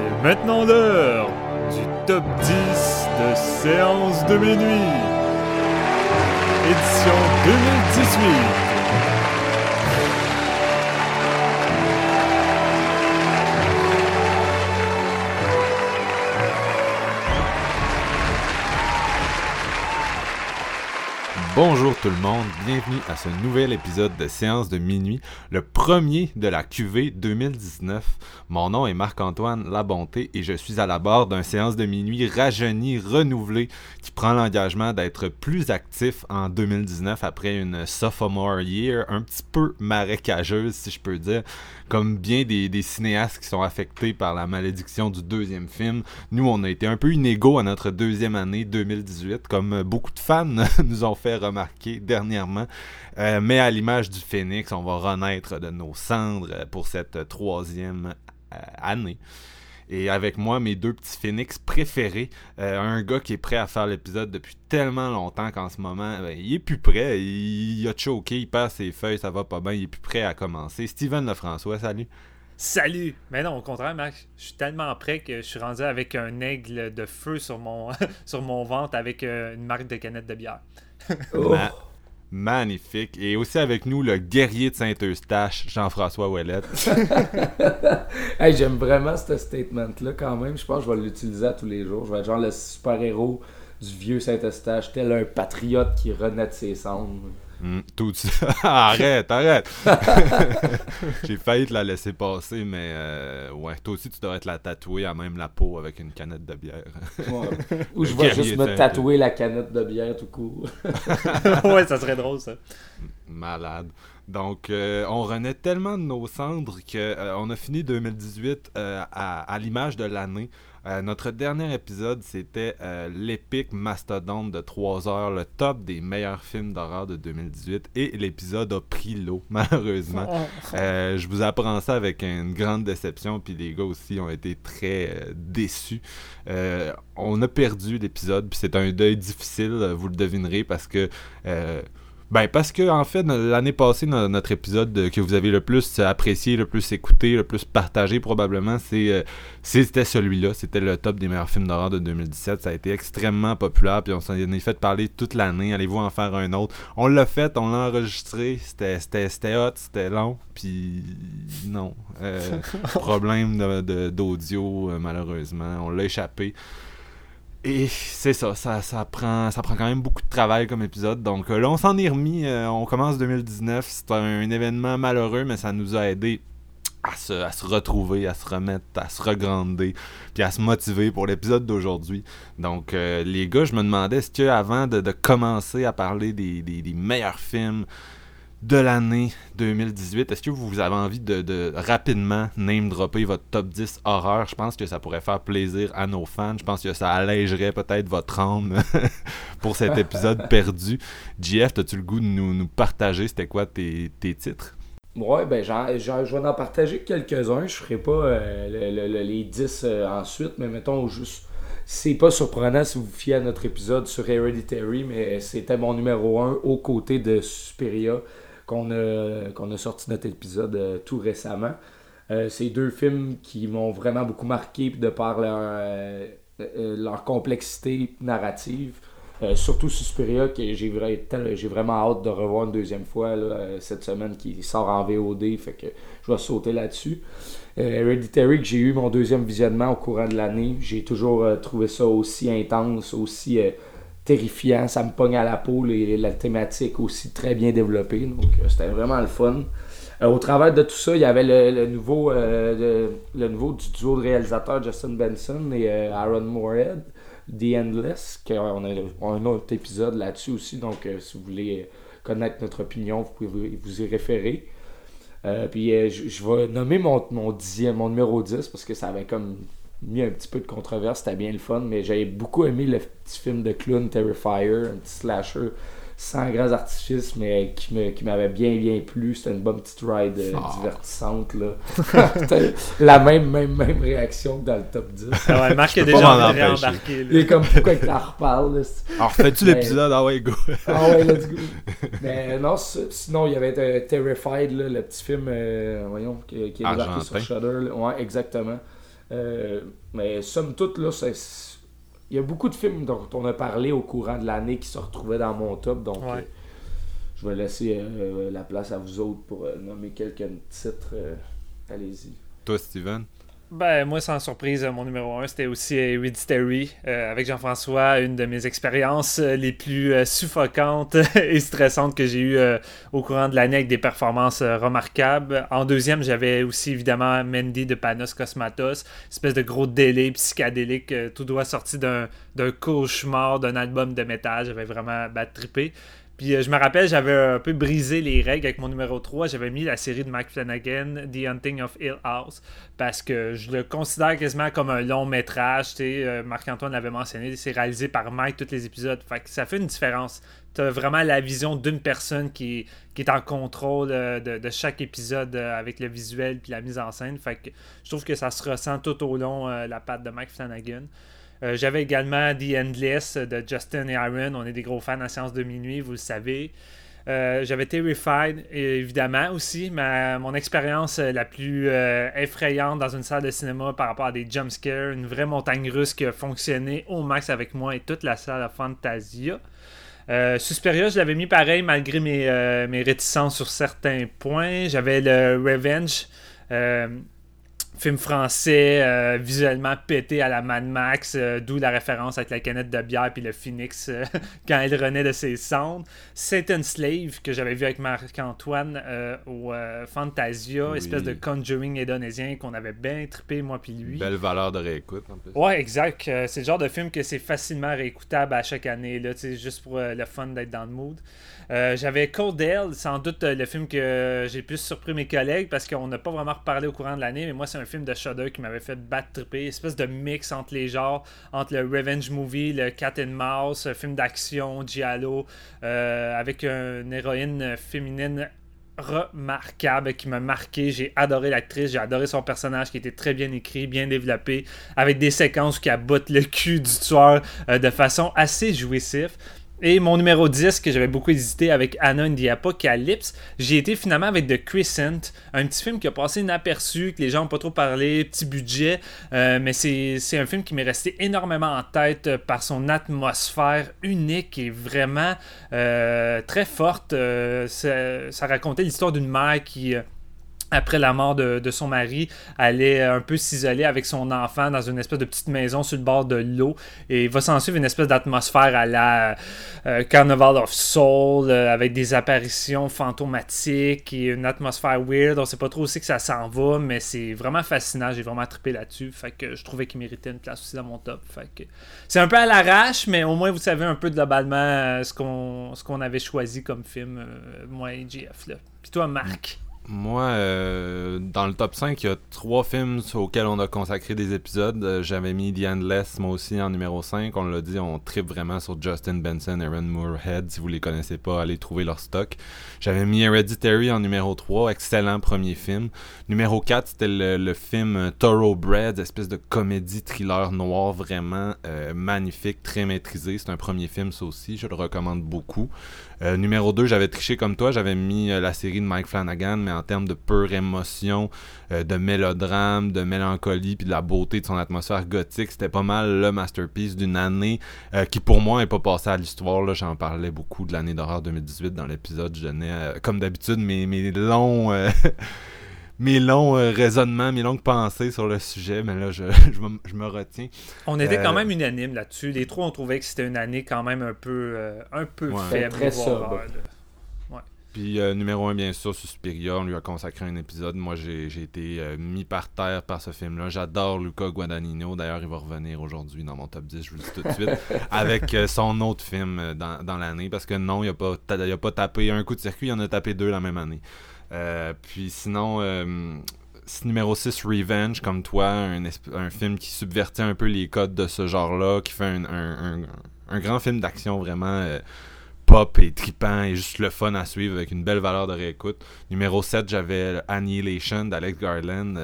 C'est maintenant l'heure du top 10 de séance de minuit. Édition 2018. Bonjour tout le monde, bienvenue à ce nouvel épisode de Séance de minuit, le premier de la QV 2019. Mon nom est Marc-Antoine Labonté et je suis à la barre d'un séance de minuit rajeuni, renouvelé, qui prend l'engagement d'être plus actif en 2019 après une sophomore year un petit peu marécageuse, si je peux dire. Comme bien des, cinéastes qui sont affectés par la malédiction du deuxième film, nous on a été un peu inégaux à notre deuxième année 2018, comme beaucoup de fans nous ont fait remarqué dernièrement. Euh, mais à l'image du phénix, on va renaître de nos cendres pour cette troisième euh, année. Et avec moi, mes deux petits phénix préférés. Euh, un gars qui est prêt à faire l'épisode depuis tellement longtemps qu'en ce moment, ben, il est plus prêt. Il, a choqué, il perd ses feuilles, ça va pas bien, il est plus prêt à commencer. Steven Lefrançois, salut. Salut! Mais non, au contraire, Max, je suis tellement prêt que je suis rendu avec un aigle de feu sur mon, sur mon ventre avec une marque de canette de bière. Oh. magnifique. Et aussi avec nous, le guerrier de Saint-Eustache, Jean-François Ouellette. hey, J'aime vraiment ce statement-là quand même. Je pense que je vais l'utiliser à tous les jours. Je vais être genre le super-héros du vieux Saint-Eustache, tel un patriote qui renaît de ses cendres. Mm, tout arrête, arrête. J'ai failli te la laisser passer, mais euh, ouais, toi aussi, tu devrais te la tatouer à même la peau avec une canette de bière. Ou je vais juste me tatouer la canette de bière tout court. ouais, ça serait drôle, ça. Malade. Donc, euh, on renaît tellement de nos cendres qu'on euh, a fini 2018 à, à l'image de l'année. Euh, notre dernier épisode, c'était euh, l'épique mastodonte de 3 heures, le top des meilleurs films d'horreur de 2018. Et l'épisode a pris l'eau, malheureusement. Euh, je vous apprends ça avec une grande déception, puis les gars aussi ont été très déçus. on a perdu l'épisode, puis c'est un deuil difficile, vous le devinerez, parce que ben parce que en fait l'année passée notre épisode que vous avez le plus apprécié, le plus écouté, le plus partagé probablement, c'est euh, c'était celui-là, c'était le top des meilleurs films d'horreur de 2017, ça a été extrêmement populaire puis on s'en est fait parler toute l'année, allez-vous en faire un autre? On l'a fait, on l'a enregistré, c'était c'était hot, c'était long puis non, euh, problème d'audio euh, malheureusement, on l'a échappé. Et c'est ça, ça, ça, prend, ça prend quand même beaucoup de travail comme épisode. Donc euh, là, on s'en est remis. Euh, on commence 2019. C'est un, événement malheureux, mais ça nous a aidé à se, à se retrouver, à se remettre, à se regrander, puis à se motiver pour l'épisode d'aujourd'hui. Donc, euh, les gars, je me demandais, est-ce que avant de, commencer à parler des meilleurs films, de l'année 2018. Est-ce que vous avez envie de, rapidement name dropper votre top 10 horreur? Je pense que ça pourrait faire plaisir à nos fans. Je pense que ça allégerait peut-être votre âme pour cet épisode perdu. JF, as-tu le goût de nous, partager c'était quoi tes, titres? Ouais, ben je vais en partager quelques-uns. Je ferai pas euh, les 10 euh, ensuite, mais mettons juste. C'est pas surprenant si vous vous fiez à notre épisode sur Hereditary, mais c'était mon numéro 1 aux côtés de Suspiria qu'on a, a sorti notre épisode euh, tout récemment. Euh, c'est deux films qui m'ont vraiment beaucoup marqué de par leur, euh, leur complexité narrative. surtout Suspiria, que j'ai, vraiment hâte de revoir une deuxième fois cette semaine qui sort en VOD, fait que je vais sauter là-dessus. Hereditary, que j'ai eu mon deuxième visionnement au courant de l'année, j'ai toujours trouvé ça aussi intense, aussi terrifiant, ça me pogne à la peau, et la thématique aussi très bien développée, donc euh, c'était vraiment le fun. Euh, au travers de tout ça, il y avait le, nouveau, euh, le, nouveau du duo de réalisateurs Justin Benson et Aaron Moorhead, The Endless, qu'on a, un autre épisode là-dessus aussi, donc si vous voulez connaître notre opinion, vous pouvez vous y référer. puis je, vais nommer mon, mon, dixième, mon numéro 10 parce que ça avait comme mis un petit peu de controverse, c'était bien le fun, mais j'avais beaucoup aimé le petit film de clown Terrifier, un petit slasher sans grands artifices, mais qui, me, qui m'avait bien bien plu. C'était une bonne petite ride euh, ah. divertissante. Là. la même, même, même réaction que dans le top 10. Ah ouais, Marc est déjà embarqué. Il est comme pourquoi il t'en reparle. Alors fais-tu l'épisode? Ah ouais, go. ah ouais, let's go. Mais non, sinon, il y avait euh, Terrified, là, le petit film, euh, voyons, qui, qui est débarqué sur Shudder. Ouais, exactement. Mais somme toute, là, il y a beaucoup de films dont on a parlé au courant de l'année qui se retrouvaient dans mon top. Donc, je vais laisser la place à vous autres pour nommer quelques titres. Allez-y. Toi, Steven? Ben, moi, sans surprise, mon numéro 1, c'était aussi Hereditary. Euh, avec Jean-François, une de mes expériences euh, les plus euh, suffocantes et stressantes que j'ai eues au courant de l'année avec des performances remarquables. En deuxième, j'avais aussi évidemment Mandy de Panos Cosmatos, espèce de gros délai psychédélique, tout doit sorti d'un cauchemar d'un album de métal. J'avais vraiment bad trippé. Puis euh, je me rappelle, j'avais un peu brisé les règles avec mon numéro 3. J'avais mis la série de Mike Flanagan, The Hunting of Hill House, parce que je le considère quasiment comme un long métrage. Euh, Marc-Antoine l'avait mentionné, c'est réalisé par Mike tous les épisodes. Fait que ça fait une différence. Tu as vraiment la vision d'une personne qui, qui, est en contrôle euh, de, chaque épisode avec le visuel puis la mise en scène. Fait que je trouve que ça se ressent tout au long la patte de Mike Flanagan. Euh, j'avais également The Endless de Justin et Aaron. On est des gros fans la séance de minuit, vous le savez. Euh, j'avais Terrified, évidemment aussi. Mon expérience euh, la plus effrayante dans une salle de cinéma par rapport à des jumpscares, une vraie montagne russe qui a fonctionné au max avec moi et toute la salle à Fantasia. Suspiria, je l'avais mis pareil malgré mes, mes réticences sur certains points. J'avais le Revenge film français euh, visuellement pété à la Mad Max, euh, d'où la référence avec la canette de bière puis le phoenix euh, quand elle renaît de ses cendres. Satan Slave que j'avais vu avec Marc-Antoine au Fantasia, espèce de conjuring indonésien qu'on avait bien trippé moi puis lui. Belle valeur de réécoute en plus. Ouais, exact. c'est le genre de film que c'est facilement réécoutable à chaque année là, juste pour le fun d'être dans le mood. Euh, j'avais Codell, sans doute euh, le film que j'ai plus surpris mes collègues parce qu'on n'a pas vraiment reparlé au courant de l'année, mais moi c'est un film de Shudder qui m'avait fait battre triper, espèce de mix entre les genres, entre le revenge movie, le cat and mouse, film d'action, giallo, euh, avec une héroïne féminine remarquable qui m'a marqué. J'ai adoré l'actrice, j'ai adoré son personnage qui était très bien écrit, bien développé, avec des séquences qui abottent le cul du tueur de façon assez jouissive. Et mon numéro 10, que j'avais beaucoup hésité avec Anna in the Apocalypse, j'ai été finalement avec The Crescent, un petit film qui a passé inaperçu, que les gens n'ont pas trop parlé, petit budget, euh, mais c'est un film qui m'est resté énormément en tête par son atmosphère unique et vraiment euh, très forte. Euh, ça, racontait l'histoire d'une mère qui après la mort de, son mari, allait un peu s'isoler avec son enfant dans une espèce de petite maison sur le bord de l'eau. Et il va s'en suivre une espèce d'atmosphère à la euh, Carnival of Soul, euh, avec des apparitions fantomatiques et une atmosphère weird. On sait pas trop aussi que ça s'en va, mais c'est vraiment fascinant. J'ai vraiment trippé là-dessus. Fait que je trouvais qu'il méritait une place aussi dans mon top. Fait que c'est un peu à l'arrache, mais au moins vous savez un peu globalement euh, ce qu'on avait choisi comme film, moi et JF. Là. Puis toi, Marc? Moi, euh, dans le top 5, il y a trois films auxquels on a consacré des épisodes. Euh, j'avais mis The Endless, moi aussi, en numéro 5. On l'a dit, on tripe vraiment sur Justin Benson, Aaron Moorhead. Si vous les connaissez pas, allez trouver leur stock. J'avais mis Hereditary en numéro 3, excellent premier film. Numéro 4, c'était le, film Thoroughbred, espèce de comédie thriller noir vraiment euh, magnifique, très maîtrisé. C'est un premier film, ça aussi, je le recommande beaucoup. Euh, numéro 2, j'avais triché comme toi, j'avais mis euh, la série de Mike Flanagan, mais en termes de pure émotion, euh, de mélodrame, de mélancolie, puis de la beauté de son atmosphère gothique, c'était pas mal le masterpiece d'une année qui pour moi n'est pas passé à l'histoire. J'en parlais beaucoup de l'année d'horreur 2018 dans l'épisode. Je donnais, comme d'habitude, mes, mes longs mes longs euh, raisonnements, mes longues pensées sur le sujet, mais là, je, je, me, retiens. On était quand euh, même unanime là-dessus. Les trois, on trouvait que c'était une année quand même un peu, euh, un peu faible. Très sobre. Puis numéro un, bien sûr, Suspiria, on lui a consacré un épisode. Moi, j'ai été mis par terre par ce film-là. J'adore Luca Guadagnino. D'ailleurs, il va revenir aujourd'hui dans mon top 10, je vous le dis tout de suite, avec son autre film dans, dans l'année. Parce que non, il n'a pas, a pas tapé un coup de circuit, il en a tapé deux la même année. Euh, puis sinon, euh, numéro 6, Revenge, comme toi, un, un, film qui subvertit un peu les codes de ce genre-là, qui fait un, grand film d'action vraiment euh, pop et tripant et juste le fun à suivre avec une belle valeur de réécoute. Numéro 7, j'avais Annihilation d'Alex Garland,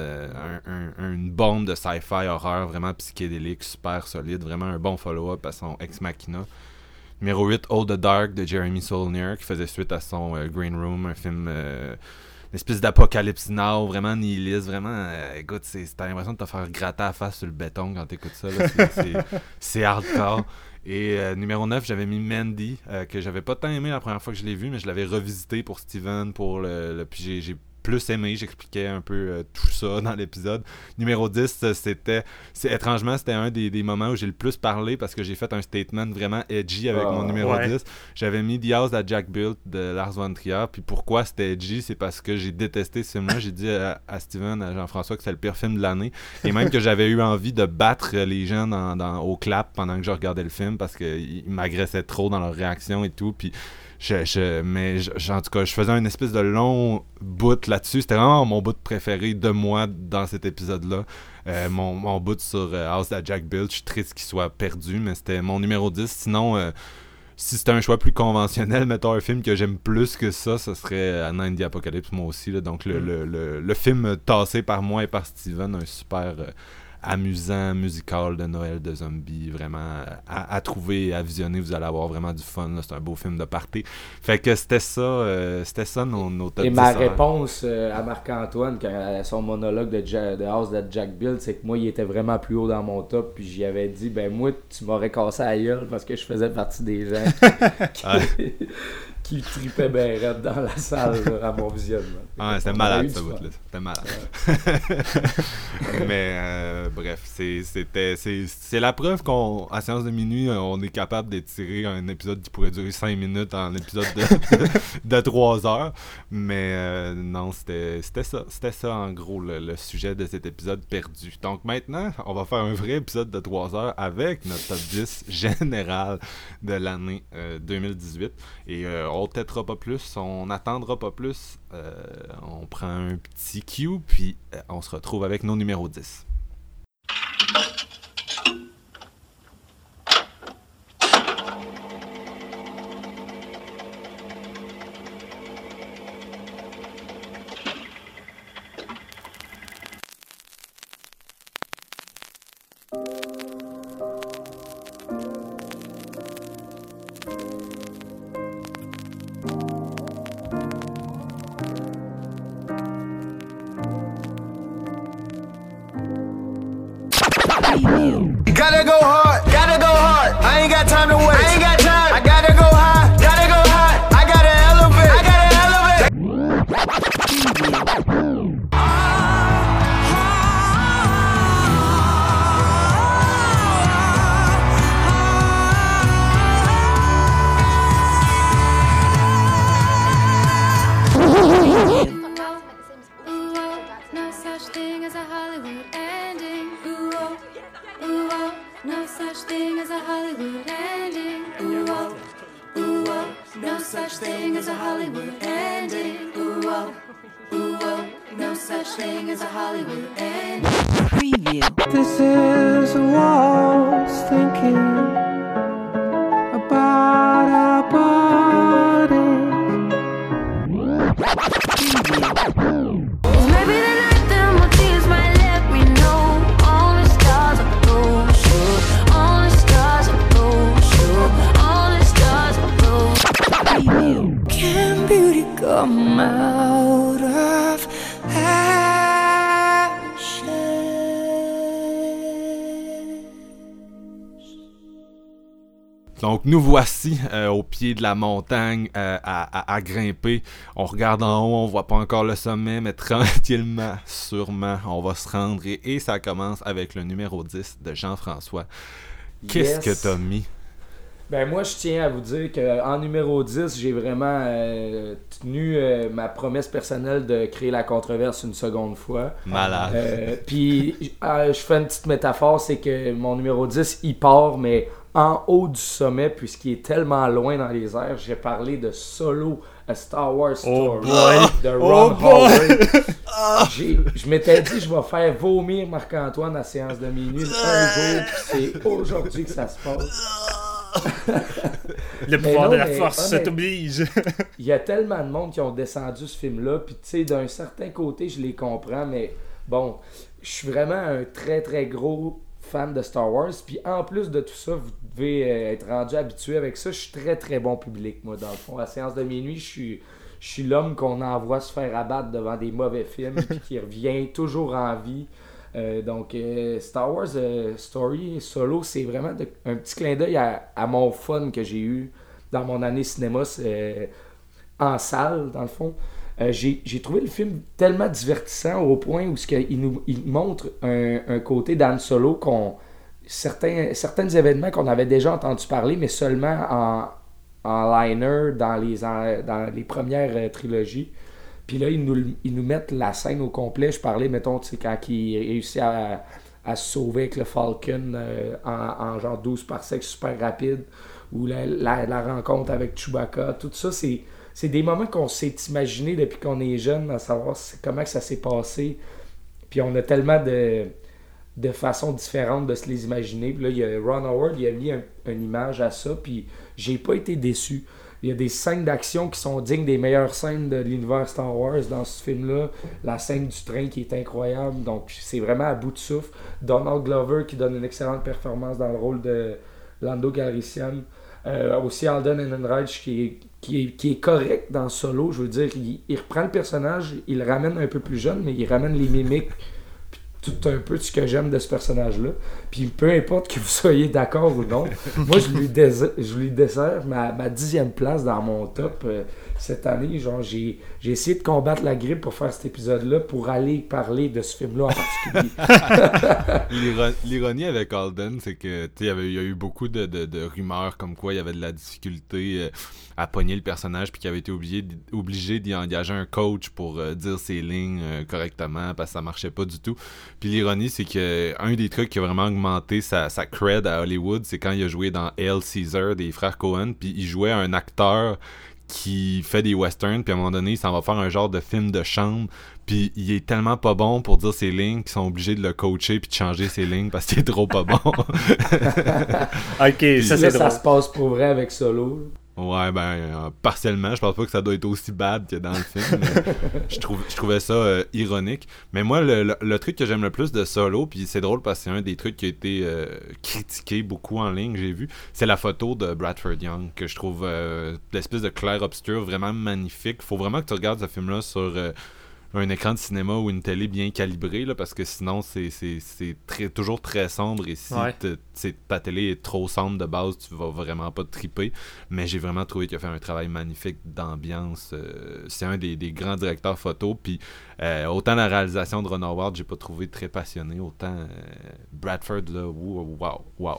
une bombe de sci-fi horreur vraiment psychédélique, super solide, vraiment un bon follow-up à son Ex Machina. Numéro 8, All the Dark de Jeremy Saulnier, qui faisait suite à son Green Room, un film espèce d'apocalypse now, vraiment nihiliste, vraiment. euh, écoute, t'as l'impression de te faire gratter la face sur le béton quand t'écoutes ça. C'est- hardcore. Et euh, numéro 9, j'avais mis Mandy, euh, que j'avais pas tant aimé la première fois que je l'ai vu, mais je l'avais revisité pour Steven, pour le, le- puis j'ai plus aimé, j'expliquais un peu euh, tout ça dans l'épisode. Numéro 10, euh, c'était, étrangement, c'était un des, des moments où j'ai le plus parlé parce que j'ai fait un statement vraiment edgy avec Ah, mon numéro ouais. 10. J'avais mis The House that Jack Built de Lars von Trier, puis pourquoi c'était edgy, c'est parce que j'ai détesté ce film-là. J'ai dit à, à Steven, à Jean-François que c'est le pire film de l'année, et même que j'avais eu envie de battre les gens dans, dans- au clap pendant que je regardais le film parce qu'ils m'agressaient trop dans leurs réactions et tout, puis je, je- mais je- en tout cas, je faisais une espèce de long bout là-dessus. C'était vraiment mon bout préféré de moi dans cet épisode-là. Euh, mon, mon bout sur euh, House that Jack Built, je suis triste qu'il soit perdu, mais c'était mon numéro 10. Sinon, euh, si c'était un choix plus conventionnel, mettons un film que j'aime plus que ça, ce serait A Nine the Apocalypse, moi aussi. là. Donc, le, Mm. le, le, le film tassé par moi et par Steven, un super amusant musical de Noël de zombies, vraiment euh, à, à trouver à visionner. Vous allez avoir vraiment du fun. C'est un beau film de party. Fait que c'était ça, euh, c'était ça nos, nos top Et 10 ma réponse euh, à Marc-Antoine, quand à son monologue de, Ja- de House de Jack Bill, c'est que moi, il était vraiment plus haut dans mon top. Puis j'y avais dit, ben moi, tu m'aurais cassé la gueule parce que je faisais partie des gens qui, qui tripaient bien raide dans la salle là, à mon visionnement. Ah, c'était On malade fun. bout-là. C'était malade. Mais euh, bref, c'est- c'était c'est c'est la preuve qu'on à séance de minuit, euh, on est capable d'étirer un épisode qui pourrait durer 5 minutes en épisode de, de, 3 heures. Mais euh, non, c'était c'était ça. C'était ça en gros le, le sujet de cet épisode perdu. Donc maintenant, on va faire un vrai épisode de 3 heures avec notre top 10 général de l'année euh, 2018. Et euh, on têtera pas plus, on n'attendra pas plus. Euh, on prend un petit cue, puis euh, on se retrouve avec nos numéros 10. Nous voici euh, au pied de la montagne euh, à, à- à grimper. On regarde en haut, on voit pas encore le sommet, mais tranquillement, sûrement, on va se rendre. Et, et ça commence avec le numéro 10 de Jean-François. Qu'est-ce Yes. que t'as mis? Ben moi, je tiens à vous dire qu'en numéro 10, j'ai vraiment euh, tenu euh, ma promesse personnelle de créer la controverse une seconde fois. Malade. Euh, Puis, euh, je fais une petite métaphore, c'est que mon numéro 10, il part, mais en haut du sommet, puisqu'il est tellement loin dans les airs. J'ai parlé de Solo, A Star Wars Oh Story, de Oh Ron boy. Howard. J'ai- Je m'étais dit, je vais faire vomir Marc-Antoine à séance de minuit un jour, puis c'est aujourd'hui que ça se passe. Le Mais pouvoir non, de la force, ça t'oblige. Il y a tellement de monde qui ont descendu ce film-là, puis tu sais, d'un certain côté, je les comprends, mais bon, je suis vraiment un très très gros fan de Star Wars, puis en plus de tout ça, vous euh, être rendu habitué avec ça. Je suis très très bon public, moi, dans le fond. À séance de minuit, je suis, je suis l'homme qu'on envoie se faire abattre devant des mauvais films, puis qui revient toujours en vie. Euh, donc, euh, Star Wars Story Solo, c'est vraiment un petit clin d'œil à, mon fun que j'ai eu dans mon année cinéma en salle, dans le fond. J'ai trouvé le film tellement divertissant au point où ce il nous il montre un, un côté d'Anne Solo qu'on certains, événements qu'on avait déjà entendu parler, mais seulement en, liner dans les, en- dans les premières euh, trilogies. Puis là, ils nous, ils mettent la scène au complet. Je parlais, mettons, tu sais, quand il réussit à, se sauver avec le Falcon euh, en, en genre 12 par sec super rapide, ou la, rencontre avec Chewbacca, tout ça, c'est, c'est des moments qu'on s'est imaginé depuis qu'on est jeune, à savoir comment ça s'est passé. Puis on a tellement de, de façons différentes de se les imaginer. Là, il y a Ron Howard, il a mis un- une image à ça, puis j'ai pas été déçu. Il y a des scènes d'action qui sont dignes des meilleures scènes de l'univers Star Wars dans ce film-là. La scène du train qui est incroyable, donc c'est vraiment à bout de souffle. Donald Glover qui donne une excellente performance dans le rôle de Lando Calrissian. Euh, aussi Alden Ehrenreich qui est, qui, est, correct dans Solo. Je veux dire, il, il reprend le personnage, il le ramène un peu plus jeune, mais il ramène les mimiques, tout un peu de ce que j'aime de ce personnage-là. Puis peu importe que vous soyez d'accord ou non, moi je lui, dés- je lui desserre ma, ma dixième place dans mon top euh, cette année. Genre, j'ai, j'ai essayé de combattre la grippe pour faire cet épisode-là, pour aller parler de ce film-là en particulier. L'iro- L'ironie avec Alden, c'est que tu sais, il y avait- y a eu beaucoup de, de- de rumeurs comme quoi il y avait de la difficulté euh, à pogner le personnage puis qu'il avait été obligé, d'y engager un coach pour euh, dire ses lignes euh, correctement parce que ça marchait pas du tout. Puis l'ironie, c'est que un des trucs qui a vraiment augmenté sa, sa cred à Hollywood, c'est quand il a joué dans Hail Caesar des frères Cohen, puis il jouait un acteur qui fait des westerns, puis à un moment donné, il s'en va faire un genre de film de chambre, puis il est tellement pas bon pour dire ses lignes qu'ils sont obligés de le coacher puis de changer ses lignes parce qu'il est trop pas bon. Ok, ça c'est se passe pour vrai avec Solo. Ouais, ben, euh, partiellement, je pense pas que ça doit être aussi bad que dans le film. je, trouve, je trouvais ça euh, ironique. Mais moi, le, le- le truc que j'aime le plus de Solo, puis c'est drôle parce que c'est un des trucs qui a été euh, critiqué beaucoup en ligne, j'ai vu, c'est la photo de Bradford Young, que je trouve l'espèce de clair-obscur vraiment magnifique. Faut vraiment que tu regardes ce film-là sur... un écran de cinéma ou une télé bien calibrée là, parce que sinon c'est très toujours très sombre et si Ouais. te- ta télé est trop sombre de base tu vas vraiment pas te triper mais j'ai vraiment trouvé qu'il a fait un travail magnifique d'ambiance euh, c'est un des, des grands directeurs photo puis euh, autant la réalisation de Ron Howard j'ai pas trouvé très passionné autant euh, Bradford là wow wow, wow.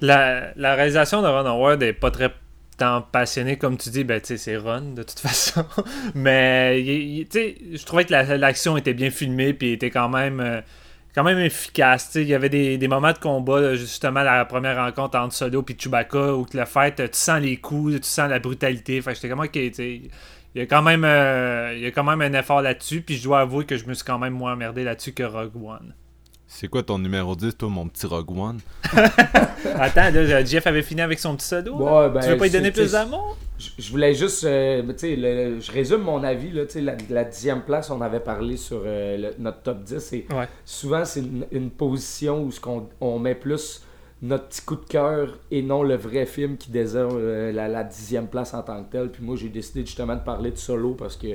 La, la réalisation de Ron Howard est pas très tant passionnée, comme tu dis, ben c'est Ron de toute façon. Mais tu sais, je trouvais que la- l'action était bien filmée, puis était quand même. euh, quand même efficace, il y avait des, moments de combat, justement la première rencontre entre Solo et Chewbacca, où que le fait, tu sens les coups, tu sens la brutalité, fait j'étais comme ok, il y a quand même euh, il y a quand même un effort là-dessus, puis je dois avouer que je me suis quand même moins emmerdé là-dessus que Rogue One. C'est quoi ton numéro 10 toi mon petit Rogue One? Attends, là, Jeff avait fini avec son petit Solo, là? Ouais, ben, tu veux pas lui donner plus d'amour? Je voulais juste, euh, tu sais, le- je résume mon avis, là, tu sais, la, la dixième place, on avait parlé sur euh, le- notre top 10, et Ouais. souvent c'est une, une position où ce qu'on on met plus notre petit coup de cœur et non le vrai film qui désire euh, la, la dixième place en tant que tel. Puis moi, j'ai décidé justement de parler de Solo parce que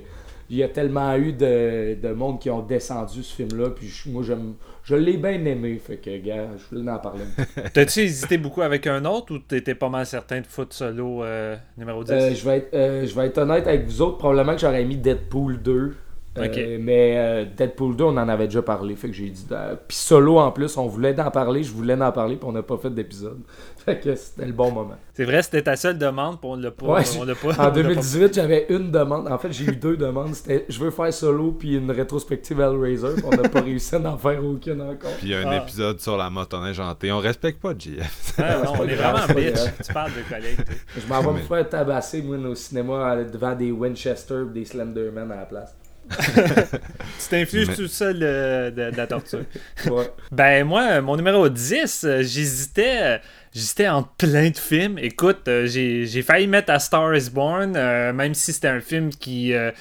il y a tellement eu de, de monde qui ont descendu ce film-là, puis je- moi, j'aime, je l'ai bien aimé, fait que, gars, je voulais en parler. T'as-tu hésité beaucoup avec un autre ou t'étais pas mal certain de foutre solo euh, numéro 10? Euh, je, vais être, euh, je vais être honnête avec vous autres. Probablement que j'aurais mis Deadpool 2. Euh, mais euh, Deadpool 2, on en avait déjà parlé. Fait que j'ai dit. euh, Puis solo en plus, on voulait en parler. Je voulais en parler. Puis on n'a pas fait d'épisode. Fait que c'était le bon moment. C'est vrai, c'était ta seule demande, pour on l'a pas. Ouais, on l'a pas on En l'a 2018, j'avais une demande. En fait, j'ai eu deux demandes. C'était je veux faire solo. Puis une rétrospective Hellraiser. Puis on n'a pas réussi à en faire aucune encore. puis il y a un Ah. épisode sur la motoneige hantée on respecte pas JF Ah, non, on est vraiment bitch. Tu parles de collègues. Je m'en vais me faire tabasser, moi, au cinéma, devant des Winchester et des Slenderman à la place. Tu t'infliges Mais- tout seul euh, de, de la torture. Ouais. Ben moi, mon numéro 10, euh, j'hésitais j'hésitais entre plein de films. Écoute, euh, j'ai j'ai failli mettre à Star is Born, euh, même si c'était un film qui euh,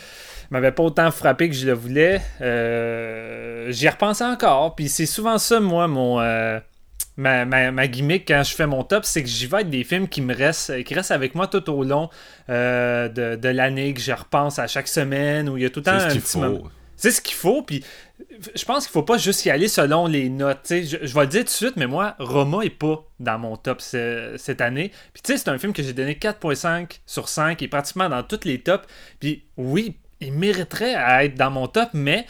m'avait pas autant frappé que je le voulais. Euh, J'y repensais encore, puis c'est souvent ça, moi, mon... ma, ma, ma gimmick quand je fais mon top, c'est que j'y vais avec des films qui me restent, qui restent avec moi tout au long euh, de, de l'année, que je repense à chaque semaine, où il y a tout le temps ce un petit faut. moment. C'est ce qu'il faut, puis je pense qu'il faut pas juste y aller selon les notes. Je, je vais le dire tout de suite, mais moi, Roma est pas dans mon top ce- cette année. Puis tu sais, c'est un film que j'ai donné 4.5 sur 5, il est pratiquement dans tous les tops. Puis oui, il mériterait à être dans mon top, mais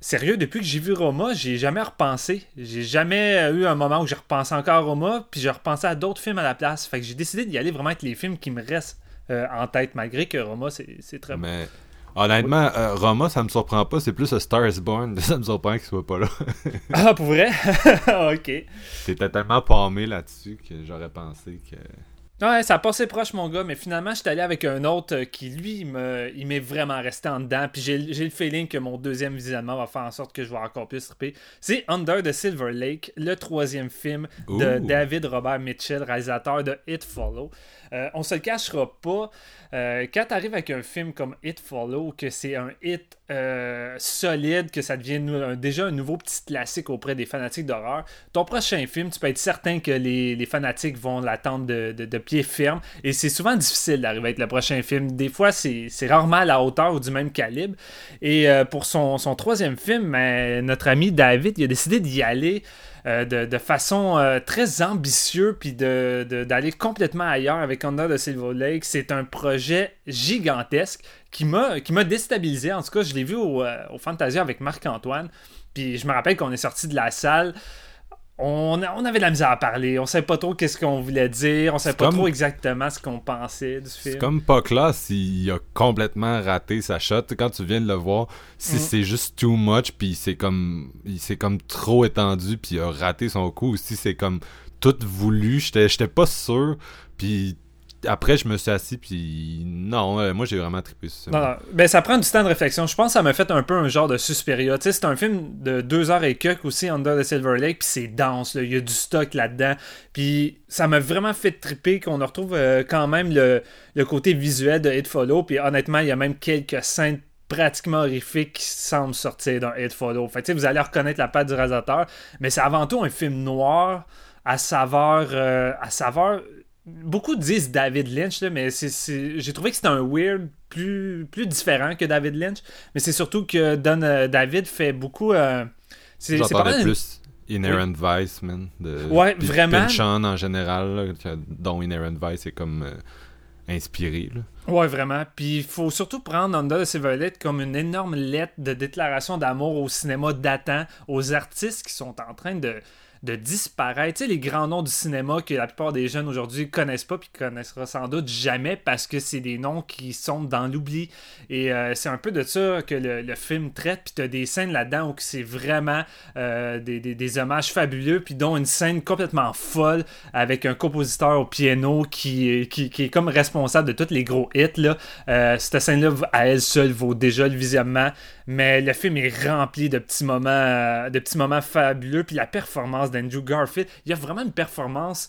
sérieux, depuis que j'ai vu Roma, j'ai jamais repensé. J'ai jamais eu un moment où j'ai repensé encore à Roma, puis j'ai repensé à d'autres films à la place. Fait que j'ai décidé d'y aller vraiment avec les films qui me restent euh, en tête, malgré que Roma, c'est très bon. Mais honnêtement, euh, Roma, ça me surprend pas. C'est plus Star is Born. Ça me surprend qu'il soit pas là. Ah, pour vrai? ok. T'étais tellement palmé là-dessus que j'aurais pensé que. Ouais, ça a passé proche, mon gars, mais finalement, je suis allé avec un autre euh, qui, lui, il me- il m'est vraiment resté en dedans. Puis j'ai le feeling que mon deuxième visionnement va faire en sorte que je vais encore plus triper. C'est Under the Silver Lake, le troisième film de. David Robert Mitchell, réalisateur de It Follow. Euh, on se le cachera pas. Euh, quand tu arrives avec un film comme It Follow, que c'est un hit euh, solide, que ça devient déjà un nouveau petit classique auprès des fanatiques d'horreur, ton prochain film, tu peux être certain que les, fanatiques vont l'attendre de, pied ferme. Et c'est souvent difficile d'arriver avec le prochain film. Des fois, c'est rarement à la hauteur ou du même calibre. Et euh, pour son, son troisième film, ben, notre ami David, a décidé d'y aller. Euh, de, de façon euh, très ambitieux puis de, de- d'aller complètement ailleurs avec Under the Silver Lake. C'est un projet gigantesque qui m'a, qui m'a déstabilisé. En tout cas, je l'ai vu au, euh, au Fantasia avec Marc-Antoine. Puis je me rappelle qu'on est sorti de la salle. On, avait de la misère à parler. On savait pas trop qu'est-ce qu'on voulait dire. On savait pas comme- trop exactement ce qu'on pensait du film. C'est comme pas classe, il a complètement raté sa shot. Quand tu viens de le voir, si Mm. c'est juste too much, puis c'est comme il s'est comme trop étendu, puis il a raté son coup, ou si c'est comme tout voulu, j'étais j'étais pas sûr, puis après je me suis assis, puis non, euh, moi j'ai vraiment trippé sur ça. Non, non. Ben, ça prend du temps de réflexion. Je pense que ça m'a fait un peu un genre de Suspiria. Tu sais, c'est un film de deux heures et quelques aussi, Under the Silver Lake, puis c'est dense. là. Il y a du stock là-dedans. Puis ça m'a vraiment fait tripper qu'on retrouve euh, quand même le, le côté visuel de Hit Follow. Puis honnêtement, il y a même quelques scènes pratiquement horrifiques qui semblent sortir d'un Hit Follow. Fait que, tu sais, vous allez reconnaître la patte du réalisateur, mais c'est avant tout un film noir à saveur... euh, à saveur beaucoup disent David Lynch, là, mais c'est- j'ai trouvé que c'était un weird plus, plus différent que David Lynch. Mais c'est surtout que Don euh, David fait beaucoup. euh, c'est pas mal- plus Inherent Vice, man. De, Ouais, vraiment. En général, là, dont Inherent Vice est comme euh, inspiré. Là. Ouais, vraiment. Puis il faut surtout prendre Under the Silver comme une énorme lettre de déclaration d'amour au cinéma datant, aux artistes qui sont en train de, de disparaître. Tu sais, les grands noms du cinéma que la plupart des jeunes aujourd'hui connaissent pas puis connaissera sans doute jamais parce que c'est des noms qui sont dans l'oubli. Et euh, c'est un peu de ça que le, film traite. Puis tu as des scènes là-dedans où c'est vraiment euh, des, hommages fabuleux, puis dont une scène complètement folle avec un compositeur au piano qui est comme responsable de tous les gros hits. Là. Euh, cette scène-là, à elle seule, vaut déjà le visionnement. Mais le film est rempli de petits moments, euh, de petits moments fabuleux. Puis la performance d'Andrew Garfield, il y a vraiment une performance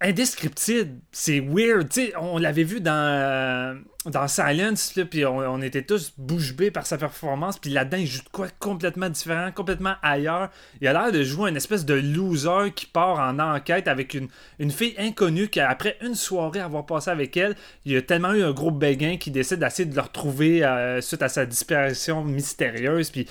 indescriptible. C'est weird. On l'avait vu dans, dans Silence, puis on, on était tous bouche bée par sa performance. Puis là-dedans, il joue de quoi complètement différent, complètement ailleurs. Il a l'air de jouer une espèce de loser qui part en enquête avec une, une fille inconnue qui, après une soirée avoir passé avec elle, il a tellement eu un gros béguin qui décide d'essayer de le retrouver euh, suite à sa disparition mystérieuse. Puis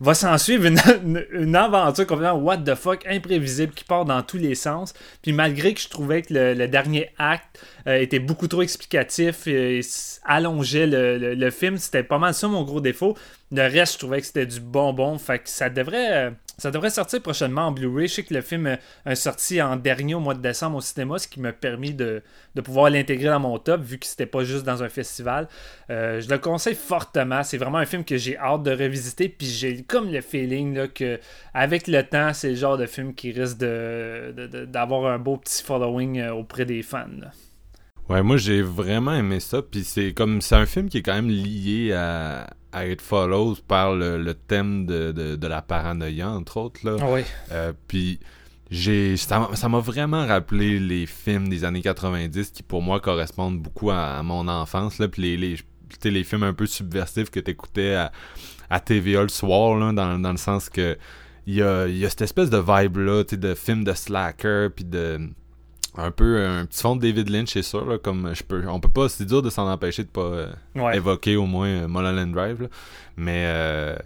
va s'en suivre une, une- une aventure complètement what the fuck, imprévisible, qui part dans tous les sens. Puis malgré que je trouvais que le, dernier acte euh, était beaucoup trop explicatif et s- allongeait le, film, c'était pas mal ça mon gros défaut. Le reste, je trouvais que c'était du bonbon. Fait que ça devrait, euh, ça devrait sortir prochainement en Blu-ray. Je sais que le film euh, a sorti en dernier au mois de décembre au cinéma, ce qui m'a permis de, pouvoir l'intégrer dans mon top, vu que c'était pas juste dans un festival. Euh, je le conseille fortement. C'est vraiment un film que j'ai hâte de revisiter. Puis j'ai comme le feeling là, avec le temps, c'est le genre de film qui risque de, de- de- d'avoir un beau petit following auprès des fans. Ouais, moi j'ai vraiment aimé ça, puis c'est comme c'est un film qui est quand même lié à, à It Follows par le, le thème de, de, de la paranoïa entre autres là. Oui. Euh, puis j'ai ça m'a- vraiment rappelé les films des années 90 qui pour moi correspondent beaucoup à, à mon enfance là, puis les les, les films un peu subversifs que t'écoutais à, à TVA le soir là, dans, dans le sens que il y a, y a cette espèce de vibe-là, de film de slacker, puis de un peu un petit fond de David Lynch, c'est sûr, là, comme je peux, on peut pas, c'est dur de s'en empêcher de pas euh, Ouais. évoquer au moins euh, Mulholland Drive, là. mais euh,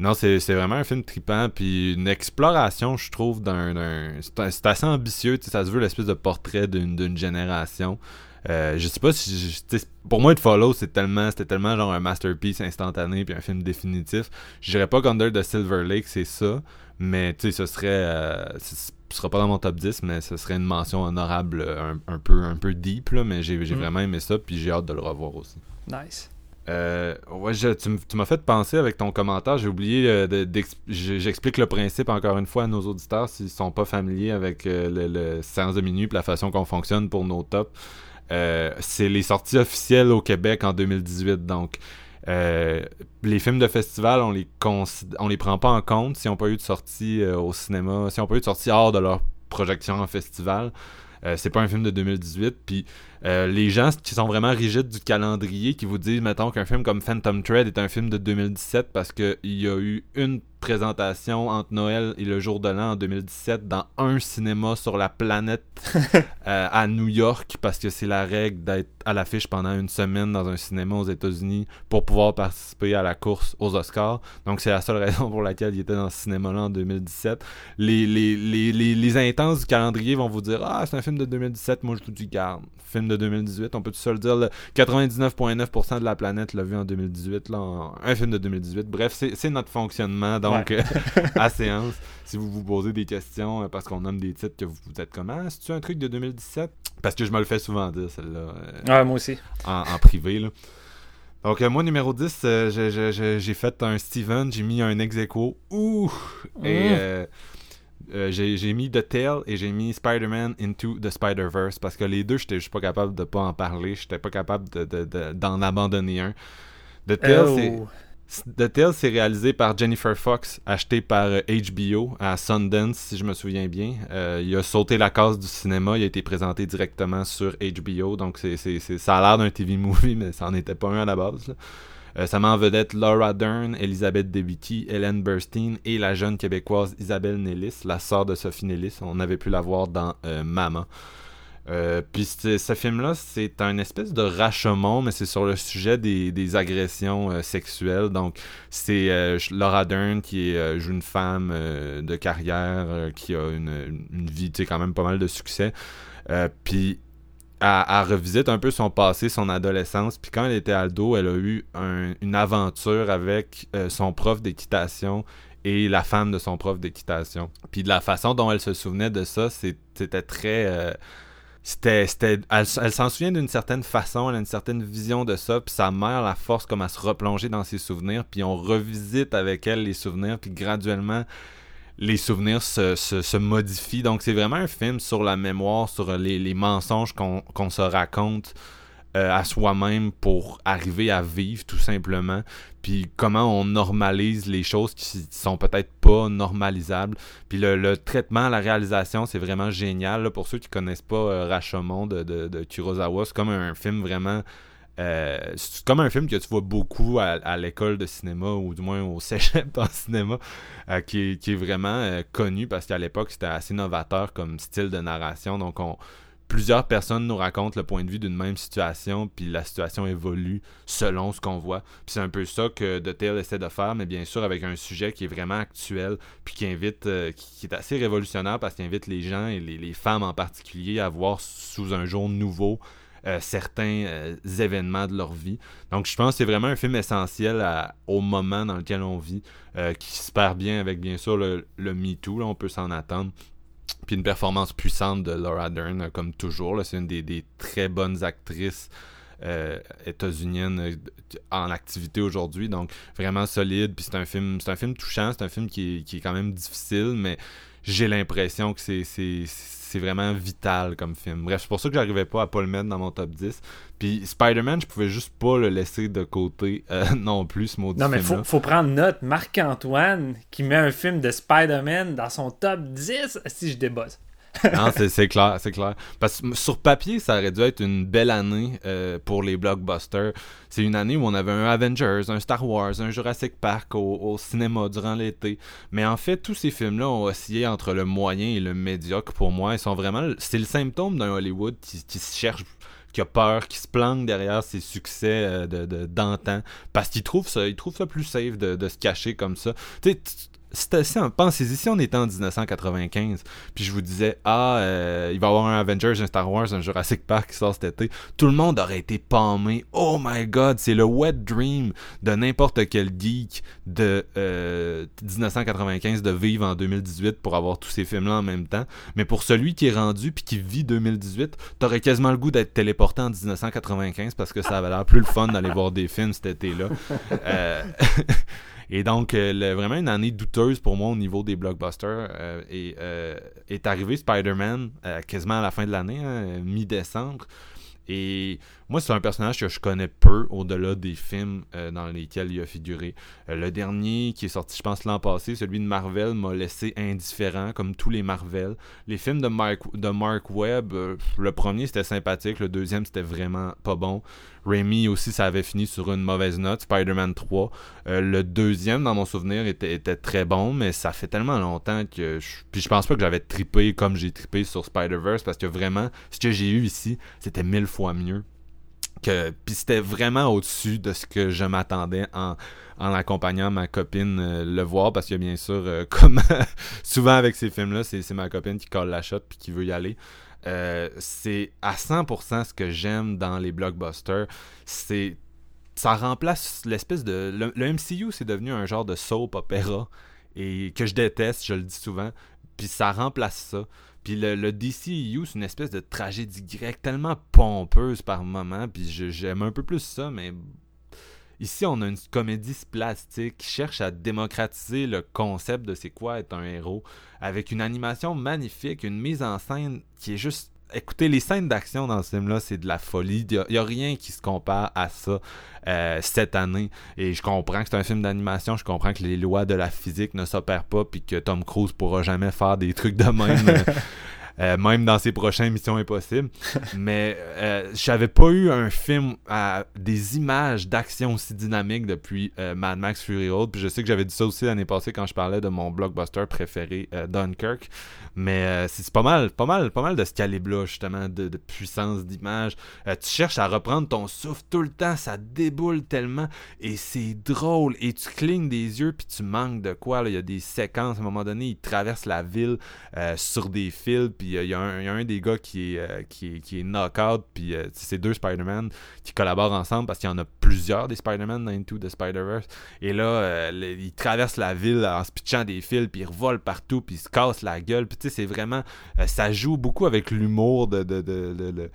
non, c'est vraiment un film trippant, puis une exploration, je trouve, d'un, c'est assez ambitieux, tu sais, ça se veut l'espèce de portrait d'une d'une génération. Euh, je sais pas si je- pour moi It Follow c'est tellement c'était tellement genre un masterpiece instantané puis un film définitif je dirais pas qu'Under the Silver Lake c'est ça mais tu sais ce serait euh, sera pas dans mon top 10 mais ce serait une mention honorable euh, un, un peu un peu deep là mais j'ai Mm. vraiment aimé ça puis j'ai hâte de le revoir aussi Nice. euh, ouais, je- tu m'as fait penser avec ton commentaire. J'ai oublié euh, J'explique le principe encore une fois à nos auditeurs s'ils sont pas familiers avec euh, le, le séance de minuit et la façon qu'on fonctionne pour nos tops. Euh, c'est les sorties officielles au Québec en 2018. Donc, euh, les films de festival, on les on les prend pas en compte si on pas eu de sortie euh, au cinéma, si on pas eu de sortie hors de leur projection en festival. Euh, c'est pas un film de 2018. Puis euh, les gens qui sont vraiment rigides du calendrier, qui vous disent, mettons, qu'un film comme Phantom Thread est un film de 2017 parce qu'il y a eu une présentation entre Noël et le jour de l'an en 2017 dans un cinéma sur la planète euh, à New York parce que c'est la règle d'être à l'affiche pendant une semaine dans un cinéma aux États-Unis pour pouvoir participer à la course aux Oscars. Donc c'est la seule raison pour laquelle il était dans ce cinéma-là en 2017. Les, les, les, les, les intenses du calendrier vont vous dire Ah, c'est un film de 2017, moi je vous dis garde. Film de 2018, on peut tout seul dire le 99,9% de la planète l'a vu en 2018, là, en- un film de 2018. Bref, c'est c'est notre fonctionnement. Donc, euh, à séance, si vous vous posez des questions euh, parce qu'on nomme des titres que vous, vous êtes comme Ah, c'est-tu un truc de 2017 Parce que je me le fais souvent dire, celle-là. euh, Ouais, moi aussi. en, en privé. Là. Donc, moi, numéro 10, euh, je- je- je- j'ai fait un Steven, j'ai mis un ex aequo. Ouh! Et Mm. euh, euh, j'ai mis The Tale et j'ai mis Spider-Man Into the Spider-Verse parce que les deux, j'étais juste pas capable de pas en parler. J'étais pas capable de- de- de- d'en abandonner un. The Tale, c'est. Oh. The Tale, c'est réalisé par Jennifer Fox, acheté par euh, HBO à Sundance, si je me souviens bien. Euh, il a sauté la case du cinéma, il a été présenté directement sur HBO, donc ça a l'air d'un TV movie, mais ça n'en était pas un à la base. Euh, ça met en vedette Laura Dern, Elisabeth Debicki, Hélène Burstein et la jeune québécoise Isabelle Nellis, la sœur de Sophie Nellis. On avait pu la voir dans euh, Maman. Euh, puis ce film-là, c'est un espèce de rashomon, mais c'est sur le sujet des, agressions euh, sexuelles. Donc, c'est euh, Laura Dern qui est, une femme de carrière qui a une, vie, tu sais, quand même pas mal de succès. Puis, elle, elle revisite un peu son passé, son adolescence. Puis quand elle était ado, elle a eu un- une aventure avec son prof d'équitation et la femme de son prof d'équitation. Puis de la façon dont elle se souvenait de ça, c'était très... c'était, elle, s'en souvient d'une certaine façon, elle a une certaine vision de ça, puis sa mère la force comme à se replonger dans ses souvenirs, puis on revisite avec elle les souvenirs, puis graduellement les souvenirs se, se, modifient. Donc c'est vraiment un film sur la mémoire, sur les, mensonges qu'on, qu'on se raconte euh, à soi-même pour arriver à vivre tout simplement, puis comment on normalise les choses qui sont peut-être pas normalisables. Puis le, traitement, la réalisation, c'est vraiment génial. là. Pour ceux qui connaissent pas euh, de, de, Kurosawa, c'est comme un film vraiment. euh, c'est comme un film que tu vois beaucoup à, à l'école de cinéma ou du moins au cégep en cinéma euh, qui, est, qui est vraiment euh, connu parce qu'à l'époque c'était assez novateur comme style de narration donc on, plusieurs personnes nous racontent le point de vue d'une même situation puis la situation évolue selon ce qu'on voit puis c'est un peu ça que The Tale essaie de faire mais bien sûr avec un sujet qui est vraiment actuel puis qui invite euh, qui, est assez révolutionnaire parce qu'il invite les gens et les, femmes en particulier à voir sous un jour nouveau euh, certains euh, événements de leur vie. Donc je pense que c'est vraiment un film essentiel au moment dans lequel on vit, qui se perd bien avec bien sûr le, le Me Too, là, on peut s'en attendre. Puis une performance puissante de Laura Dern, euh, comme toujours. C'est une des, très bonnes actrices euh, états-uniennes euh, en activité aujourd'hui. Donc vraiment solide. Puis c'est un film, un film touchant, c'est un film qui est, qui est quand même difficile, mais j'ai l'impression que c'est, c'est, vraiment vital comme film. Bref, c'est pour ça que j'arrivais pas à pas le mettre dans mon top 10. Puis Spider-Man, je pouvais juste pas le laisser de côté euh, non plus, ce maudit Non, mais faut, faut prendre note. Marc-Antoine qui met un film de Spider-Man dans son top 10. Si je débosse. non, c'est clair, c'est clair. Parce que sur papier, ça aurait dû être une belle année euh, pour les blockbusters. C'est une année où on avait un Avengers, un Star Wars, un Jurassic Park au, au cinéma durant l'été. Mais en fait, tous ces films-là ont oscillé entre le moyen et le médiocre pour moi. Ils sont vraiment. C'est le symptôme d'un Hollywood qui, qui se cherche qui a peur, qui se planque derrière ses succès euh, de de- d'antan, parce qu'il trouve ça, il trouve ça plus safe de, de se cacher comme ça. Tu sais, pensez-y, si on était en 1995, puis je vous disais, ah, euh, il va y avoir un Avengers, un Star Wars, un Jurassic Park qui sort cet été, tout le monde aurait été palmé. Oh my god, c'est le wet dream de n'importe quel geek de euh, 1995 de vivre en 2018 pour avoir tous ces films-là en même temps. Mais pour celui qui est rendu puis qui vit 2018, t'aurais quasiment le goût d'être téléporté en 1995 parce que ça avait l'air plus le fun d'aller voir des films cet été-là. Euh, Et donc, euh, vraiment une année douteuse pour moi au niveau des blockbusters. euh, et euh, est arrivé Spider-Man quasiment à la fin de l'année, hein, mi-décembre. Et moi, c'est un personnage que je connais peu au-delà des films euh, dans lesquels il a figuré. Euh, le dernier qui est sorti, je pense, l'an passé, celui de Marvel, m'a laissé indifférent, comme tous les Marvel. Les films de Mark, de Mark Webb, euh, le premier c'était sympathique, le deuxième c'était vraiment pas bon. Raimi aussi, ça avait fini sur une mauvaise note. Spider-Man 3. Euh, le deuxième, dans mon souvenir, était, était très bon, mais ça fait tellement longtemps que. Je... Puis je pense pas que j'avais trippé comme j'ai trippé sur Spider-Verse parce que vraiment, ce que j'ai eu ici, c'était mille fois mieux. Puis c'était vraiment au-dessus de ce que je m'attendais en, accompagnant ma copine euh, le voir parce que bien sûr, euh, comme souvent avec ces films-là, c'est ma copine qui colle la shot puis qui veut y aller. Euh, c'est à 100% ce que j'aime dans les blockbusters. C'est ça remplace l'espèce de le, le MCU c'est devenu un genre de soap opéra et que je déteste, je le dis souvent. Puis ça remplace ça. Puis le, DCU, c'est une espèce de tragédie grecque tellement pompeuse par moment. Puis j'aime un peu plus ça, mais ici on a une comédie plastique qui cherche à démocratiser le concept de c'est quoi être un héros avec une animation magnifique, une mise en scène qui est juste. Écoutez, les scènes d'action dans ce film-là, c'est de la folie. Il n'y a, rien qui se compare à ça euh, cette année. Et je comprends que c'est un film d'animation, je comprends que les lois de la physique ne s'opèrent pas, puis que Tom Cruise pourra jamais faire des trucs de même. euh, même dans ses prochaines Missions Impossibles. Mais euh, j'avais pas eu un film à des images d'action aussi dynamiques depuis euh, Mad Max Fury Road. Puis je sais que j'avais dit ça aussi l'année passée quand je parlais de mon blockbuster préféré, euh, Dunkirk. Mais c'est pas mal, pas mal, pas mal de ce calibre-là, justement, de, de puissance d'image. Tu cherches à reprendre ton souffle tout le temps, ça déboule tellement. Et c'est drôle. Et tu clignes des yeux, puis tu manques de quoi. là. Il y a des séquences, à un moment donné, ils traversent la ville sur des fils, puis euh, il y, y a un des gars qui est, euh, qui qui est knock-out, puis euh, c'est deux Spider-Man qui collaborent ensemble parce qu'il y en a plusieurs des Spider-Man dans Into the Spider-Verse. Et là, ils traversent la ville en se pitchant des fils, puis ils revolent partout, puis ils se cassent la gueule. Puis tu sais, c'est vraiment. ça joue beaucoup avec l'humour de. de,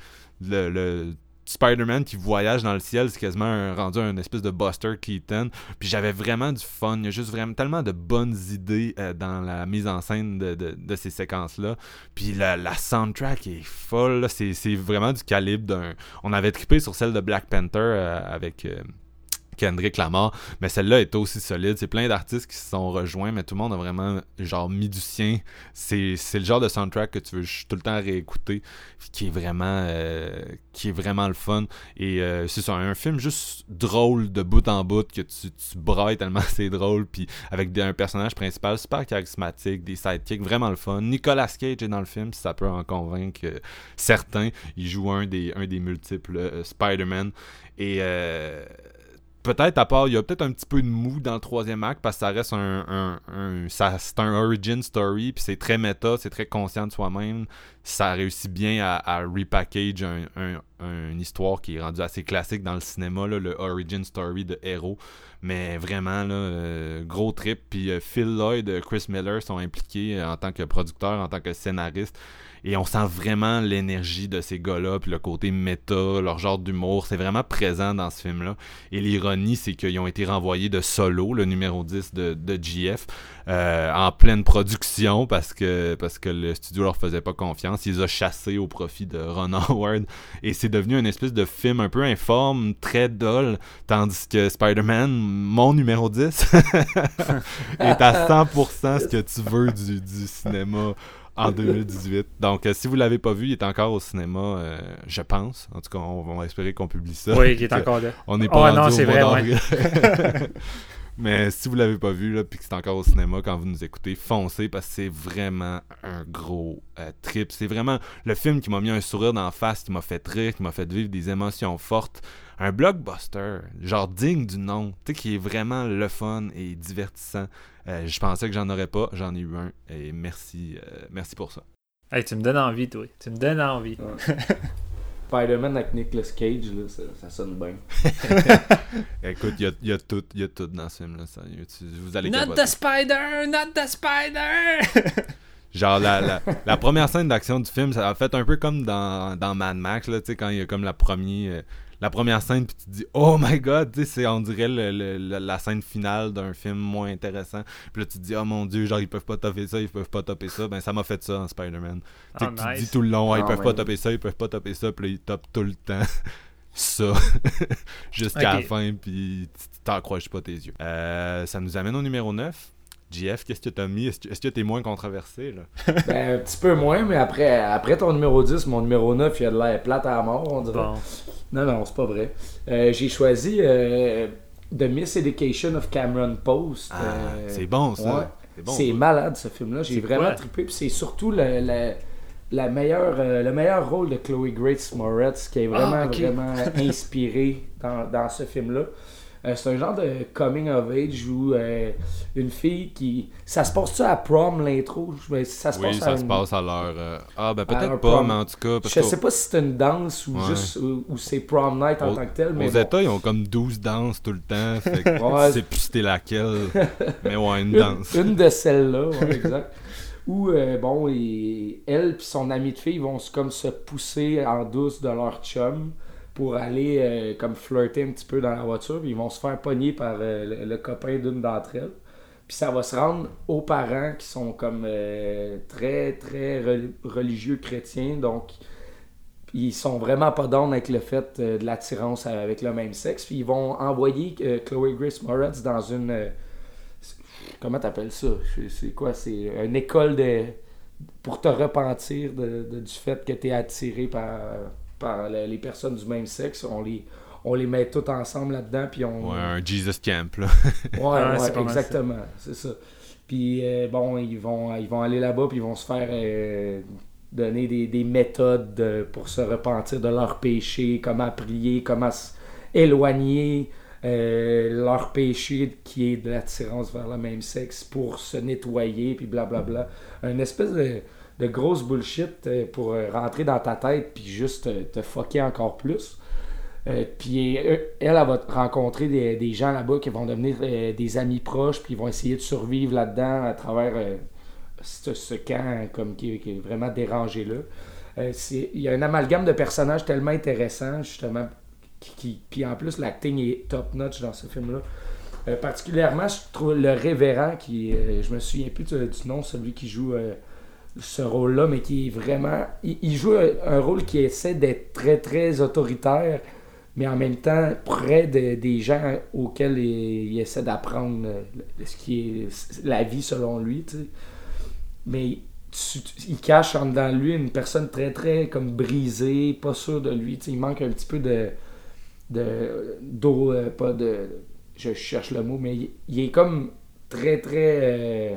Spider-Man qui voyage dans le ciel, c'est quasiment un- rendu un espèce de Buster Keaton. Puis j'avais vraiment du fun. Il y a juste vraiment tellement de bonnes idées euh, dans la mise en scène de, ces séquences-là. Puis la, la soundtrack est folle. c'est vraiment du calibre d'un. On avait trippé sur celle de Black Panther euh, avec. euh, Kendrick Lamar, mais celle-là est aussi solide. C'est plein d'artistes qui se sont rejoints, mais tout le monde a vraiment genre mis du sien. C'est le genre de soundtrack que tu veux tout le temps réécouter, qui est vraiment euh, qui est vraiment le fun. Et euh, c'est un film juste drôle de bout en bout que tu, tu brailles tellement c'est drôle, puis avec un personnage principal super charismatique, des sidekicks vraiment le fun. Nicolas Cage est dans le film, si ça peut en convaincre euh, certains. Il joue un des un des multiples Spider-Man et peut-être à part, il y a peut-être un petit peu de mou dans le troisième acte parce que ça reste un, c'est un origin story puis c'est très méta, c'est très conscient de soi-même. Ça réussit bien à, repackage un, un- un- une histoire qui est rendue assez classique dans le cinéma, là, le origin story de héros. Mais vraiment, là, euh, gros trip. Puis euh, Phil Lloyd, euh, Chris Miller sont impliqués en tant que producteur, en tant que scénariste. Et on sent vraiment l'énergie de ces gars-là, puis le côté méta, leur genre d'humour. C'est vraiment présent dans ce film-là. Et l'ironie, c'est qu'ils ont été renvoyés de Solo, le numéro 10 de, de GF, en pleine production parce que, parce que le studio leur faisait pas confiance. Ils les ont chassés au profit de Ron Howard. Et c'est devenu une espèce de film un peu informe, très dull, tandis que Spider-Man, mon numéro 10, est à 100% ce que tu veux du, du cinéma en 2018. Donc, euh, si vous l'avez pas vu, il est encore au cinéma, euh, je pense. En tout cas, on, on va espérer qu'on publie ça. Oui, qui est encore là. On n'est Oh, pas non, rendu c'est au mois vrai, ouais. Mais si vous l'avez pas vu, là, puis que c'est encore au cinéma quand vous nous écoutez, foncez parce que c'est vraiment un gros euh, trip. C'est vraiment le film qui m'a mis un sourire dans la face, qui m'a fait rire, qui m'a fait vivre des émotions fortes. Un blockbuster, genre digne du nom, tu sais, qui est vraiment le fun et divertissant. Euh, je pensais que j'en aurais pas, j'en ai eu un. Et merci, euh, merci pour ça. Hey, tu me donnes envie, toi. Tu me donnes envie. Spider-Man avec Nicolas Cage, là, ça, ça sonne bien. Écoute, il y y a tout, il y a tout dans ce film-là. ça. Tu- Vous allez Not capoter. the spider! Not the spider! Genre, la, la, la première scène d'action du film, ça a fait un peu comme dans, dans Mad Max, là, tu sais, quand il y a comme la, première euh, la première scène, puis tu te dis, oh my god, tu sais, c'est, on dirait le- la scène finale d'un film moins intéressant. Puis là, tu te dis, oh mon dieu, genre, ils peuvent pas topper ça, ils peuvent pas topper ça. Ben, ça m'a fait ça en Spider-Man. Oh, que tu te dis tout le long, Ah, ils Ah, peuvent pas topper ça, ils peuvent pas topper ça, puis là, ils topent tout le temps ça jusqu'à la fin, puis tu t'en croches pas tes yeux. Euh, ça nous amène au numéro 9. JF, qu'est-ce que t'as mis? Est-ce que t'es moins controversé, là? Ben, un petit peu moins, mais après, après ton numéro 10, mon numéro 9, il a de l'air plate à la mort, on dirait. Bon. Non, non, c'est pas vrai. Euh, J'ai choisi euh, The Miss Education of Cameron Post. Ah, Euh, c'est bon, ça. ouais. C'est bon. c'est malade ce film-là. J'ai vraiment trippé. Puis c'est surtout le, le- la meilleure, euh, le meilleur rôle de Chloe Grace Moretz qui est vraiment, Ah, ok. vraiment inspiré dans, dans ce film-là. Euh, c'est un genre de coming of age où euh, une fille qui. Ça se passe-tu à prom l'intro? Je- Ça se Oui, passe ça à se une- passe à l'heure. euh, Ah, ben peut-être pas, mais en tout cas. Parce Je qu'au- sais pas si c'est une danse ou Ouais. juste ou, c'est prom night en tant que tel, mais Aux bon. États, ils ont comme 12 danses tout le temps. Fait que Ouais. tu sais plus c'était laquelle. mais ouais, une une, danse. une de celles-là, ouais, exact. Où, euh, bon, et elle et son ami de fille vont se- comme se pousser en douce de leur chum pour aller euh, comme flirter un petit peu dans la voiture. Ils vont se faire pogner par euh, le, copain d'une d'entre elles. Puis ça va se rendre aux parents qui sont comme euh, très, très rel- religieux chrétiens. Donc, ils sont vraiment pas down avec le fait de l'attirance avec le même sexe. Puis ils vont envoyer Chloe Grace Moretz dans une... comment t'appelles ça? C'est- quoi? C'est une école de pour te repentir de- du fait que tu es attiré par, par le- les personnes du même sexe. On les, on les met tous ensemble là-dedans, puis on... Ouais, un Jesus Camp, là. Ouais, mal exactement, c'est ça. Puis euh, bon, ils vont, ils vont aller là-bas, puis ils vont se faire euh, donner des, des méthodes de- pour se repentir de leurs péchés, comment prier, comment s'éloigner euh, leur péché qui est de l'attirance vers le même sexe pour se nettoyer, puis blablabla. Une espèce de, de grosse bullshit euh, pour euh, rentrer dans ta tête, puis juste te, te fucker encore plus. Euh, puis euh, elle, elle va rencontrer des, des gens là-bas qui vont devenir euh, des amis proches, puis ils vont essayer de survivre là-dedans à travers euh, ce, ce camp comme qui, est vraiment dérangé là. Euh, Il y a un amalgame de personnages tellement intéressant, justement. Qui, puis en plus, l'acting est top-notch dans ce film-là. Euh, particulièrement, je trouve le révérend, qui euh, je me souviens plus de- du nom, celui qui joue euh, ce rôle-là, mais qui est vraiment. Il, joue un, rôle qui essaie d'être très, très autoritaire, mais en même temps près de- des gens auxquels il, essaie d'apprendre euh, ce qui est la vie selon lui. Mais il cache en dedans de lui une personne très, très comme brisée, pas sûr de lui. Il manque un petit peu de. de d'eau, euh, pas de. Je cherche le mot, mais il, il est comme très, très. euh,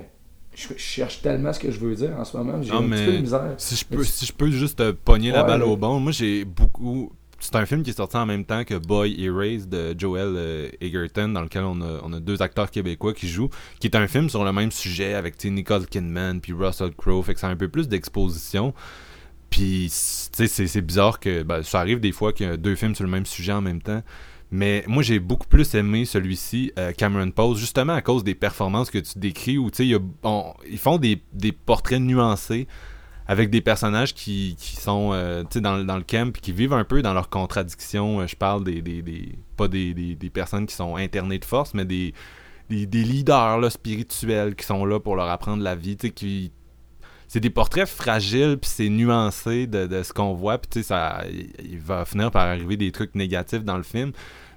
je, cherche tellement ce que je veux dire en ce moment. J'ai un petit peu de misère. Si je peux, si je peux juste te pogner la balle ouais. au bon, moi j'ai beaucoup. C'est un film qui est sorti en même temps que Boy Erased de Joel euh, Egerton, dans lequel on a, on a deux acteurs québécois qui jouent, qui est un film sur le même sujet avec Nicole Kidman puis Russell Crowe, fait que c'est un peu plus d'exposition. Puis, tu sais, c'est- c'est bizarre que ben, ça arrive des fois qu'il y a deux films sur le même sujet en même temps. Mais moi, j'ai beaucoup plus aimé celui-ci, euh, Cameron Pose, justement à cause des performances que tu décris, où ils font des, des portraits nuancés avec des personnages qui, qui sont euh, dans, dans le camp qui vivent un peu dans leurs contradictions. Euh, Je parle des, des, des- pas des, des, personnes qui sont internées de force, mais des, des, leaders spirituels qui sont là pour leur apprendre la vie, qui c'est des portraits fragiles puis c'est nuancé de, de ce qu'on voit puis ça il va finir par arriver des trucs négatifs dans le film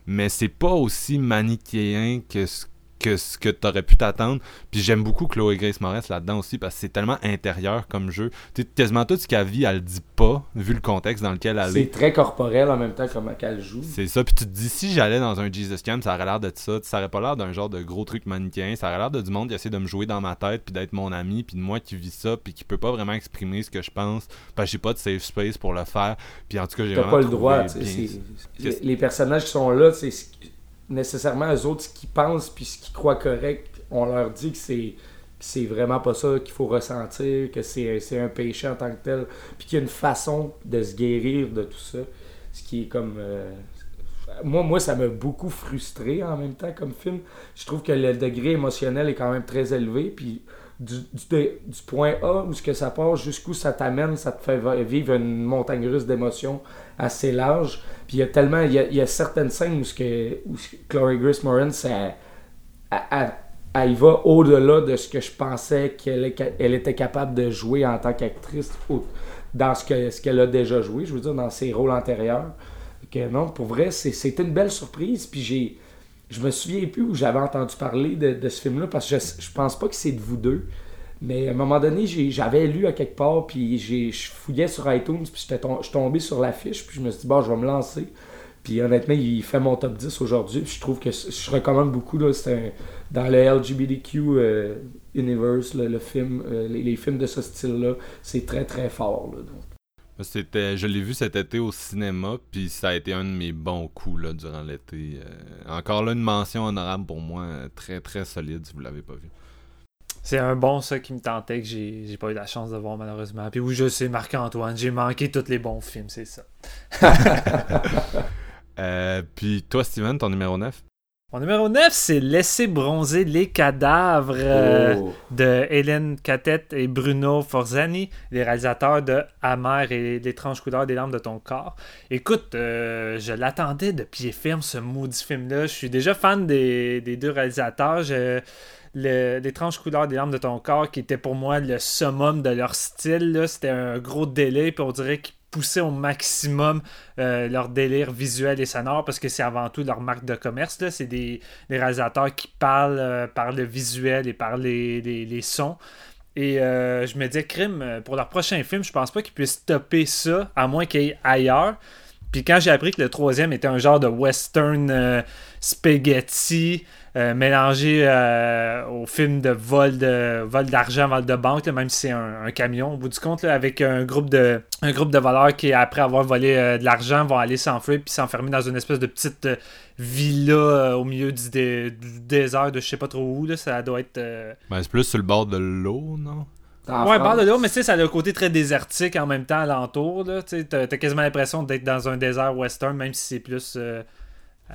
mais c'est pas aussi manichéen que ce que ce que t'aurais pu t'attendre. Puis j'aime beaucoup Chloé Grace Moretz là-dedans aussi parce que c'est tellement intérieur comme jeu. Tu sais, quasiment tout ce qu'elle vit, elle le dit pas, vu le contexte dans lequel elle est. C'est très corporel en même temps, comment qu'elle joue. C'est ça, puis tu te dis, si j'allais dans un Jesus Camp, ça aurait l'air de ça, ça aurait pas l'air d'un genre de gros truc manichéen, ça aurait l'air de du monde qui essaie de me jouer dans ma tête, puis d'être mon ami, puis de moi qui vis ça, puis qui peut pas vraiment exprimer ce que je pense, parce que j'ai pas de safe space pour le faire, puis en tout cas, j'ai pas le droit. tu bien- Les personnages qui sont là, c'est ce qui- nécessairement eux autres ce qu'ils pensent puis ce qu'ils croient correct. On leur dit que c'est c'est vraiment pas ça qu'il faut ressentir, que c'est un péché en tant que tel, puis qu'il y a une façon de se guérir de tout ça. Ce qui est comme. euh, moi, moi, ça m'a beaucoup frustré en même temps comme film. Je trouve que le degré émotionnel est quand même très élevé. Puis du, du, point A où ce que ça part jusqu'où ça t'amène, ça te fait vivre une montagne russe d'émotions assez large. Puis il y a tellement, il y a, certaines scènes où, ce que, où Chloe Grace Moran, elle, elle- elle va au-delà de ce que je pensais qu'elle elle était capable de jouer en tant qu'actrice dans ce que- ce qu'elle a déjà joué, je veux dire, dans ses rôles antérieurs. Que non, pour vrai, c'était une belle surprise. Puis j'ai. Je me souviens plus où j'avais entendu parler de, de ce film-là parce que je, je pense pas que c'est de vous deux. Mais à un moment donné, j'avais lu à quelque part, puis je fouillais sur iTunes, puis tom- je suis tombé sur l'affiche, puis je me suis dit, bon, je vais me lancer. Puis honnêtement, il fait mon top 10 aujourd'hui, je trouve que je recommande beaucoup. Là, dans le LGBTQ euh, universe, le film, euh, les, films de ce style-là, c'est très très fort. C'était, je l'ai vu cet été au cinéma, puis ça a été un de mes bons coups là, durant l'été. Euh, encore là, une mention honorable pour moi, très très solide si vous l'avez pas vu. C'est un bon ça qui me tentait que j'ai j'ai pas eu la chance de voir malheureusement. Puis oui, je sais, Marc-Antoine, j'ai manqué tous les bons films, c'est ça. Euh, puis toi, Steven, ton numéro 9 Mon numéro 9, c'est Laisser bronzer les cadavres euh, Oh. de Hélène Catette et Bruno Forzani, les réalisateurs de Amer et l'étrange couleur des larmes de ton corps. Écoute, euh, je l'attendais de pied ferme, ce maudit film-là. Je suis déjà fan des, des deux réalisateurs. Je- L'étrange couleur des larmes de ton corps, qui était pour moi le summum de leur style, c'était un gros délai, puis on dirait qu'ils poussaient au maximum euh, leur délire visuel et sonore, parce que c'est avant tout leur marque de commerce. C'est des, réalisateurs qui parlent euh, par le visuel et par les, les- sons. Et euh, je me disais, crime, pour leur prochain film, je pense pas qu'ils puissent stopper ça, à moins qu'ils aillent ailleurs. Puis quand j'ai appris que le troisième était un genre de western spaghetti mélangé euh, au film de vol de vol d'argent, vol de banque, là, même si c'est un, un camion au bout du compte, là, avec un groupe de un groupe de voleurs qui, après avoir volé euh, de l'argent, vont aller s'enfuir puis s'enfermer dans une espèce de petite euh, villa euh, au milieu du, dé- du désert de je sais pas trop où. Là, ça doit être. euh, ben, C'est plus sur le bord de l'eau, non? En ouais, bord de l'eau, mais tu sais, ça a le côté très désertique en même temps alentour. Tu sais, t'as, t'as quasiment l'impression d'être dans un désert western, même si c'est plus. euh,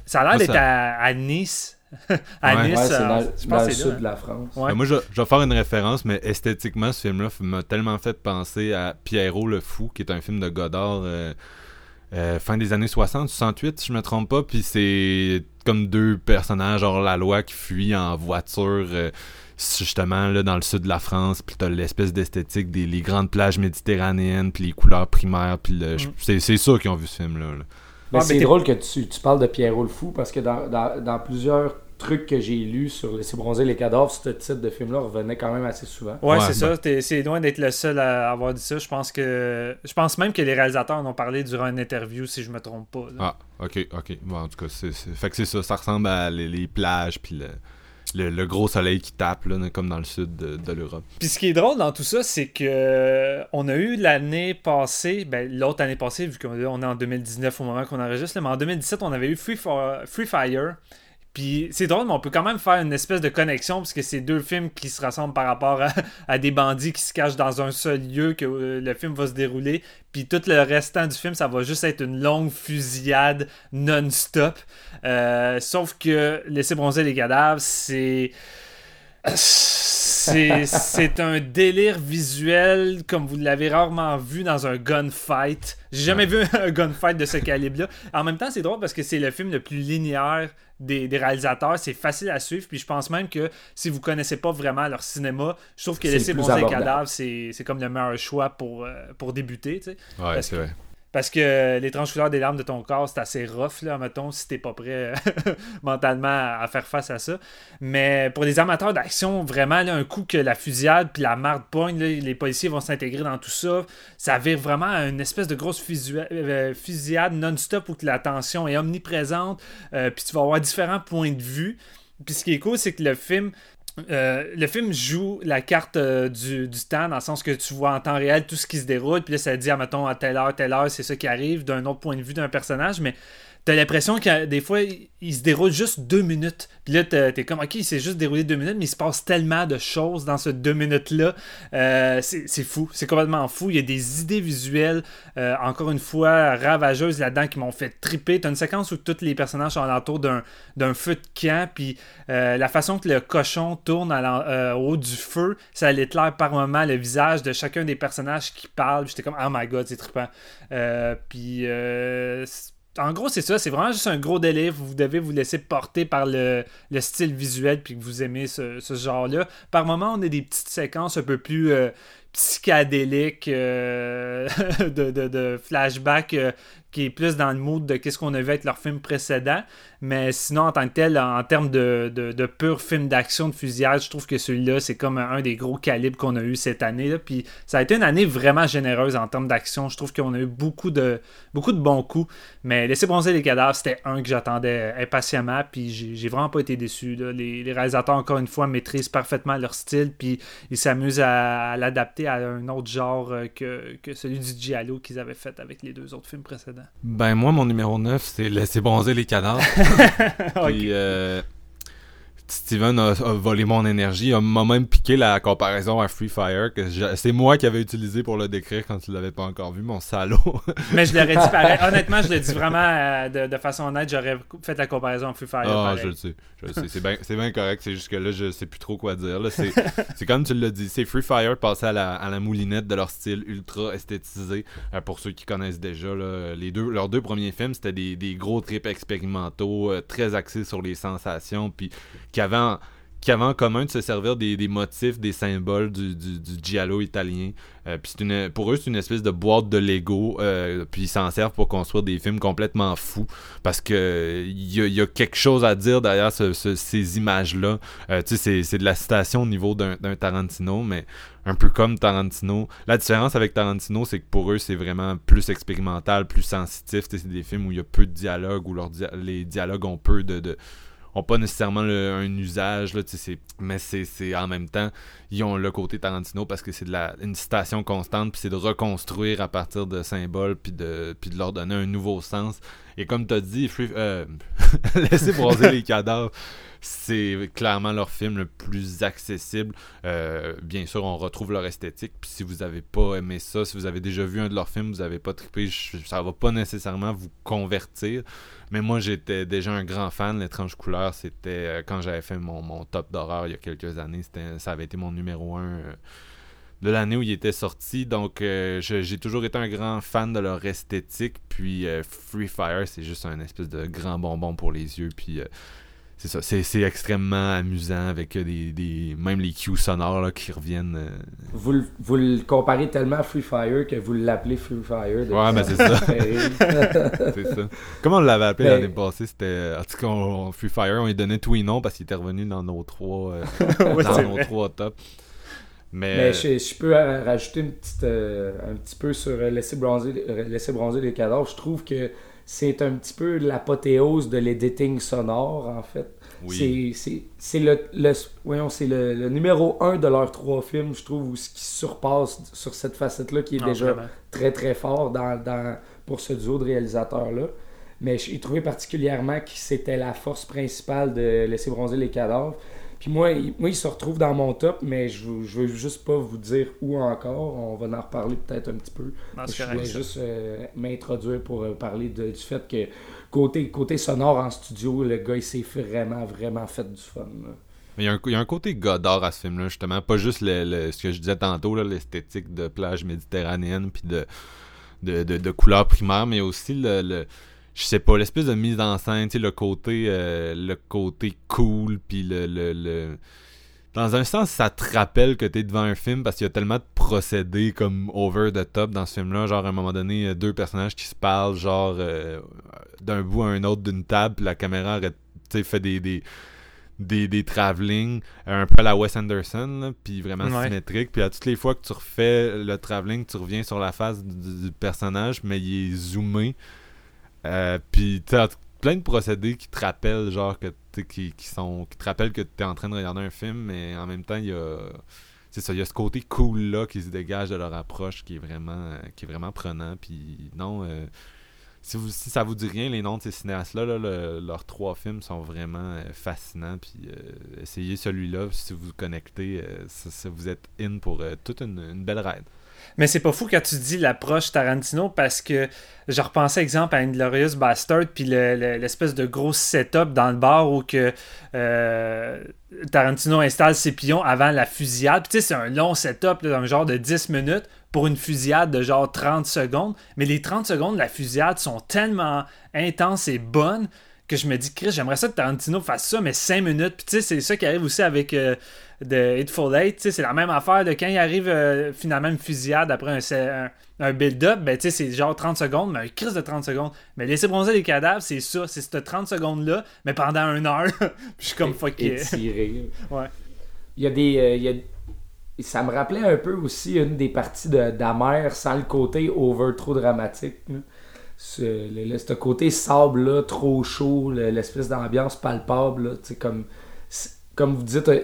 Ça a l'air d'être ça- à, à Nice. à Ouais. Nice, Ouais, c'est euh, dans, je dans pense le que c'est sud là. de la France. Ouais. Ben, moi, je, je vais faire une référence, mais esthétiquement, ce film-là m'a tellement fait penser à Pierrot le Fou, qui est un film de Godard euh, euh, fin des années 60, 68, si je me trompe pas. Puis c'est comme deux personnages hors la loi qui fuient en voiture. euh, justement là dans le sud de la France puis t'as l'espèce d'esthétique des les grandes plages méditerranéennes puis les couleurs primaires puis le- Mm. c'est c'est sûr qu'ils ont vu ce film là, Mais Ah, c'est drôle que tu, tu parles de Pierrot le Fou parce que dans, dans, dans plusieurs trucs que j'ai lus sur Laisser bronzer les cadavres, ce titre de film-là revenait quand même assez souvent. Ouais, Ouais, c'est ben- ça. T'es- c'est loin d'être le seul à avoir dit ça. Je pense que. Je pense même que les réalisateurs en ont parlé durant une interview, si je me trompe pas. là. Ah, ok, ok. Bon, en tout cas, c'est, c'est- fait que c'est ça. Ça ressemble à les, les plages, puis le, le, gros soleil qui tape, là, comme dans le sud de, l'Europe. Puis ce qui est drôle dans tout ça, c'est que euh, on a eu l'année passée, ben, l'autre année passée, vu qu'on on est en 2019 au moment qu'on enregistre, mais en 2017, on avait eu Free, For- Free Fire. Puis c'est drôle, mais on peut quand même faire une espèce de connexion, parce que c'est deux films qui se ressemblent par rapport à, à des bandits qui se cachent dans un seul lieu que euh, le film va se dérouler. Puis tout le restant du film, ça va juste être une longue fusillade non-stop. Euh, sauf que Laisser bronzer les cadavres, c'est. C'est un délire visuel comme vous l'avez rarement vu dans un gunfight. J'ai jamais vu un gunfight de ce calibre-là. En même temps, c'est drôle parce que c'est le film le plus linéaire des, des réalisateurs. C'est facile à suivre. Puis je pense même que si vous connaissez pas vraiment leur cinéma, je trouve que Laisser bronzer cadavres, c'est comme le meilleur choix pour, euh, pour débuter. Ouais, c'est que- vrai. Parce que l'étrange couleur des larmes de ton corps, c'est assez rough, là, mettons, si t'es pas prêt mentalement à, faire face à ça. Mais pour les amateurs d'action, vraiment, là, un coup que la fusillade puis la marde pogne, là, les policiers vont s'intégrer dans tout ça. Ça vire vraiment à une espèce de grosse euh, fusillade non-stop où la tension est omniprésente. euh, puis tu vas avoir différents points de vue. Puis ce qui est cool, c'est que le film. Euh, le film joue la carte euh, du, du temps dans le sens que tu vois en temps réel tout ce qui se déroule, puis là ça dit, à mettons, à telle heure, telle heure, c'est ça qui arrive d'un autre point de vue d'un personnage, mais t'as l'impression que des fois il, se déroule juste deux minutes, puis là t'es comme, ok, il s'est juste déroulé deux minutes, mais il se passe tellement de choses dans ce deux minutes-là, Euh, c'est fou, c'est complètement fou, il y a des idées visuelles, euh, encore une fois, ravageuses là-dedans qui m'ont fait triper, t'as une séquence où tous les personnages sont alentour d'un feu de camp, puis euh, la façon que le cochon tourne au haut du feu, ça l'éclaire par moment le visage de chacun des personnages qui parlent. J'étais comme, oh my god, c'est trippant. Puis, en gros, c'est ça. C'est vraiment juste un gros délire. Vous devez vous laisser porter par le, le style visuel, puis que vous aimez ce, genre-là. Par moment, on a des petites séquences un peu plus. euh, psychédéliques euh, de, de, de flashback euh, qui est plus dans le mood de qu'est-ce qu'on a vu avec leur film précédent. Mais sinon, en tant que tel, en termes de, de, de pur film d'action, de fusillade, je trouve que celui-là, c'est comme un des gros calibres qu'on a eu cette année. Là. Puis ça a été une année vraiment généreuse en termes d'action. Je trouve qu'on a eu beaucoup de, beaucoup de bons coups. Mais Laisser bronzer les cadavres, c'était un que j'attendais impatiemment. Puis j'ai vraiment pas été déçu. Les, réalisateurs, encore une fois, maîtrisent parfaitement leur style. Puis ils s'amusent à, à l'adapter à un autre genre euh, que, que celui du Giallo qu'ils avaient fait avec les deux autres films précédents. Ben, moi, mon numéro 9, c'est Laisser bronzer les cadavres. Puis, euh, Steven a, a volé mon énergie, a- m'a même piqué la comparaison à Free Fire, que c'est moi qui avais utilisé pour le décrire quand tu l'avais pas encore vu, mon salaud. Mais je l'aurais dit pareil. Honnêtement, je le dis vraiment euh, de, de façon honnête. J'aurais fait la comparaison en Free Fire. Ah, pareil. je le sais. Je le sais. C'est bien correct. C'est juste que là, je sais plus trop quoi dire. C'est c'est comme tu l'as dit. C'est Free Fire passé à la, à la moulinette de leur style ultra esthétisé. Euh, pour ceux qui connaissent déjà, là, les deux, leurs deux premiers films, c'était des, des gros trips expérimentaux, euh, très axés sur les sensations, puis qui qui avaient en commun de se servir des, des motifs, des symboles du, du, du giallo italien. Euh, une, pour eux, c'est une espèce de boîte de Lego. euh, puis ils s'en servent pour construire des films complètement fous. Parce que il y, y a quelque chose à dire derrière ce- ce- ces images-là. Euh, tu sais, c'est- de la citation au niveau d'un Tarantino, mais un peu comme Tarantino. La différence avec Tarantino, c'est que pour eux, c'est vraiment plus expérimental, plus sensitif. C'est des films où il y a peu de dialogue, où les dialogues ont peu de ont pas nécessairement le- un usage, là, mais c'est c'est- en même temps, ils ont le côté Tarantino parce que c'est de la une citation constante, puis c'est de reconstruire à partir de symboles, puis de, puis de leur donner un nouveau sens. Et comme tu as dit, Free- euh, Laisser broser les cadavres, c'est clairement leur film le plus accessible. Euh, bien sûr, on retrouve leur esthétique, puis si vous avez pas aimé ça, si vous avez déjà vu un de leurs films, vous avez pas trippé, je- ça va pas nécessairement vous convertir. Mais moi, j'étais déjà un grand fan. L'étrange couleur, c'était euh, quand j'avais fait mon, top d'horreur il y a quelques années. Ça avait été mon numéro 1 de l'année où il était sorti. Donc, euh, j'ai toujours été un grand fan de leur esthétique. Puis, euh, Free Fire, c'est juste un espèce de grand bonbon pour les yeux. Puis, euh, c'est ça. C'est, c'est extrêmement amusant avec euh, des, des- même les cues sonores là, qui reviennent. euh. Vous, le- vous le comparez tellement à Free Fire que vous l'appelez Free Fire. Ouais, ben, sa c'est ça. C'est ça. Comment on l'avait appelé Ben- l'année passée? C'était. En tout cas, on, on- Free Fire, on lui donnait tous les noms parce qu'il était revenu dans nos trois, euh, Ouais, dans nos vrai. trois tops. Mais. Mais je, je peux euh, rajouter une petite, euh, un petit peu sur euh, laisser bronzer, euh, laisser bronzer les cadavres. Je trouve que c'est un petit peu l'apothéose de l'editing sonore, en fait. oui. C'est- C'est c'est le, le, voyons, c'est le, le numéro un de leurs trois films, je trouve, où ce qui surpasse sur cette facette-là qui est Ah, déjà vraiment. très très fort dans, dans- pour ce duo de réalisateurs-là. Mais j'ai trouvé particulièrement que c'était la force principale de laisser bronzer les cadavres. Puis moi, il, moi, il se retrouve dans mon top, mais je, veux- je veux juste pas vous dire où encore. On va en reparler peut-être un petit peu. Non, je voulais juste euh, m'introduire pour euh, parler de- du fait que côté, côté sonore en studio, le gars, il s'est vraiment, vraiment fait du fun. là. Il y, a un, il y a un côté Godard à ce film-là, justement. Pas juste le, le- ce que je disais tantôt, là, l'esthétique de plage méditerranéenne puis de, de, de, de couleurs primaires, mais aussi le, le- je sais pas, l'espèce de mise en scène, tu sais, le côté, euh, le côté cool, puis le, le, le- dans un sens, ça te rappelle que t'es devant un film parce qu'il y a tellement de procédés comme over the top dans ce film-là. Genre, à un moment donné, deux personnages qui se parlent, genre, euh, d'un bout à un autre d'une table, puis la caméra tu sais, fait des, des, des, des travelling un peu à la Wes Anderson, puis vraiment Ouais. symétrique. Puis à toutes les fois que tu refais le travelling, tu reviens sur la face du, du personnage, mais il est zoomé. Euh, puis t'as plein de procédés qui te rappellent, genre, que qui, qui sont qui te rappellent que tu es en train de regarder un film, mais en même temps, il y a. C'est ça, il y a ce côté cool là qui se dégage de leur approche qui est vraiment euh, qui est vraiment prenant. Puis non, euh, si, vous, si ça vous dit rien, les noms de ces cinéastes-là, là, le- leurs trois films sont vraiment euh, fascinants. Puis essayez celui-là si vous vous connectez. ça- vous êtes in pour toute une, une belle ride. Mais c'est pas fou quand tu dis l'approche Tarantino parce que je repensais exemple à Inglorious Bastard puis le- le- l'espèce de gros setup dans le bar où que euh, Tarantino installe ses pions avant la fusillade. Puis tu sais, c'est un long setup, là, un genre de 10 minutes pour une fusillade de genre 30 secondes. Mais les 30 secondes de la fusillade sont tellement intenses et bonnes que je me dis, Chris, j'aimerais ça que Tarantino fasse ça, mais 5 minutes. Puis tu sais, c'est ça qui arrive aussi avec euh, de Hateful Eight. Tu sais, c'est la même affaire de quand il arrive euh, finalement une fusillade après un, se- un, un build-up, ben tu sais, c'est genre 30 secondes, mais un crise de 30 secondes. Mais laisser bronzer les cadavres, c'est ça, c'est cette 30 secondes-là, mais pendant une heure. Puis je suis comme fuck yeah. Ouais. Il y a des. euh, il y a- Ça me rappelait un peu aussi une des parties de- d'Amer sans le côté over trop dramatique. Ce, le, le- ce côté sable là, trop chaud, le- l'espèce d'ambiance palpable, là, tu sais, comme, comme vous dites, euh,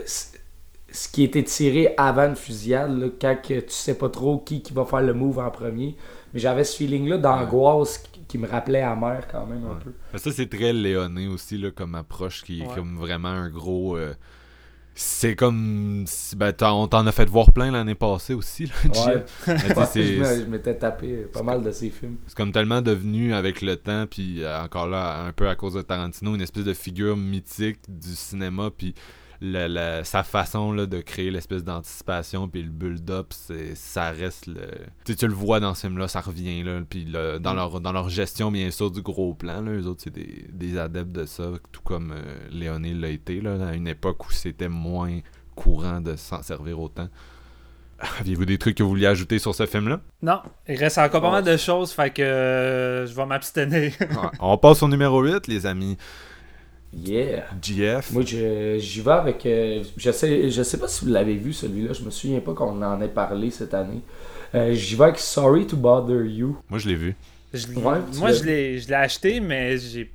ce qui était tiré avant une fusillade, là, quand que tu sais pas trop qui, qui va faire le move en premier. Mais j'avais ce feeling-là d'angoisse qui, qui me rappelait Amer quand même un Ouais. peu. Mais ça, c'est très léoné aussi, là, comme approche, qui est comme vraiment un gros. euh, c'est comme. Ben, on t'en a fait voir plein l'année passée aussi, là, Ouais, je m'étais tapé pas mal de ces films. c'est comme tellement devenu avec le temps, puis euh, encore là, un peu à cause de Tarantino, une espèce de figure mythique du cinéma, puis la- la- sa façon là, de créer l'espèce d'anticipation, puis le build-up, ça reste le. Tu le vois dans ce film-là, ça revient, là, puis le- dans, leur, dans leur gestion, bien sûr, du gros plan, là, eux autres, c'est des, des adeptes de ça, tout comme euh, Léoné l'a été, là, à une époque où c'était moins courant de s'en servir autant. Aviez-vous des trucs que vous vouliez ajouter sur ce film-là? Non, il reste encore pas mal de choses, fait que euh, je vais m'abstenir. Ouais. On passe au numéro 8, les amis. Yeah! GF. Moi, je- j'y vais avec. euh, je, sais, je sais pas si vous l'avez vu celui-là, je me souviens pas qu'on en ait parlé cette année. Euh, j'y vais avec Sorry to Bother You. Moi, je l'ai vu. Je l'ai- Ouais, moi, je l'ai je l'ai acheté, mais j'ai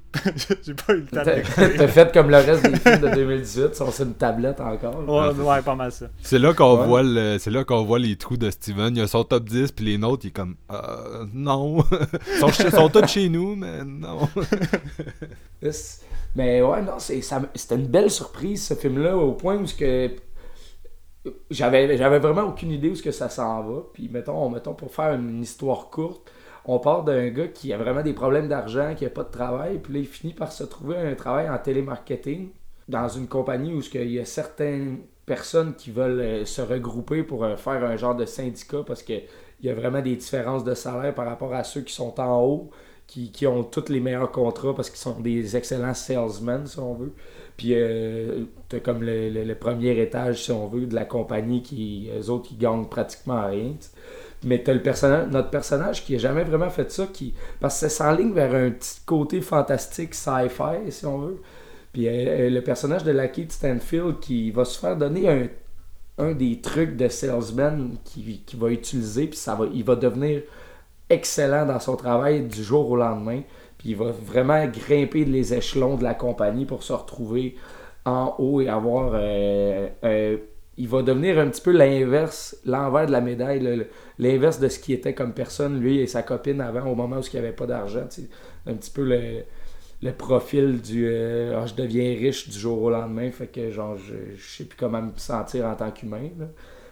j'ai pas eu le temps de T'as fait comme le reste des films de 2018, sont sur une tablette encore. Ouais, ouais, pas mal ça. C'est là qu'on Ouais. voit le, c'est là qu'on voit les trous de Steven. Il y a son top 10 puis les nôtres, il est comme euh, non. ils sont tous chez nous, mais non. Mais ouais, non, c'était une belle surprise ce film-là, au point où que j'avais vraiment aucune idée où ce que ça s'en va. Puis mettons, mettons pour faire une histoire courte, on part d'un gars qui a vraiment des problèmes d'argent, qui a pas de travail, puis là il finit par se trouver un travail en télémarketing dans une compagnie où qu'il y a certaines personnes qui veulent euh, se regrouper pour euh, faire un genre de syndicat parce que il y a vraiment des différences de salaire par rapport à ceux qui sont en haut qui, ont tous les meilleurs contrats parce qu'ils sont des excellents salesmen, si on veut. Puis, euh, t'as comme le, premier étage, si on veut, de la compagnie qui, eux autres, qui gagnent pratiquement rien. tu. Mais t'as le personnage, notre personnage qui a jamais vraiment fait ça, qui, parce que ça s'enligne vers un petit côté fantastique, sci-fi, si on veut. Puis euh, le personnage de Lakeith Stanfield qui va se faire donner un, un des trucs de salesman qu'il qui va utiliser, puis ça va, il va devenir excellent dans son travail du jour au lendemain. Puis il va vraiment grimper les échelons de la compagnie pour se retrouver en haut et avoir. euh, euh, il va devenir un petit peu l'inverse, l'envers de la médaille, le- l'inverse de ce qui était comme personne, lui et sa copine avant, au moment où il n'y avait pas d'argent. sais. Un petit peu le, profil du euh, Ah, je deviens riche du jour au lendemain, fait que genre je, je sais plus comment me sentir en tant qu'humain.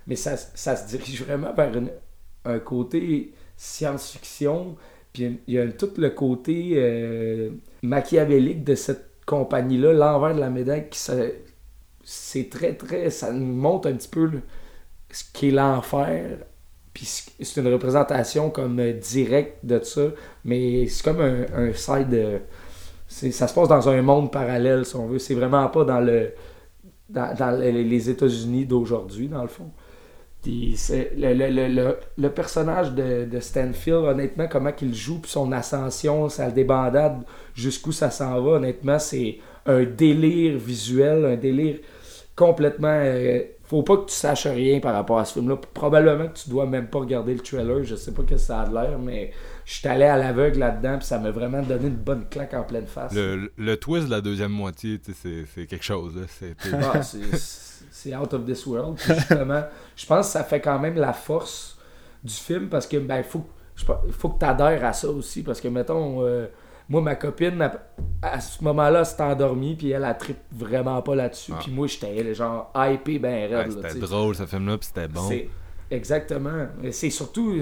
Mais ça, se dirige vraiment vers un côté science-fiction, puis il y a tout le côté euh, machiavélique de cette compagnie-là, l'envers de la médaille, qui c'est très très. ça nous montre un petit peu ce qu'est l'enfer. Puis c'est une représentation comme euh, directe de ça, mais c'est comme un, un side. euh, ça se passe dans un monde parallèle, si on veut. C'est vraiment pas dans le dans, les États-Unis d'aujourd'hui, dans le fond. Puis le, le- le- le- le personnage de, de Stanfield, honnêtement, comment qu'il joue, puis son ascension, sa débandade, jusqu'où ça s'en va, honnêtement, c'est un délire visuel, un délire complètement. euh, faut pas que tu saches rien par rapport à ce film-là. Probablement que tu dois même pas regarder le trailer. Je sais pas que ça a de l'air, mais je suis allé à l'aveugle là-dedans, puis ça m'a vraiment donné une bonne claque en pleine face. Le, le twist de la deuxième moitié, c'est c'est quelque chose. là. C'est- out of this world. Justement, je pense que ça fait quand même la force du film parce que ben faut faut que tu adhères à ça aussi parce que mettons euh, moi ma copine à, à ce moment-là s'est endormie puis elle a tripe vraiment pas là-dessus Ah. puis moi j'étais genre hypé ben raide Ouais, c'était drôle ce film-là, puis c'était bon. Exactement. C'est surtout,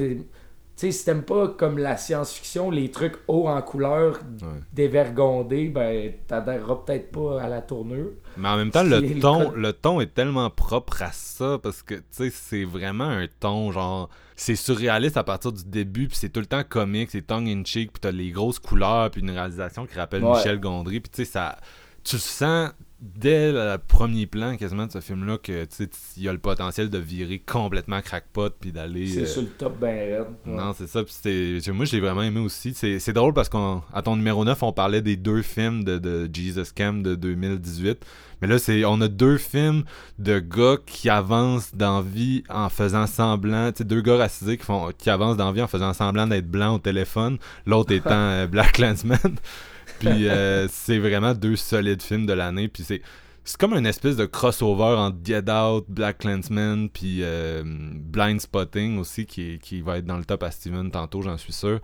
sais, si t'aimes pas comme la science-fiction, les trucs hauts en couleur, Ouais. dévergondés, ben t'adhèreras peut-être pas à la tournure. Mais en même temps, le ton, code. le ton est tellement propre à ça parce que, tu sais, c'est vraiment un ton, genre, c'est surréaliste à partir du début, puis c'est tout le temps comique, c'est tongue-in-cheek, puis t'as les grosses couleurs, puis une réalisation qui rappelle Ouais. Michel Gondry, puis tu sais, ça, tu sens dès le premier plan quasiment de ce film-là que, tu sais, il y a le potentiel de virer complètement crackpot, puis d'aller... C'est euh, sur le top ben raide. Ouais. non, c'est ça. Puis moi, j'ai vraiment aimé aussi. C'est c'est drôle parce qu'à ton numéro 9, on parlait des deux films de, de Jesus Cam de 2018. Mais là, c'est on a deux films de gars qui avancent dans vie en faisant semblant. Tu sais, deux gars racisés qui, font, qui avancent dans vie en faisant semblant d'être blancs au téléphone. L'autre étant euh, Black Clansman. Puis euh, c'est vraiment deux solides films de l'année. Puis c'est. C'est comme une espèce de crossover entre Get Out, Black Clansman, puis euh, Blind Spotting aussi, qui, qui va être dans le top à Steven tantôt, j'en suis sûr.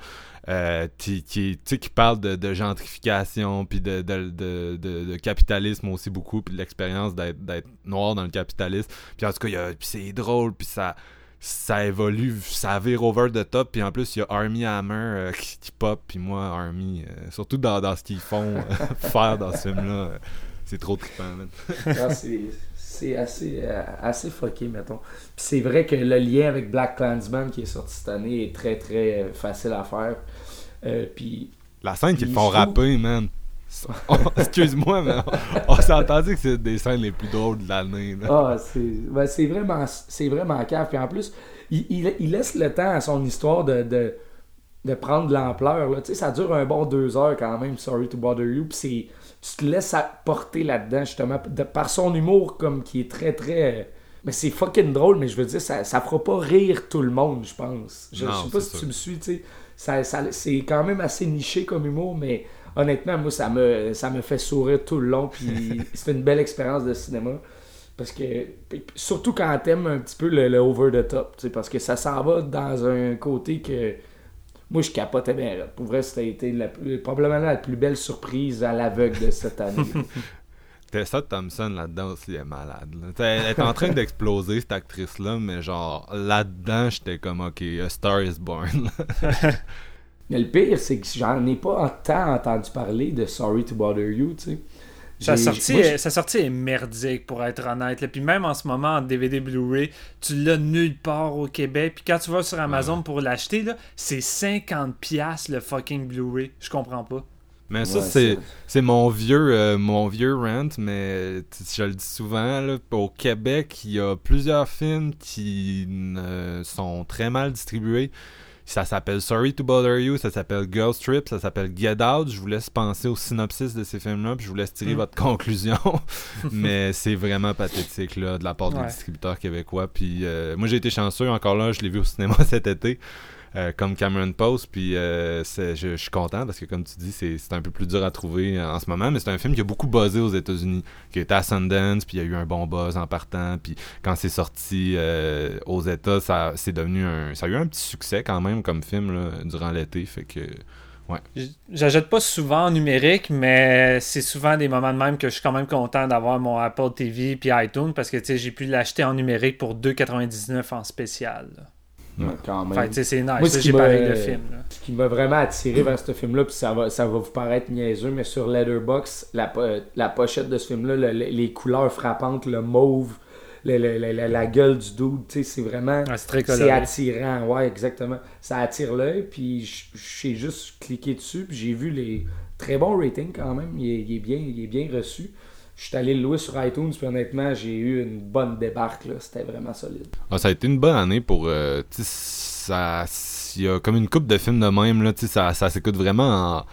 Euh, qui, qui, qui parle de, gentrification, puis de, de, de, capitalisme aussi beaucoup, puis de l'expérience d'être noir dans le capitalisme. Puis en tout cas, c'est drôle, puis ça, ça évolue, ça vire over the top, puis en plus, il y a Army Hammer euh, qui, qui pop, puis moi, Army, euh, surtout dans, dans ce qu'ils font euh, faire dans ce film-là, euh, c'est trop trippant, man. Ah, c'est assez, assez fucké, mettons. Puis c'est vrai que le lien avec Black Clansman qui est sorti cette année est très très facile à faire. Puis La scène qu'ils font rapper, man. Oh, Excuse-moi, mais on, on s'est entendu que c'est des scènes les plus drôles de l'année. Ah, c'est ben, c'est vraiment, c'est vraiment cave. Puis en plus, il, il- il laisse le temps à son histoire de, de, de prendre de l'ampleur. là. Tu sais, ça dure un bon deux heures quand même, Sorry to Bother You. Puis c'est- tu te laisses porter là-dedans, justement, de- par son humour, comme qui est très, très. Mais c'est fucking drôle, mais je veux dire, ça, ça fera pas rire tout le monde, je pense. Je, je Non, sais pas si sûr. tu me suis, tu sais. Ça, ça- c'est quand même assez niché comme humour, mais honnêtement, moi, ça me, ça me fait sourire tout le long. Puis c'est une belle expérience de cinéma. Parce que, surtout quand t'aimes un petit peu le, le over the top, parce que ça s'en va dans un côté que moi je capotais bien. Pour vrai, c'était été la plus- probablement la plus belle surprise à l'aveugle de cette année. Tessa Thompson là-dedans aussi est malade. là. Elle est en train d'exploser, cette actrice-là, mais genre, là-dedans, j'étais comme, ok, A Star is Born. Mais le pire, c'est que j'en ai pas tant entendu parler de Sorry to Bother You, tu sais. Sa sortie, moi, est- sa sortie est merdique, pour être honnête. là. Puis même en ce moment, en DVD Blu-ray, tu l'as nulle part au Québec. Puis quand tu vas sur Amazon pour l'acheter, là, c'est 50$ piastres, le fucking Blu-ray. Je comprends pas. Mais ça, Ouais, c'est mon vieux euh, mon vieux rant, mais je le dis souvent, là, au Québec, il y a plusieurs films qui sont très mal distribués. Ça s'appelle Sorry to Bother You, ça s'appelle Girl Trip, ça s'appelle Get Out. Je vous laisse penser au synopsis de ces films-là, puis je vous laisse tirer Mm. votre conclusion. Mais c'est vraiment pathétique là, de la part des Ouais. distributeurs québécois. Puis euh, moi, j'ai été chanceux, encore là, je l'ai vu au cinéma cet été. Euh, comme Cameron Post, puis euh, je, suis content parce que, comme tu dis, c'est un peu plus dur à trouver en ce moment, mais c'est un film qui a beaucoup buzzé aux États-Unis, qui était à Sundance, puis il y a eu un bon buzz en partant, puis quand c'est sorti euh, aux États, ça devenu un, ça a eu un petit succès quand même comme film durant l'été, fait que J- J'achète pas souvent en numérique, mais c'est souvent des moments de même que je suis quand même content d'avoir mon Apple TV puis iTunes parce que j'ai pu l'acheter en numérique pour 2,99 en spécial. Quand même. C'est nice. Moi, ce J'ai film. là. Ce qui m'a vraiment attiré vers ce film-là, puis ça va, ça va vous paraître niaiseux, mais sur Letterboxd, la, po- la pochette de ce film-là, le- le- les couleurs frappantes, le mauve, le- le- le- la, la gueule du dude, tu sais, c'est vraiment... Ouais, c'est attirant, ouais, exactement. Ça attire l'œil, puis j'ai juste cliqué dessus, puis j'ai vu les très bons ratings quand même. Il est, il est bien, il est bien reçu. Je suis allé le louer sur iTunes, puis honnêtement, j'ai eu une bonne débarque. là. C'était vraiment solide. Ah, ça a été une bonne année pour. euh, tu sais, ça. Il y a comme une coupe de films de même, là. Tu sais, ça, ça s'écoute vraiment en-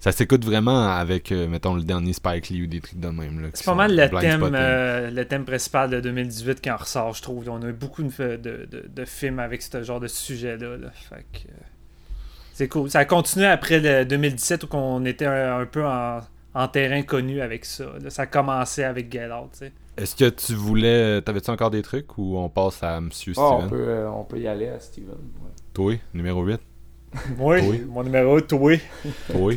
Ça s'écoute vraiment avec, euh, mettons, le dernier Spike Lee ou des trucs de même. C'est pas mal le thème, euh, le thème principal de 2018 qui en ressort, je trouve. On a eu beaucoup de, de, de- de films avec ce genre de sujet-là. là. Fait que, euh, c'est cool. Ça a continué après le 2017 où on était un, un peu en, en terrain connu avec ça. là. Ça a commencé avec Get Out, tu sais. Est-ce que tu voulais. T'avais-tu encore des trucs ou on passe à Monsieur Ah, on, Steven? peut, euh, on peut y aller à Steven. ouais. Toi, numéro 8. Oui, Oui. mon numéro, toi. Toi. Oui.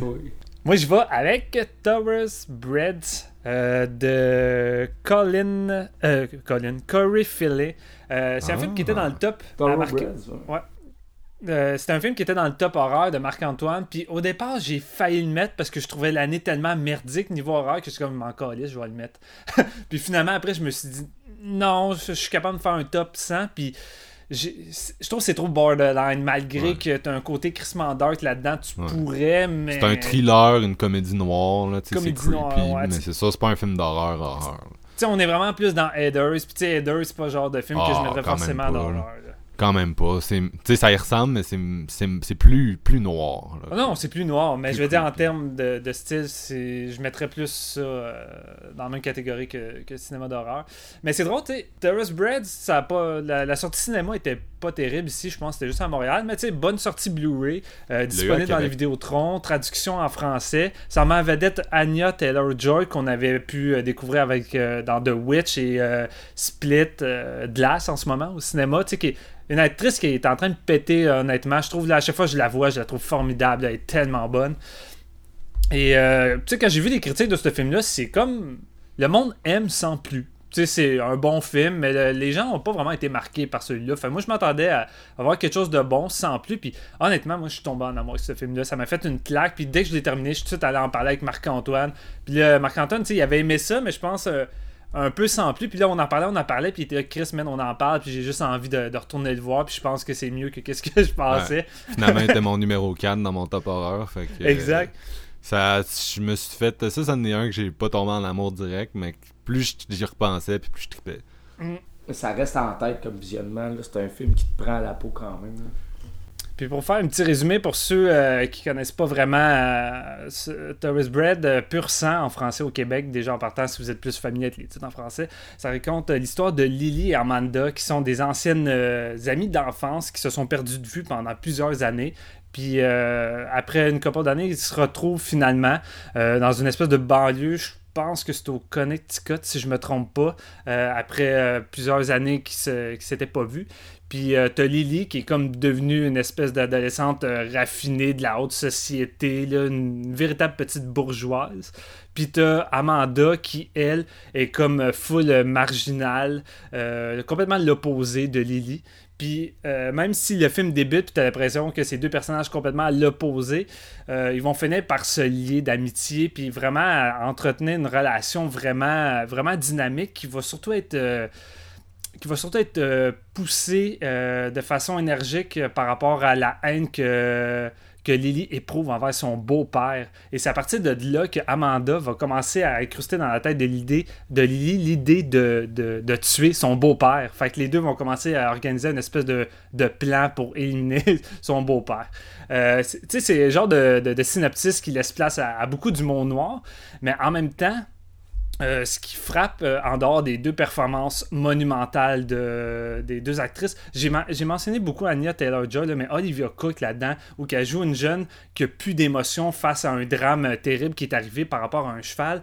Moi, je vais avec Towers Bread euh, de Colin, euh, Colin, Corey Philly. Euh, c'est un Ah. film qui était dans le top. à Thorough marquer- Breads, ouais. Euh, c'était un film qui était dans le top horreur de Marc-Antoine. Puis au départ, j'ai failli le mettre parce que je trouvais l'année tellement merdique niveau horreur que je suis comme, m'en calisse, je vais le mettre. puis finalement, après, je me suis dit, non, je, je suis capable de faire un top 100. Puis je trouve que c'est trop borderline. Malgré Ouais. que tu as un côté crissement dark là-dedans, tu Ouais. pourrais, mais. C'est un thriller, une comédie noire, là, c'est Comédie creepy, noire, ouais, mais c'est ça, c'est pas un film d'horreur, horreur. Tu sais, on est vraiment plus dans Headers. Puis, tu sais, Headers, c'est pas le genre de film que Ah, je mettrais quand même forcément pas, Quand même pas. C'est- Tu sais, ça y ressemble, mais c'est- plus, plus noir. là. Ah non, c'est plus noir, mais Plus je veux dire, en termes de, de style, je mettrais plus ça euh, dans la même catégorie que, que le cinéma d'horreur. Mais c'est drôle, tu sais, Terrace Bread, ça a pas, la, la sortie cinéma était pas terrible ici, je pense que c'était juste à Montréal, mais tu sais, bonne sortie Blu-ray, euh, disponible dans les Québec. Vidéotron, traduction en français. Ça en vedette Anya Taylor-Joy qu'on avait pu euh, découvrir avec, dans The Witch et Split, Glass en ce moment au cinéma, tu sais, qui est une actrice qui est en train de péter, euh, honnêtement. Je trouve, là, à chaque fois que je la vois, je la trouve formidable. Elle est tellement bonne. Et, euh, tu sais, quand j'ai vu les critiques de ce film-là, c'est comme. Le monde aime sans plus. Tu sais, c'est un bon film, mais le- les gens n'ont pas vraiment été marqués par celui-là. Fait, moi, je m'attendais à avoir quelque chose de bon sans plus. Puis, honnêtement, moi, je suis tombé en amour avec ce film-là. Ça m'a fait une claque. Puis, dès que je l'ai terminé, je suis tout de suite allé en parler avec Marc-Antoine. Puis, Marc-Antoine, tu sais, il avait aimé ça, mais je pense. euh, un peu sans plus. Puis là, on en parlait, on en parlait. Puis il était là, Chris, man, on en parle. Puis j'ai juste envie de, de retourner le voir. Puis je pense que c'est mieux que qu'est-ce que je pensais. Finalement, il était mon numéro 4 dans mon top horreur. Fait que, euh, Exact. ça, je me suis fait. Ça, c'en est un que j'ai pas tombé en amour direct, mais plus j'y repensais, puis plus je tripais. Ça reste en tête comme visionnement. là. C'est un film qui te prend à la peau quand même. là. Puis pour faire un petit résumé pour ceux euh, qui connaissent pas vraiment euh, Tourist Bread, euh, pur sang en français au Québec, déjà en partant si vous êtes plus familier avec les en français, ça raconte euh, l'histoire de Lily et Amanda qui sont des anciennes euh, amies d'enfance qui se sont perdues de vue pendant plusieurs années. Puis après une couple d'années, ils se retrouvent finalement dans une espèce de banlieue. Je pense que c'est au Connecticut, si je me trompe pas, après plusieurs années qui ne s'étaient pas vus. Puis euh, t'as Lily qui est comme devenue une espèce d'adolescente euh, raffinée de la haute société, une véritable petite bourgeoise. Puis t'as Amanda qui, elle, est comme euh, full marginale, complètement l'opposé de Lily. Puis même si le film débute, puis t'as l'impression que ces deux personnages complètement à l'opposé, ils vont finir par se lier d'amitié, puis vraiment entretenir une relation vraiment, vraiment dynamique qui va surtout être... qui va surtout être euh, poussé euh, de façon énergique euh, par rapport à la haine que, que Lily éprouve envers son beau-père. Et c'est à partir de là que Amanda va commencer à incruster dans la tête de l'idée de Lily l'idée de, tuer son beau-père. Fait que les deux vont commencer à organiser une espèce de, plan pour éliminer son beau-père. Tu sais, c'est le genre de, de, qui laisse place à, à beaucoup d'humour noir, mais en même temps, euh, ce qui frappe euh, en dehors des deux performances monumentales de, des deux actrices, j'ai men- j'ai mentionné beaucoup Anya Taylor-Joy, mais Olivia Cook là-dedans, où qu'elle joue une jeune qui a plus d'émotion face à un drame euh, terrible qui est arrivé par rapport à un cheval,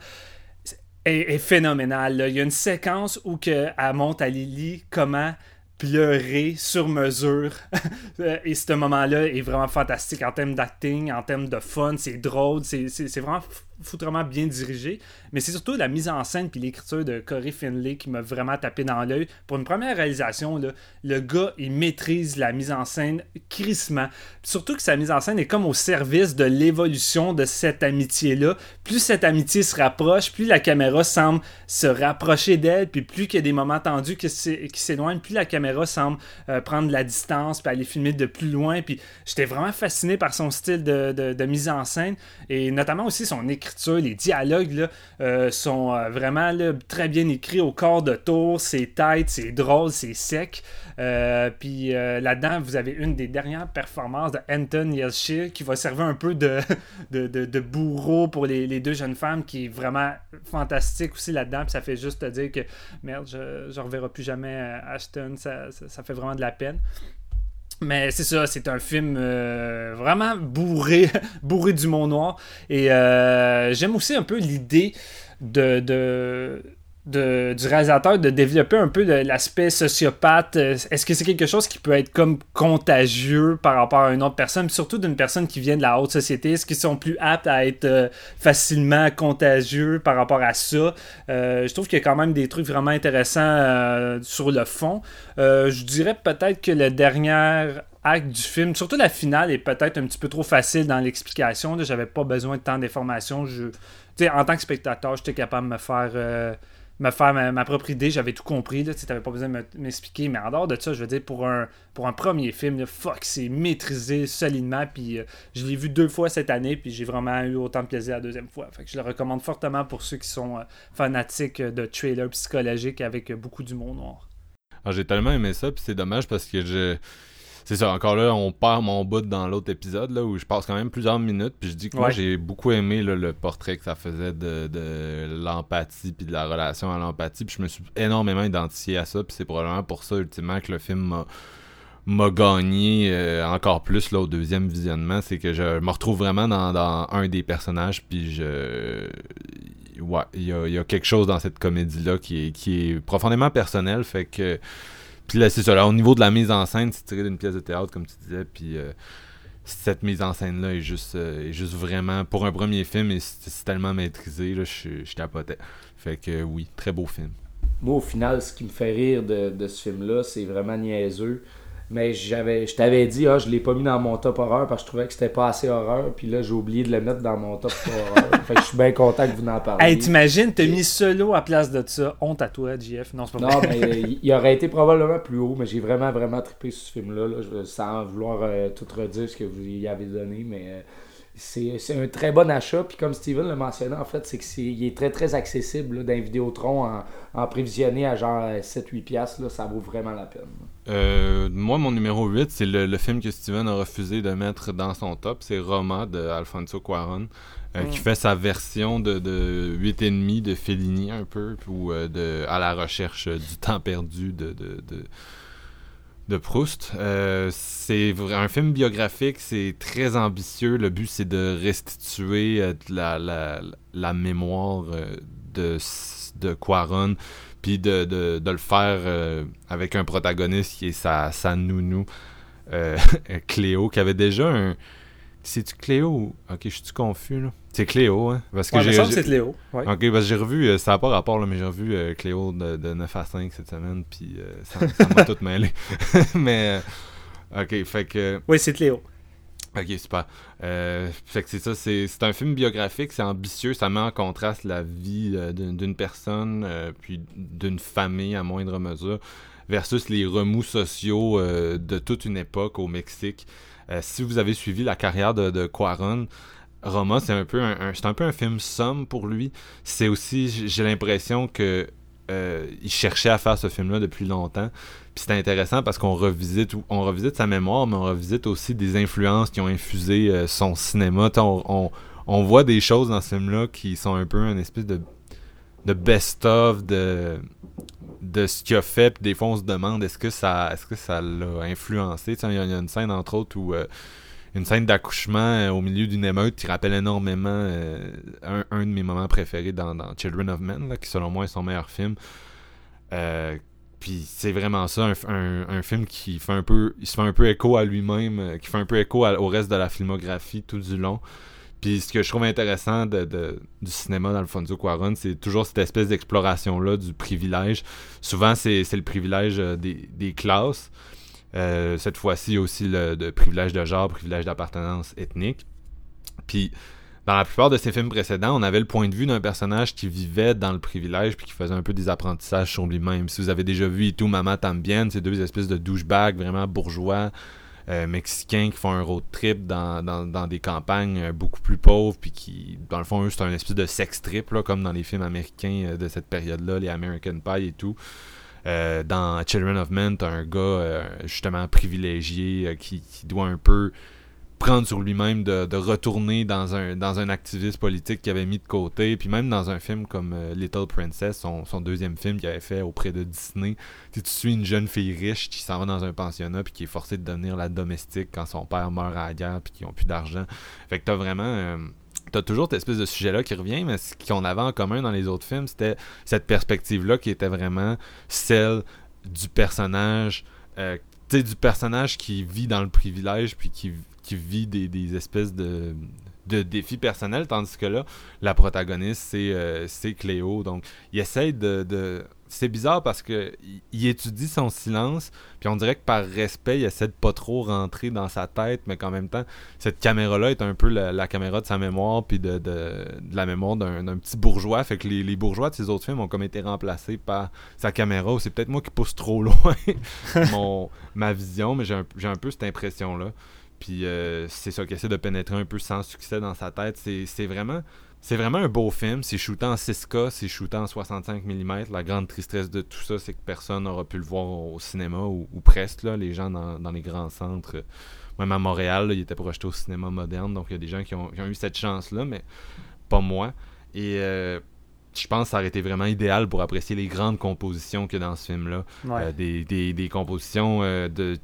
est, est phénoménale. Il y a une séquence où que elle montre à Lily comment pleurer sur mesure. Et ce moment-là est vraiment fantastique en termes d'acting, en termes de fun, c'est drôle, c'est vraiment foutrement bien dirigé. Mais c'est surtout la mise en scène puis l'écriture de Corey Finlay qui m'a vraiment tapé dans l'œil. Pour une première réalisation, là, le gars, il maîtrise la mise en scène crissement. Surtout que sa mise en scène est comme au service de l'évolution de cette amitié-là. Plus cette amitié se rapproche, plus la caméra semble se rapprocher d'elle, puis plus qu'il y a des moments tendus qui s'é- qui s'éloignent, plus la caméra semble euh, prendre de la distance, puis aller filmer de plus loin. Puis j'étais vraiment fasciné par son style de- de mise en scène, et notamment aussi son écriture les dialogues euh, sont euh, vraiment très bien écrits au corps de tour. C'est tight, c'est drôle, c'est sec. Euh, puis là-dedans, vous avez une des dernières performances de Anton qui va servir un peu de, bourreau pour les, deux jeunes femmes qui est vraiment fantastique aussi là-dedans. Puis ça fait juste te dire que merde, je ne reverrai plus jamais Ashton. Ça fait vraiment de la peine. Mais c'est ça, c'est un film euh, vraiment bourré, bourré du mont noir. Et euh, j'aime aussi un peu l'idée de, de, de- du réalisateur de développer un peu l'aspect sociopathe. Euh, Est-ce que c'est quelque chose qui peut être comme contagieux par rapport à une autre personne, surtout d'une personne qui vient de la haute société? Est-ce qu'ils sont plus aptes à être euh, facilement contagieux par rapport à ça? Euh, je trouve qu'il y a quand même des trucs vraiment intéressants sur le fond. Je dirais peut-être que le dernier acte du film, surtout la finale, est peut-être un petit peu trop facile dans l'explication. J'avais pas besoin de tant d'informations. En tant que spectateur, j'étais capable de me faire, me faire ma, ma propre idée. J'avais tout compris. Tu n'avais pas besoin de me- m'expliquer. Mais en dehors de ça, je veux dire, pour un, premier film, là, fuck, c'est maîtrisé solidement. Puis euh, je l'ai vu deux fois cette année. Puis j'ai vraiment eu autant de plaisir la deuxième fois. Fait que je le recommande fortement pour ceux qui sont euh, fanatiques de trailers psychologiques avec beaucoup d'humour noir. Ah, j'ai tellement aimé ça, puis c'est dommage parce que je. C'est ça, encore là, on perd mon bout dans l'autre épisode, là, où je passe quand même plusieurs minutes, puis je dis que moi, j'ai beaucoup aimé là, le portrait que ça faisait de, de l'empathie, puis de la relation à l'empathie, puis je me suis énormément identifié à ça, puis c'est probablement pour ça, ultimement, que le film m'a m'a gagné euh, encore plus là, au deuxième visionnement, c'est que je me retrouve vraiment dans, dans un des personnages, puis je... Ouais, il y a, il y a quelque chose dans cette comédie-là qui est, qui est profondément personnel, fait que... Puis là, c'est ça, là, au niveau de la mise en scène, c'est tiré d'une pièce de théâtre, comme tu disais, puis euh, cette mise en scène-là est juste, euh, est juste vraiment, pour un premier film, c'est tellement maîtrisé, là, je, je capotais. Fait que oui, très beau film. Moi, au final, ce qui me fait rire de, de ce film-là, c'est vraiment niaiseux. Mais j'avais, je t'avais dit, ah, je l'ai pas mis dans mon top horreur parce que je trouvais que c'était pas assez horreur. Puis là, j'ai oublié de le mettre dans mon top horreur. fait que je suis bien content que vous en parliez. Hey, t'imagines, t'as mis solo à place de ça. Honte à toi, JF. Non, c'est pas Non, mais il- il aurait été probablement plus haut, mais j'ai vraiment, vraiment trippé sur ce film-là, là, sans vouloir euh, tout redire ce que vous y avez donné, mais euh, c'est c'est un très bon achat. Puis comme Steven l'a mentionné, en fait, c'est qu'il est très, très accessible d'un Vidéotron en, en prévisionné à genre 7-8$, piastres, là, ça vaut vraiment la peine. Euh, moi, mon numéro 8, c'est le, le film que Steven a refusé de mettre dans son top. C'est Roma de Alfonso Cuaron, euh, qui fait sa version de, de 8,5 de Fellini un peu, ou euh, de à la recherche du temps perdu de, de, de, de Proust. Euh, c'est un film biographique, c'est très ambitieux. Le but, c'est de restituer euh, la, mémoire euh, de, de Quaron, puis de, le faire avec un protagoniste qui est sa, sa nounou, Cléo, qui avait déjà un... C'est-tu Cléo? Ou... Ok, je suis confus, là? C'est Cléo, hein? Parce que Ouais, il me j'ai... semble que c'est Léo. Ouais. Ok, parce que j'ai revu, euh, ça n'a pas rapport, là, mais j'ai revu euh, Cléo de, de 9 à 5 cette semaine, puis euh, ça m'a tout mêlé. mais, euh, ok, fait que... Oui, c'est Léo. Ok, super. Euh, fait que c'est ça, c'est un film biographique, c'est ambitieux, ça met en contraste la vie euh, d'une personne, euh, puis d'une famille à moindre mesure, versus les remous sociaux de toute une époque au Mexique. Si vous avez suivi la carrière de, de Roma, c'est un peu un, un- c'est un peu un film somme pour lui. C'est aussi, j'ai l'impression que il cherchait à faire ce film-là depuis longtemps. Puis c'est intéressant parce qu'on revisite, on revisite sa mémoire, mais on revisite aussi des influences qui ont infusé euh, son cinéma. On, voit des choses dans ce film-là qui sont un peu une espèce de, de best-of de, de ce qu'il a fait. Puis des fois, on se demande est-ce que ça est-ce que ça l'a influencé? Il y, a une scène, entre autres, où euh, une scène d'accouchement euh, au milieu d'une émeute qui rappelle énormément euh, un, un de mes moments préférés dans, Children of Men, là, qui selon moi est son meilleur film. Puis c'est vraiment ça, un, film qui fait un peu, se fait un peu écho à lui-même, euh, qui fait un peu écho au reste de la filmographie tout du long. Puis ce que je trouve intéressant de, de- du cinéma d'Alfonso Cuarón, c'est toujours cette espèce d'exploration-là du privilège. Souvent, c'est le privilège euh, des, classes. Euh, cette fois-ci, aussi le privilège de genre, privilège d'appartenance ethnique. Puis dans la plupart de ses films précédents, on avait le point de vue d'un personnage qui vivait dans le privilège puis qui faisait un peu des apprentissages sur lui-même. Si vous avez déjà vu Itu Mama Tambien, ces deux espèces de douchebags vraiment bourgeois, euh, mexicains qui font un road trip dans, dans, des campagnes euh, beaucoup plus pauvres, puis qui, dans le fond, eux, c'est un espèce de sex trip, là, comme dans les films américains euh, de cette période-là, les American Pie et tout. Euh, dans Children of Men, t'as un gars justement privilégié qui doit un peu prendre sur lui-même de, retourner dans un, dans un activiste politique qu'il avait mis de côté. Puis même dans un film comme euh, Little Princess, son, son deuxième film qu'il avait fait auprès de Disney, tu tu suis une jeune fille riche qui s'en va dans un pensionnat puis qui est forcée de devenir la domestique quand son père meurt à la guerre puis qu'ils ont plus d'argent. Fait que t'as vraiment... euh, T'as toujours cette espèce de sujet-là qui revient, mais ce qu'on avait en commun dans les autres films, c'était cette perspective-là qui était vraiment celle du personnage, euh, tu sais, du personnage qui vit dans le privilège, puis qui, qui vit des, espèces de, défis personnels, tandis que là, la protagoniste, c'est euh, Cléo. Donc, il essaye de... C'est bizarre parce que il- étudie son silence, puis on dirait que par respect, il essaie de pas trop rentrer dans sa tête, mais qu'en même temps, cette caméra-là est un peu la, caméra de sa mémoire, puis de, la mémoire d'un petit bourgeois. Fait que les, bourgeois de ces autres films ont comme été remplacés par sa caméra, c'est peut-être moi qui pousse trop loin mon, ma vision, mais j'ai un peu cette impression-là. Puis euh, c'est ça qui essaie de pénétrer un peu sans succès dans sa tête. C'est vraiment. C'est vraiment un beau film. C'est shooté en 6K, c'est shooté en 65 mm. La grande tristesse de tout ça, c'est que personne n'aura pu le voir au cinéma ou, ou presque. Là, les gens dans, dans les grands centres, même à Montréal, là, il était projeté au cinéma moderne. Donc il y a des gens qui ont, qui ont eu cette chance-là, mais pas moi. Et euh, je pense que ça aurait été vraiment idéal pour apprécier les grandes compositions qu'il y a dans ce film-là. Ouais. Euh, des, des, des compositions euh, de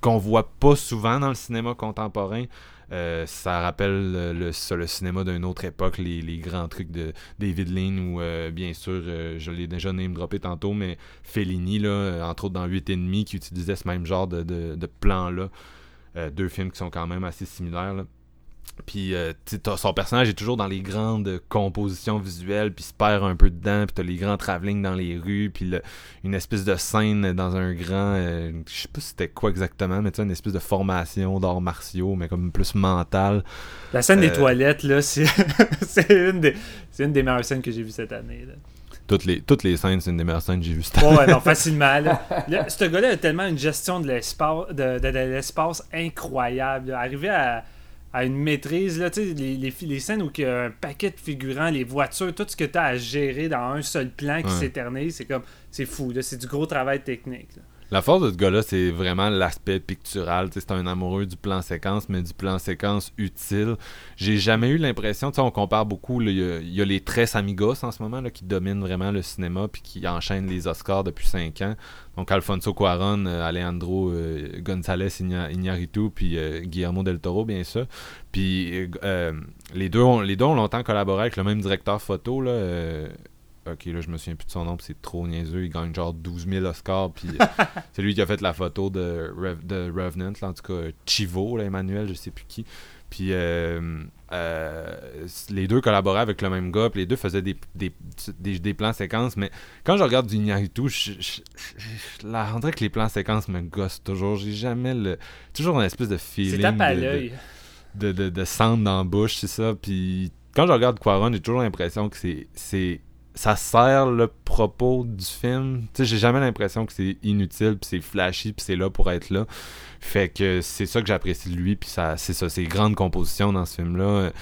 qu'on voit pas souvent dans le cinéma contemporain. Euh, ça rappelle le, le cinéma d'une autre époque, les, grands trucs de David Lean ou euh, bien sûr, euh, je l'ai déjà name droppé tantôt, mais Fellini, entre autres dans 8 et qui utilisait ce même genre de, plan-là. Deux films qui sont quand même assez similaires. Puis euh, son personnage est toujours dans les grandes compositions visuelles, puis se perd un peu dedans, puis t'as les grands travelling dans les rues, puis le- une espèce de scène dans un grand, euh, je sais pas si c'était quoi exactement, mais tu une espèce de formation d'arts martiaux, mais comme plus mentale. La scène des Euh, toilettes, là, c'est une, des- une des meilleures scènes que j'ai vues cette année. Là. Toutes les, toutes les scènes, c'est une des meilleures scènes que j'ai vues cette Ouais, ouais, non, facilement. Là. Là, ce gars-là a tellement une gestion de l'espace, de, de- incroyable. Arriver à, à une maîtrise, là, tu sais, les, les, les scènes où il y a un paquet de figurants, les voitures, tout ce que tu as à gérer dans un seul plan qui Ouais. s'éternise, c'est comme, c'est fou. là. C'est du gros travail technique. là. La force de ce gars-là, c'est vraiment l'aspect pictural. C'est un amoureux du plan séquence, mais du plan séquence utile. J'ai jamais eu l'impression, on compare beaucoup, il y, a- les Tres Amigos en ce moment là, qui dominent vraiment le cinéma puis qui enchaînent les Oscars depuis 5 ans. Donc Alfonso Cuarón, euh, Alejandro euh, González Iñárritu puis euh, Guillermo del Toro, bien sûr. Puis les, deux ont, les deux ont longtemps collaboré avec le même directeur photo, là, Ok, là, je me souviens plus de son nom, c'est trop niaiseux. Il gagne genre 12 000 Oscars, puis euh, c'est lui qui a fait la photo de, Rev- de Revenant, là, en tout cas Chivo, là, Emmanuel, je sais plus qui. Puis euh, euh, les deux collaboraient avec le même gars, puis les deux faisaient des, des, des, des plans séquences, mais quand je regarde du Iñárritu, je, je, je- là, on dirait que les plans séquences me gossent toujours. J'ai jamais le. Toujours une espèce de feeling. C'est à de- de- l'œil. de, de, de cendre dans la bouche, c'est ça. Puis quand je regarde Quaron, j'ai toujours l'impression que c'est ça sert le propos du film. Tu sais, j'ai jamais l'impression que c'est inutile, puis c'est flashy, puis c'est là pour être là. Fait que c'est ça que j'apprécie de lui, puis c'est ça, ses grandes compositions dans ce film-là.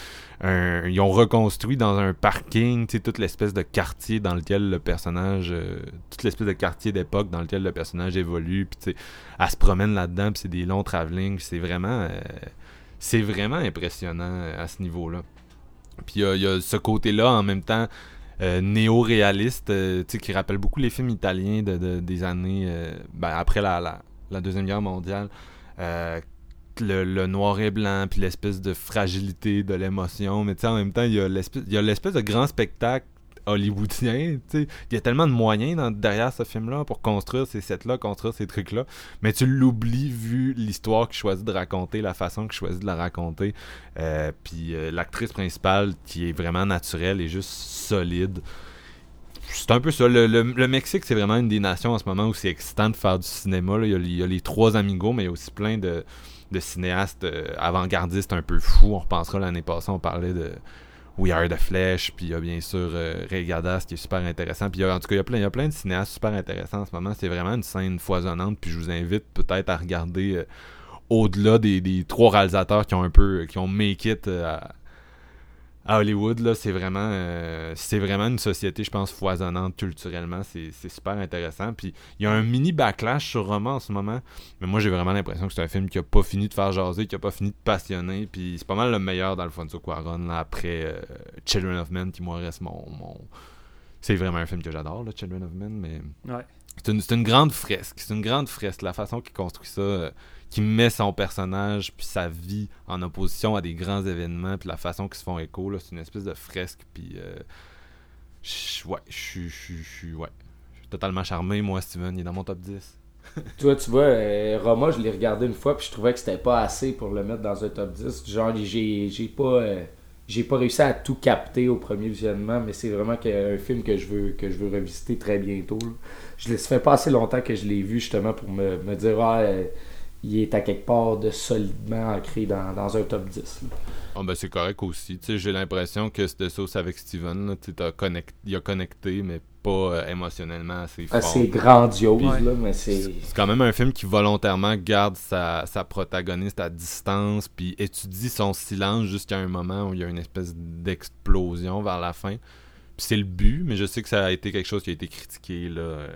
Ils ont reconstruit dans un parking, toute l'espèce de quartier dans lequel le personnage, euh, toute l'espèce de quartier d'époque dans lequel le personnage évolue, puis elle se promène là-dedans, puis c'est des longs travelling, c'est vraiment, euh, c'est vraiment impressionnant à ce niveau-là. Puis il y a- ce côté-là en même temps néo-réaliste, euh, tu sais, qui rappelle beaucoup les films italiens de, de- des années euh, ben, après la, Deuxième Guerre mondiale. Euh, le, noir et blanc, puis l'espèce de fragilité de l'émotion. Mais en même temps, il y a l'espèce de grand spectacle hollywoodien. Il y a tellement de moyens derrière ce film-là pour construire ces sets-là, construire ces trucs-là. Mais tu l'oublies vu l'histoire qu'il choisit de raconter, la façon qu'il choisit de la raconter. Euh, puis euh, l'actrice principale qui est vraiment naturelle et juste solide. C'est un peu ça. Le, Mexique, c'est vraiment une des nations en ce moment où c'est excitant de faire du cinéma. Il, y a, les trois amigos, mais il y a aussi plein de, de cinéastes euh, avant-gardistes un peu fous. On repensera l'année passée, on parlait de We Are the Flesh, puis il y a bien sûr euh, Ray qui est super intéressant. Puis en tout cas, il y, a plein, il y a plein de cinéastes super intéressants en ce moment. C'est vraiment une scène foisonnante. Puis je vous invite peut-être à regarder euh, au-delà des, des trois réalisateurs qui ont un peu qui ont make it euh, à, à Hollywood là c'est vraiment euh, c'est vraiment une société je pense foisonnante culturellement c'est super intéressant puis il y a un mini backlash sur Roma en ce moment mais moi j'ai vraiment l'impression que c'est un film qui a pas fini de faire jaser qui a pas fini de passionner puis c'est pas mal le meilleur d'Alfonso Cuarón là, après euh, Children of Men qui moi reste mon, mon... c'est vraiment un film que j'adore Children of Men mais Ouais. c'est une, une grande fresque. C'est une grande fresque. La façon qu'il construit ça, euh, qu'il met son personnage puis sa vie en opposition à des grands événements, puis la façon qu'ils se font écho, là, c'est une espèce de fresque. Puis, euh, ouais, je suis- je ouais. Totalement charmé, moi, Steven. Il est dans mon top 10. Toi, tu vois, euh, Roma, je l'ai regardé une fois, puis je trouvais que c'était pas assez pour le mettre dans un top 10. Genre, j'ai j'ai pas. euh, j'ai pas réussi à tout capter au premier visionnement, mais c'est vraiment un film que je veux que je veux revisiter très bientôt. Je ça fait pas assez longtemps que je l'ai vu justement pour me, me dire ah, il est à quelque part de solidement ancré dans, dans un top 10. là. Ah, ben, c'est correct aussi. Tu sais, j'ai l'impression que c'était ça aussi avec Steven. Là. Tu sais, t'as connect- Il a connecté, mais pas euh, émotionnellement assez fort. Assez grandiose, Ouais. là, mais c'est. C'est quand même un film qui volontairement garde sa, sa protagoniste à distance, puis étudie son silence jusqu'à un moment où il y a une espèce d'explosion vers la fin. Puis c'est le but, mais je sais que ça a été quelque chose qui a été critiqué. Là. euh,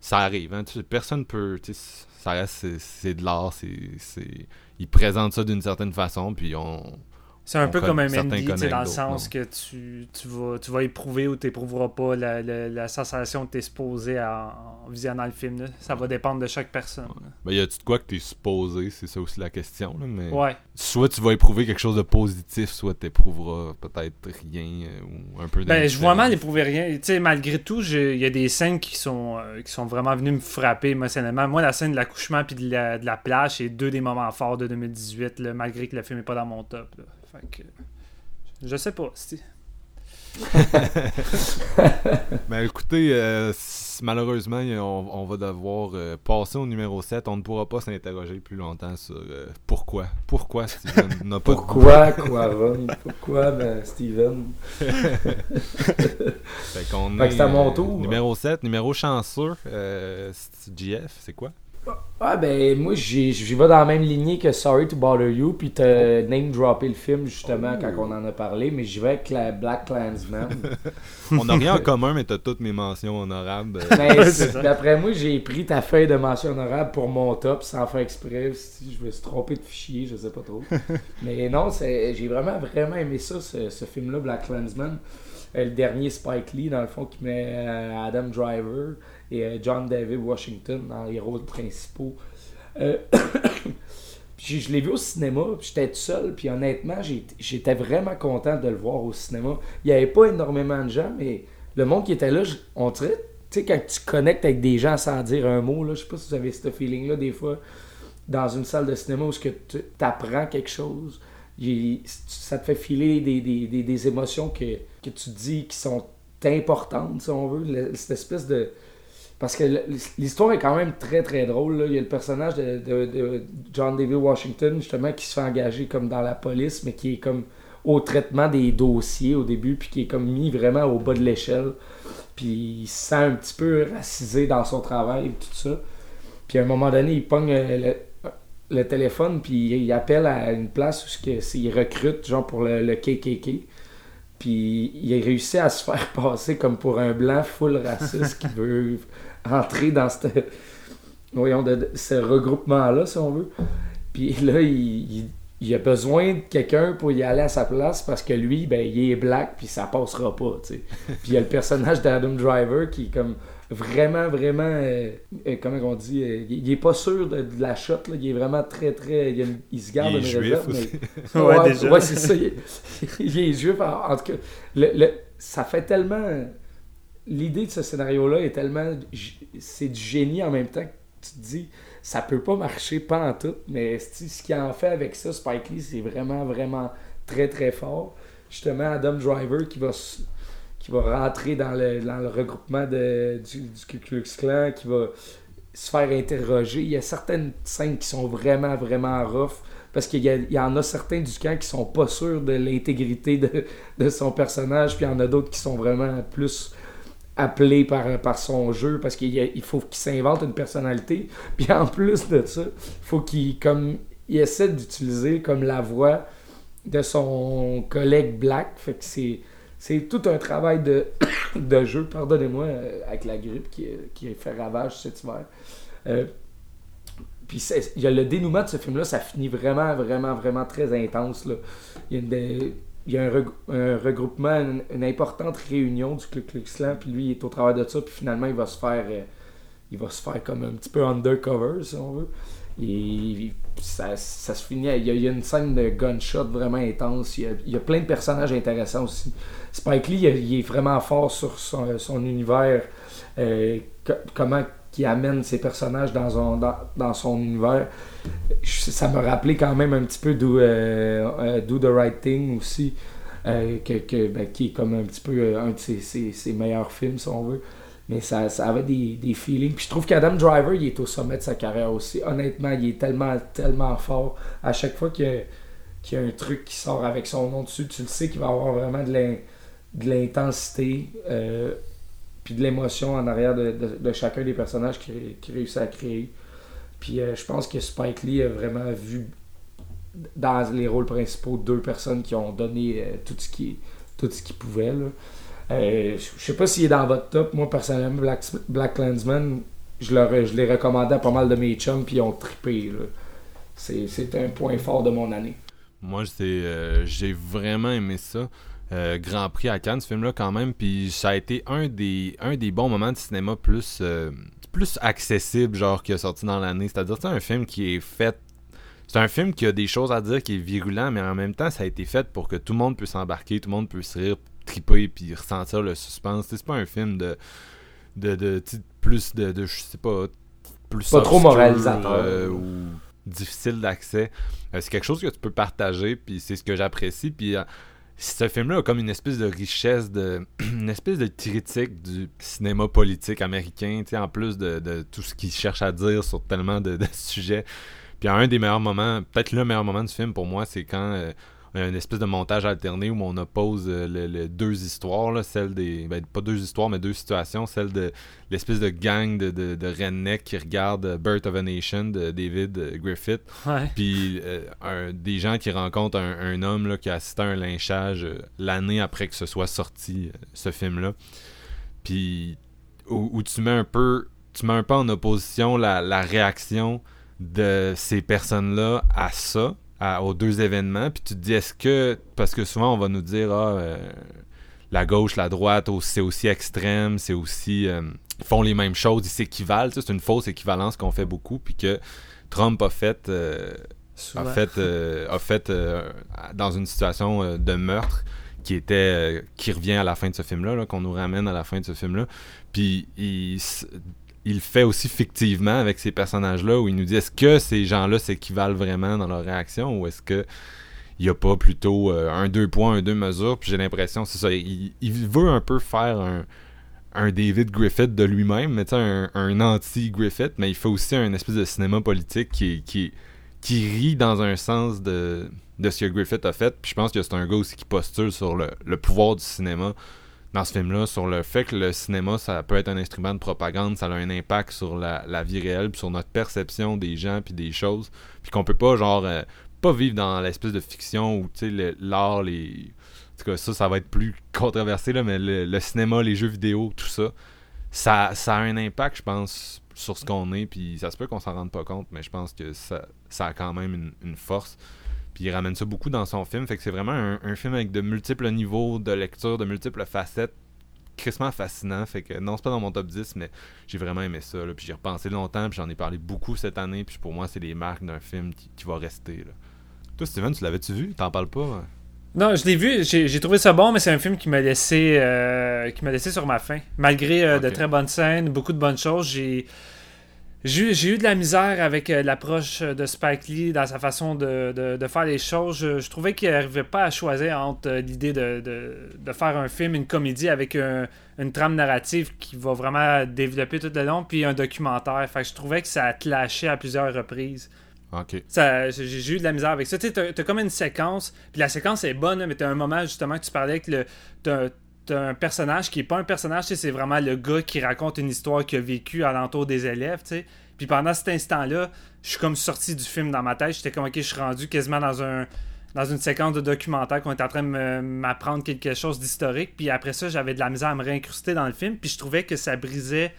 ça arrive, hein, personne peut. Ça reste, c'est- de l'art, c'est- Ils présentent ça d'une certaine façon, puis on. C'est un On peu comme un Mendy, tu dans le sens que tu, tu, vas, tu vas éprouver ou tu n'éprouveras pas la, la, la sensation que tu es supposé en, en visionnant le film. là. Ça va dépendre de chaque personne. là. Ben, y a-tu de quoi que t'es supposé, c'est ça aussi la question, là, mais. Ouais. Soit tu vas éprouver quelque chose de positif, soit t'éprouveras peut-être rien euh, ou un peu Ben, je vois mal éprouver rien. Tu sais, malgré tout, il y a des scènes qui sont, euh, qui sont vraiment venues me frapper émotionnellement. Moi, la scène de l'accouchement puis de la, de la plage, c'est deux des moments forts de 2018, là, malgré que le film n'est pas dans mon top. là. Fait que, je sais pas. Ben écoutez, euh, malheureusement, on, on va devoir euh, passer au numéro 7. On ne pourra pas s'interroger plus longtemps sur euh, pourquoi. Pourquoi Steven n'a pas. Pourquoi, Quaron Pourquoi, ben, Steven? Fait qu'on que à mon euh, tour. numéro 7, numéro chanceux. Euh, GF, c'est quoi? Ah ben moi j'y vais dans la même lignée que Sorry to Bother You puis t'as name droppé le film justement quand on en a parlé mais j'y vais avec la Black Clansman. On n'a rien en commun, mais t'as toutes mes mentions honorables. Ça. d'après moi j'ai pris ta feuille de mention honorable pour mon top sans faire exprès si je me suis trompé de fichier je sais pas trop. mais non j'ai vraiment vraiment aimé ça ce, ce film là Black Clansman. Euh, le dernier Spike Lee dans le fond qui met euh, Adam Driver et euh, John David Washington dans les rôles principaux. Euh, je l'ai vu au cinéma, j'étais tout seul, puis honnêtement, j'étais vraiment content de le voir au cinéma. Il n'y avait pas énormément de gens, mais le monde qui était là, on dirait, tu sais, quand tu connectes avec des gens sans dire un mot, là, je sais pas si vous avez ce feeling-là des fois, dans une salle de cinéma où tu apprends quelque chose, ça te fait filer des, émotions que, tu dis qui sont importantes, si on veut, cette espèce de... Parce que l'histoire est quand même très très drôle. là. Il y a le personnage de, John David Washington, justement, qui se fait engager comme dans la police, mais qui est comme au traitement des dossiers au début, puis qui est comme mis vraiment au bas de l'échelle. Puis il se sent un petit peu racisé dans son travail, tout ça. Puis à un moment donné, il pogne euh, le, le téléphone, puis il appelle à une place où il recrute, genre pour le, le KKK. Puis il a réussi à se faire passer comme pour un blanc full raciste qui veut entrer dans cette, voyons, de, de- ce regroupement-là, si on veut. Puis là, il, il- il a besoin de quelqu'un pour y aller à sa place parce que lui, ben, il est black, puis ça passera pas, tu sais. Puis il y a le personnage d'Adam Driver qui est comme vraiment, vraiment, euh, euh, comment on dit, euh, il, il est pas sûr de, de la shot, là. il est vraiment très, très, il, a une- il se garde Il est une juif réserve, aussi. mais- Ouais, ouais, déjà. ouais, c'est ça. Il est, il est juif. En, en tout cas, le, le- ça fait tellement. L'idée de ce scénario-là est tellement. C'est du génie en même temps que tu te dis, ça peut pas marcher, pas en tout. Mais ce qu'il en fait avec ça, Spike Lee, c'est vraiment, vraiment très, très fort. Justement, Adam Driver qui va. qui va rentrer dans le, dans le regroupement de, du, du Ku Klux Klan, qui va se faire interroger. Il y a certaines scènes qui sont vraiment, vraiment rough. Parce qu'il y, y en a certains du camp qui sont pas sûrs de l'intégrité de, de son personnage, puis il y en a d'autres qui sont vraiment plus appelé par, par son jeu parce qu'il faut qu'il s'invente une personnalité. Puis en plus de ça, faut qu'il comme il essaie d'utiliser comme la voix de son collègue Black. Fait que c'est c'est tout un travail de, de jeu, pardonnez-moi, euh, avec la grippe qui, qui fait ravage cet hiver. Euh, puis il y a le dénouement de ce film-là, ça finit vraiment, vraiment, vraiment très intense. Il y a, une il y a un, reg- un regroupement, une, importante réunion du Ku Klux Klan, puis lui il est au travers de ça, puis finalement il va se faire, euh, il va se faire comme un petit peu undercover si on veut. Et ça, ça se finit, il y, a, une scène de gunshot vraiment intense, il y a, plein de personnages intéressants aussi. Spike Lee, il, est vraiment fort sur son, univers, euh, co- comment qui amène ses personnages dans, son- dans, dans son univers. Ça me rappelait quand même un petit peu Do, euh, euh, the Right Thing aussi, euh, que, que- ben, qui est comme un petit peu euh, un de ses, ses- meilleurs films, si on veut. Mais ça, ça avait des, des feelings. Puis je trouve qu'Adam Driver, il est au sommet de sa carrière aussi. Honnêtement, il est tellement, tellement fort. À chaque fois qu'il y, a- un truc qui sort avec son nom dessus, tu le sais qu'il va avoir vraiment de l'in- de l'intensité. Puis de l'émotion en arrière de, chacun des personnages qu'il qu'il réussit à créer. Puis euh, je pense que Spike Lee a vraiment vu dans les rôles principaux deux personnes qui ont donné euh, tout ce qui tout ce qu'ils pouvaient. Euh, je sais pas s'il est dans votre top. Moi, personnellement, Black, Black Clansman, je, je l'ai recommandé à pas mal de mes chums, puis ils ont trippé. C'est un point fort de mon année. Moi, euh, j'ai vraiment aimé ça. Euh, Grand Prix à Cannes, ce film-là, quand même. Puis ça a été un des, un des bons moments de cinéma plus, euh, plus accessible, genre, qui a sorti dans l'année. C'est-à-dire, c'est un film qui est fait. C'est un film qui a des choses à dire, qui est virulent, mais en même temps, ça a été fait pour que tout le monde puisse s'embarquer, tout le monde puisse rire, triper, puis ressentir le suspense. C'est pas un film de. de, de, plus de, de. Je sais pas. Plus Pas trop moralisateur. euh, ou difficile d'accès. Euh, c'est quelque chose que tu peux partager, puis c'est ce que j'apprécie. Puis ce film-là a comme une espèce de richesse, de une espèce de critique du cinéma politique américain, en plus de, tout ce qu'il cherche à dire sur tellement de, sujets. Puis un des meilleurs moments, peut-être le meilleur moment du film pour moi, c'est quand euh, une espèce de montage alterné où on oppose euh, le- le deux histoires, là, celle des. Ben, pas deux histoires, mais deux situations. Celle de l'espèce de gang de, de, de redneck qui regarde euh, Birth of a Nation de David euh, Griffith. Puis euh, des gens qui rencontrent un, un homme là, qui a assisté à un lynchage euh, l'année après que ce soit sorti, euh, ce film-là. Puis où, où tu mets un peu tu mets un peu en opposition la, la réaction de ces personnes-là à ça, à- aux deux événements. Puis tu te dis, est-ce que. Parce que souvent, on va nous dire, ah, euh, la gauche, la droite, c'est aussi extrême, c'est aussi. euh, ils font les mêmes choses, ils s'équivalent. C'est une fausse équivalence qu'on fait beaucoup. Puis que Trump a fait. euh, a fait, euh, a fait dans une situation de meurtre qui était qui revient à la fin de ce film là, qu'on nous ramène à la fin de ce film là puis il, il fait aussi fictivement avec ces personnages là où il nous dit est-ce que ces gens là s'équivalent vraiment dans leur réaction ou est-ce que il y a pas plutôt euh, un deux points un deux mesures puis j'ai l'impression c'est ça il, veut un peu faire un un David Griffith de lui-même, mais un, un anti-Griffith, mais il fait aussi un espèce de cinéma politique qui, qui, rit dans un sens de, de ce que Griffith a fait. Puis je pense que c'est un gars aussi qui postule sur le pouvoir du cinéma dans ce film-là, sur le fait que le cinéma, ça peut être un instrument de propagande, ça a un impact sur la, vie réelle, sur notre perception des gens, puis des choses. Puis qu'on peut pas, genre, euh, pas vivre dans l'espèce de fiction où, tu sais, l'art, les... En tout cas, ça, ça va être plus controversé, là, mais le, cinéma, les jeux vidéo, tout ça, ça, ça a un impact, je pense, sur ce qu'on est, puis ça se peut qu'on s'en rende pas compte, mais je pense que ça, a quand même une force. Puis il ramène ça beaucoup dans son film, fait que c'est vraiment un, un film avec de multiples niveaux de lecture, de multiples facettes, crissement fascinant. Fait que non, c'est pas dans mon top 10, mais j'ai vraiment aimé ça. Là. Puis j'ai repensé longtemps, puis j'en ai parlé beaucoup cette année, puis pour moi, c'est des marques d'un film qui, qui va rester. Là. Toi, Steven, tu l'avais-tu vu? T'en parles pas hein? Non, je l'ai vu, j'ai trouvé ça bon, mais c'est un film qui m'a laissé euh, qui m'a laissé sur ma faim. Malgré euh, de très bonnes scènes, beaucoup de bonnes choses, j'ai j'ai eu- de la misère avec euh, l'approche de Spike Lee dans sa façon de, de- de faire les choses. Je, je trouvais qu'il n'arrivait pas à choisir entre euh, l'idée de, de- faire un film, une comédie avec un- une trame narrative qui va vraiment développer tout le long, puis un documentaire. Fait que je trouvais que ça a clashé à plusieurs reprises. Ok. Ça, j'ai eu de la misère avec ça. Tu t'as comme une séquence, puis la séquence est bonne, mais t'as un moment justement que tu parlais que le, un personnage qui est pas un personnage, c'est vraiment le gars qui raconte une histoire qu'il a vécue alentour des élèves, tu sais. Puis pendant cet instant-là, je suis comme sorti du film dans ma tête. J'étais comme, ok, je suis rendu quasiment dans un dans une séquence de documentaire qu'on était en train de m'apprendre quelque chose d'historique. Puis après ça, j'avais de la misère à me réincruster dans le film. Puis je trouvais que ça brisait.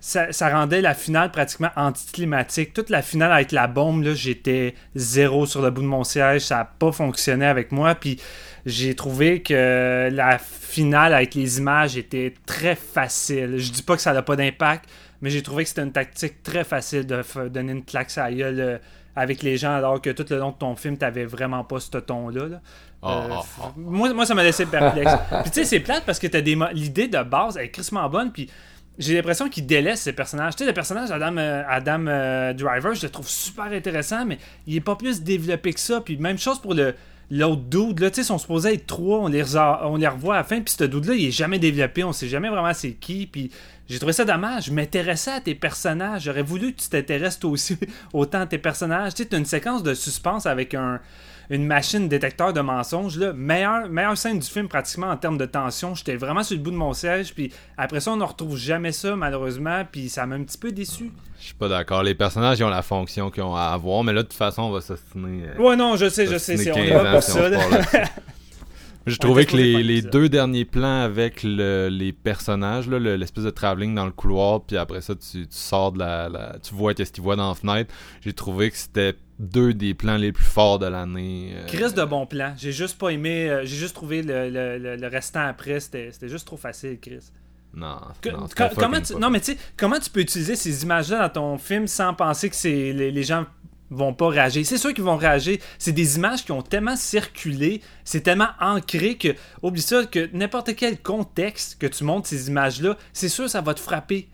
Ça, ça rendait la finale pratiquement anticlimatique. Toute la finale avec la bombe, là, j'étais zéro sur le bout de mon siège. Ça n'a pas fonctionné avec moi. Puis j'ai trouvé que la finale avec les images était très facile. Je dis pas que ça n'a pas d'impact, mais j'ai trouvé que c'était une tactique très facile de donner une claque à la gueule, euh, avec les gens alors que tout le long de ton film, t'avais vraiment pas ce ton-là. là. Ah, Euh, ah, ah. Moi, moi, ça m'a laissé perplexe. puis tu sais, c'est plate parce que t'as des l'idée de base elle est crissement bonne, puis j'ai l'impression qu'il délaisse ces personnages. Tu sais, le personnage Adam, euh, Adam euh, Driver, je le trouve super intéressant, mais il est pas plus développé que ça. Puis même chose pour le l'autre dude, là, tu sais, sont supposés être trois, on les, on les revoit à la fin, puis ce dude-là, il est jamais développé, on sait jamais vraiment c'est qui, puis j'ai trouvé ça dommage. Je m'intéressais à tes personnages, j'aurais voulu que tu t'intéresses toi aussi autant à tes personnages. Tu sais, une séquence de suspense avec un, une machine détecteur de mensonges, là. Meilleure, meilleure scène du film, pratiquement, en termes de tension. J'étais vraiment sur le bout de mon siège, puis après ça, on ne retrouve jamais ça, malheureusement, puis ça m'a un petit peu déçu. Je suis pas d'accord. Les personnages, ils ont la fonction qu'ils ont à avoir, mais là, de toute façon, on va s'ostiner. euh, Ouais, non, je sais, je sais, on y 15 va ans pour ça. se là. parle là-dessus. J'ai trouvé que les, les deux derniers plans avec le- les personnages, le- l'espèce de travelling dans le couloir, puis après ça, tu, tu sors de la, la- Tu vois qu'est-ce qu'ils voient dans la fenêtre. J'ai trouvé que c'était deux des plans les plus forts de l'année. euh, Chris de bon plan. J'ai juste pas aimé. euh, j'ai juste trouvé le, le- restant après. C'était juste trop facile, Chris. Non, Que- non, comment tu, non, mais tu sais, comment tu peux utiliser ces images-là dans ton film sans penser que c'est les, les gens vont pas réagir? C'est sûr qu'ils vont réagir. C'est des images qui ont tellement circulé, c'est tellement ancré que, oublie ça, que n'importe quel contexte que tu montres ces images-là, c'est sûr ça va te frapper.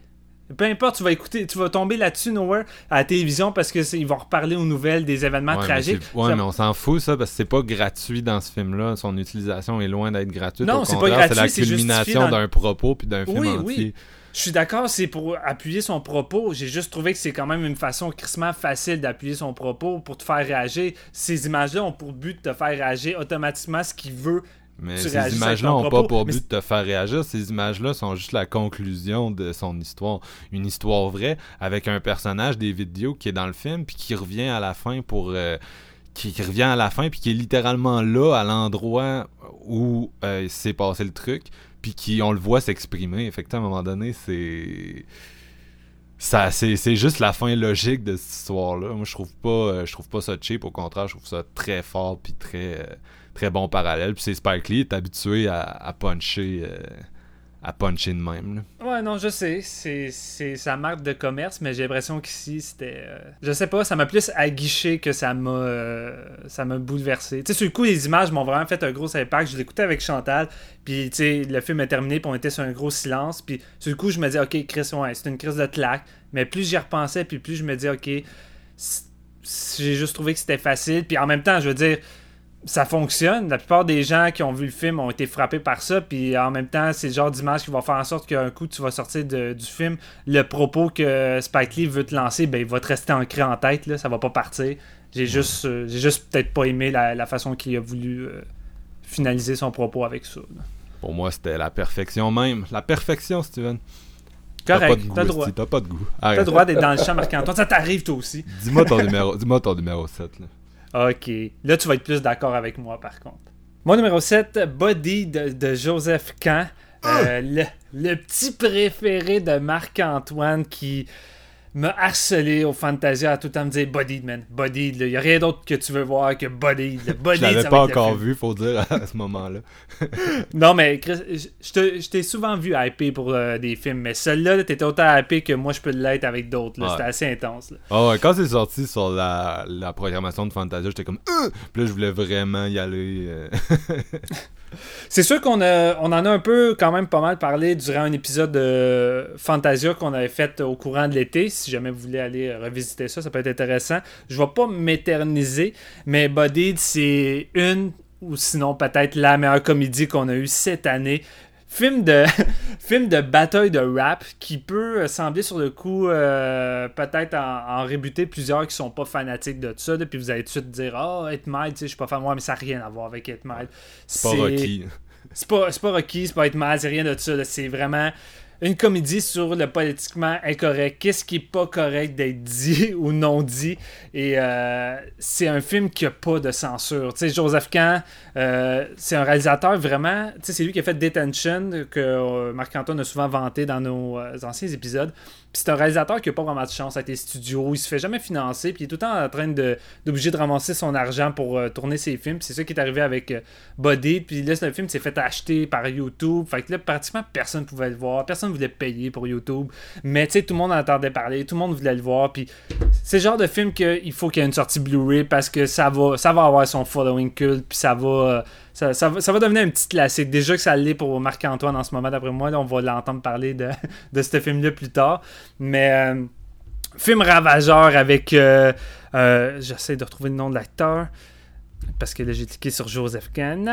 Peu importe, tu vas écouter, tu vas tomber là-dessus nowhere à la télévision parce que c'est- ils vont reparler aux nouvelles des événements Ouais, tragiques. ouais, Ça- mais on s'en fout, ça, parce que c'est pas gratuit dans ce film-là. Son utilisation est loin d'être gratuite. Non, c'est pas C'est la gratuit, c'est justifié culmination d'un propos puis d'un film Oui, entier. oui. Je suis d'accord, c'est pour appuyer son propos. J'ai juste trouvé que c'est quand même une façon crissement facile d'appuyer son propos pour te faire réagir. Ces images-là ont pour but de te faire réagir automatiquement ce qu'il veut. Mais Tu ces images-là n'ont pas pour but de te faire réagir. Ces images-là sont juste la conclusion de son histoire. Une histoire vraie avec un personnage, David Dio, qui est dans le film puis qui revient à la fin pour. euh, qui, revient à la fin puis qui est littéralement là à l'endroit où euh, s'est passé le truc puis qui on le voit s'exprimer. Sais, à un moment donné, c'est ça c'est juste la fin logique de cette histoire là. Moi je trouve pas euh, je trouve pas ça cheap au contraire, je trouve ça très fort puis très euh, très bon parallèle. Puis c'est Spike Lee est habitué à, puncher à puncher de même. là. Ouais, non, je sais. C'est, sa marque de commerce, mais j'ai l'impression qu'ici, c'était. euh, je sais pas, ça m'a plus aguiché que ça m'a. euh, ça m'a bouleversé. Tu sais, sur le coup, les images m'ont vraiment fait un gros impact. Je l'écoutais avec Chantal, puis tu sais, le film est terminé, puis on était sur un gros silence. Puis sur le coup, je me dis, ok, Chris, ouais, c'est une crise de claque. Mais plus j'y repensais, puis plus je me dis, ok, j'ai juste trouvé que c'était facile. Puis en même temps, je veux dire ça fonctionne. La plupart des gens qui ont vu le film ont été frappés par ça. Puis en même temps, c'est le genre d'image qui va faire en sorte qu'un coup, tu vas sortir de- du film. Le propos que Spike Lee veut te lancer, ben, il va te rester ancré en tête. Là, ça va pas partir. J'ai juste, euh, j'ai juste peut-être pas aimé la, la façon qu'il a voulu euh, finaliser son propos avec ça. là. Pour moi, c'était la perfection même. La perfection, Steven. Correct, de goût, t'as droit. T'as pas de goût. T'as droit d'être dans le champ Marc-Antoine. Ça t'arrive toi aussi. Dis-moi ton numéro, dis-moi ton numéro 7 là. Ok. Là, tu vas être plus d'accord avec moi, par contre. Mon numéro 7, Body de, de Joseph Kahn. Euh, le, le petit préféré de Marc-Antoine qui m'a harcelé au Fantasia à tout le temps me dire Body, man. Body, il n'y a rien d'autre que tu veux voir que Body. Le Body, Je l'avais pas encore vu, faut dire à ce moment-là. Non, mais Chris, je- t'ai souvent vu hyper pour euh, des films, mais celui-là, t'étais autant hyper que moi, je peux l'être avec d'autres. Ouais. C'était assez intense. là. Ah ouais, quand c'est sorti sur la, la programmation de Fantasia, j'étais comme euh! Puis là, je voulais vraiment y aller. euh. C'est sûr qu'on en a un peu quand même pas mal parlé durant un épisode de Fantasia qu'on avait fait au courant de l'été. Si jamais vous voulez aller revisiter ça, ça peut être intéressant. Je vais pas m'éterniser, mais Bodied, c'est une ou sinon peut-être la meilleure comédie qu'on a eue cette année. Film de, film de bataille de rap qui peut sembler sur le coup euh, peut-être en, en rébuter plusieurs qui sont pas fanatiques de ça. Puis vous allez tout de suite dire Ah, 8 Mile, tu sais, je suis pas fan. Ouais, mais ça n'a rien à voir avec 8 Mile. C'est pas Rocky. c'est pas, c'est pas Rocky, c'est pas être mal, c'est rien de ça. C'est vraiment une comédie sur le politiquement incorrect. Qu'est-ce qui est pas correct d'être dit ou non dit? Et euh, c'est un film qui a pas de censure. Tu sais, Joseph Kahn, euh, c'est un réalisateur vraiment. Tu sais, c'est lui qui a fait Detention, que euh, Marc-Antoine a souvent vanté dans nos anciens épisodes. Puis c'est un réalisateur qui a pas vraiment de chance avec les studios. Il se fait jamais financer. Puis il est tout le temps en train de d'obligé de ramasser son argent pour euh, tourner ses films. C'est ça qui est arrivé avec euh, Body. Puis là, un film s'est fait acheter par YouTube. Fait que là, pratiquement personne pouvait le voir. Personne voulait payer pour YouTube. Mais tu sais, tout le monde en entendait parler. Tout le monde voulait le voir. Puis c'est le genre de film qu'il faut qu'il y ait une sortie Blu-ray parce que ça va, ça va avoir son following culte. Puis ça va. euh, ça, va, ça va devenir un petit classique. Déjà que ça l'est pour Marc-Antoine en ce moment, d'après moi. Là, on va l'entendre parler de, de ce film-là plus tard. Mais euh, film ravageur avec. euh, euh, J'essaie de retrouver le nom de l'acteur. Parce que là, j'ai cliqué sur Joseph Kahn.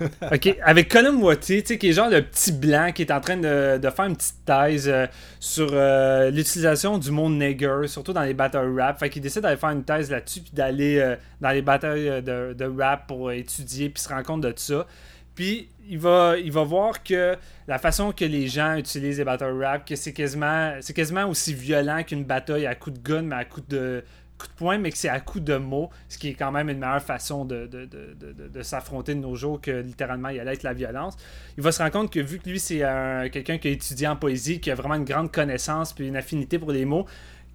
ok, avec Colin Watty, tu sais, qui est genre le petit blanc qui est en train de, faire une petite thèse euh, sur euh, l'utilisation du mot nigger, surtout dans les battle rap. Fait qu'il décide d'aller faire une thèse là-dessus, puis d'aller euh, dans les batailles de, rap pour étudier, puis se rendre compte de ça. Puis il va, il va voir que la façon que les gens utilisent les battle rap, que c'est quasiment, c'est quasiment aussi violent qu'une bataille à coup de gun, mais à coup de, coup de poing, mais que c'est à coup de mots, ce qui est quand même une meilleure façon de, de, de, de- s'affronter de nos jours que littéralement il allait être la violence. Il va se rendre compte que vu que lui c'est un- quelqu'un qui a étudié en poésie, qui a vraiment une grande connaissance puis une affinité pour les mots,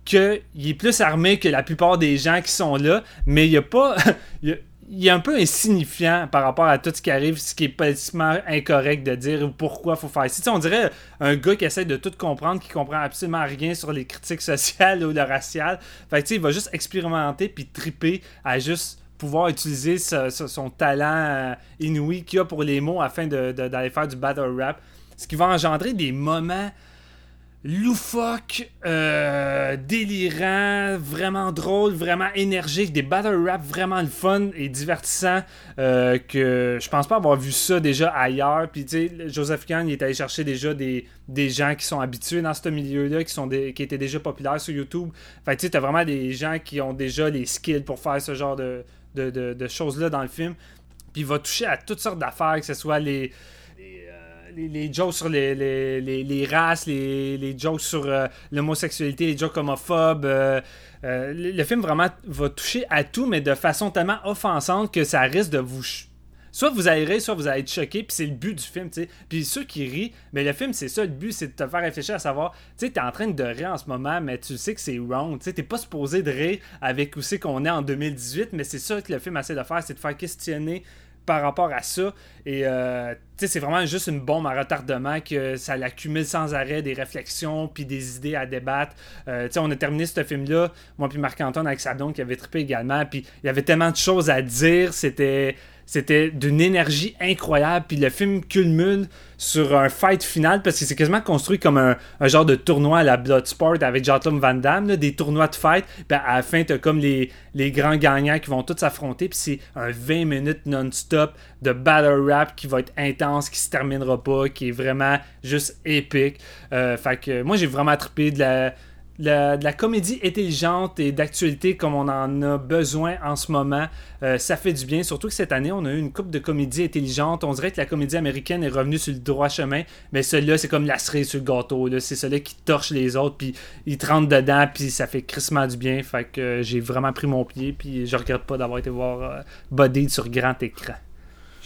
qu'il est plus armé que la plupart des gens qui sont là, mais il y a pas. il est un peu insignifiant par rapport à tout ce qui arrive, ce qui est politiquement incorrect de dire ou pourquoi faut faire. Si on dirait un gars qui essaie de tout comprendre, qui comprend absolument rien sur les critiques sociales ou le racial. Fait il va juste expérimenter puis triper à juste pouvoir utiliser son talent euh, inouï qu'il a pour les mots afin de- de- d'aller faire du battle rap. Ce qui va engendrer des moments loufoques, euh, délirants, vraiment drôles, vraiment énergiques, des battle rap vraiment le fun et divertissant euh, que je pense pas avoir vu ça déjà ailleurs. Puis tu sais, Joseph Kahn il est allé chercher déjà des, gens qui sont habitués dans ce milieu-là, qui étaient déjà populaires sur YouTube. Fait tu sais, t'as vraiment des gens qui ont déjà les skills pour faire ce genre de- de choses-là dans le film. Puis il va toucher à toutes sortes d'affaires, que ce soit les, les, jokes sur les, les, les- races, les, jokes sur euh, l'homosexualité, les jokes homophobes. euh, euh, le, le film vraiment va toucher à tout, mais de façon tellement offensante que ça risque de vous... Soit vous allez rire, soit vous allez être choqué, puis c'est le but du film, tu sais. Puis ceux qui rient, mais le film, c'est ça, le but, c'est de te faire réfléchir à savoir, tu sais, t'es en train de rire en ce moment, mais tu sais que c'est wrong, tu sais, t'es pas supposé de rire avec où c'est qu'on est en 2018, mais c'est ça que le film essaie de faire, c'est de faire questionner par rapport à ça. Et euh, c'est vraiment juste une bombe à retardement que ça l'accumule sans arrêt des réflexions puis des idées à débattre. Euh, on a terminé ce film-là, moi puis Marc-Antoine avec Sabdon qui avait trippé également. Puis il y avait tellement de choses à dire. C'était. C'était d'une énergie incroyable. Puis le film culmine sur un fight final parce que c'est quasiment construit comme un, genre de tournoi à la Bloodsport avec Jean-Claude Van Damme, des tournois de fight. Puis à la comme les, grands gagnants qui vont tous s'affronter. Puis c'est un 20 minutes non-stop de battle rap qui va être intense, qui se terminera pas, qui est vraiment juste épique. Euh, fait que moi, j'ai vraiment trippé de la la- de la comédie intelligente et d'actualité comme on en a besoin en ce moment. Euh, ça fait du bien, surtout que cette année, on a eu une coupe de comédie intelligente. On dirait que la comédie américaine est revenue sur le droit chemin, mais celle-là, c'est comme la cerise sur le gâteau. C'est celui qui torche les autres, puis ils te rentrent dedans, puis ça fait crissement du bien. Fait que euh, j'ai vraiment pris mon pied, puis je regrette pas d'avoir été voir euh, sur grand écran.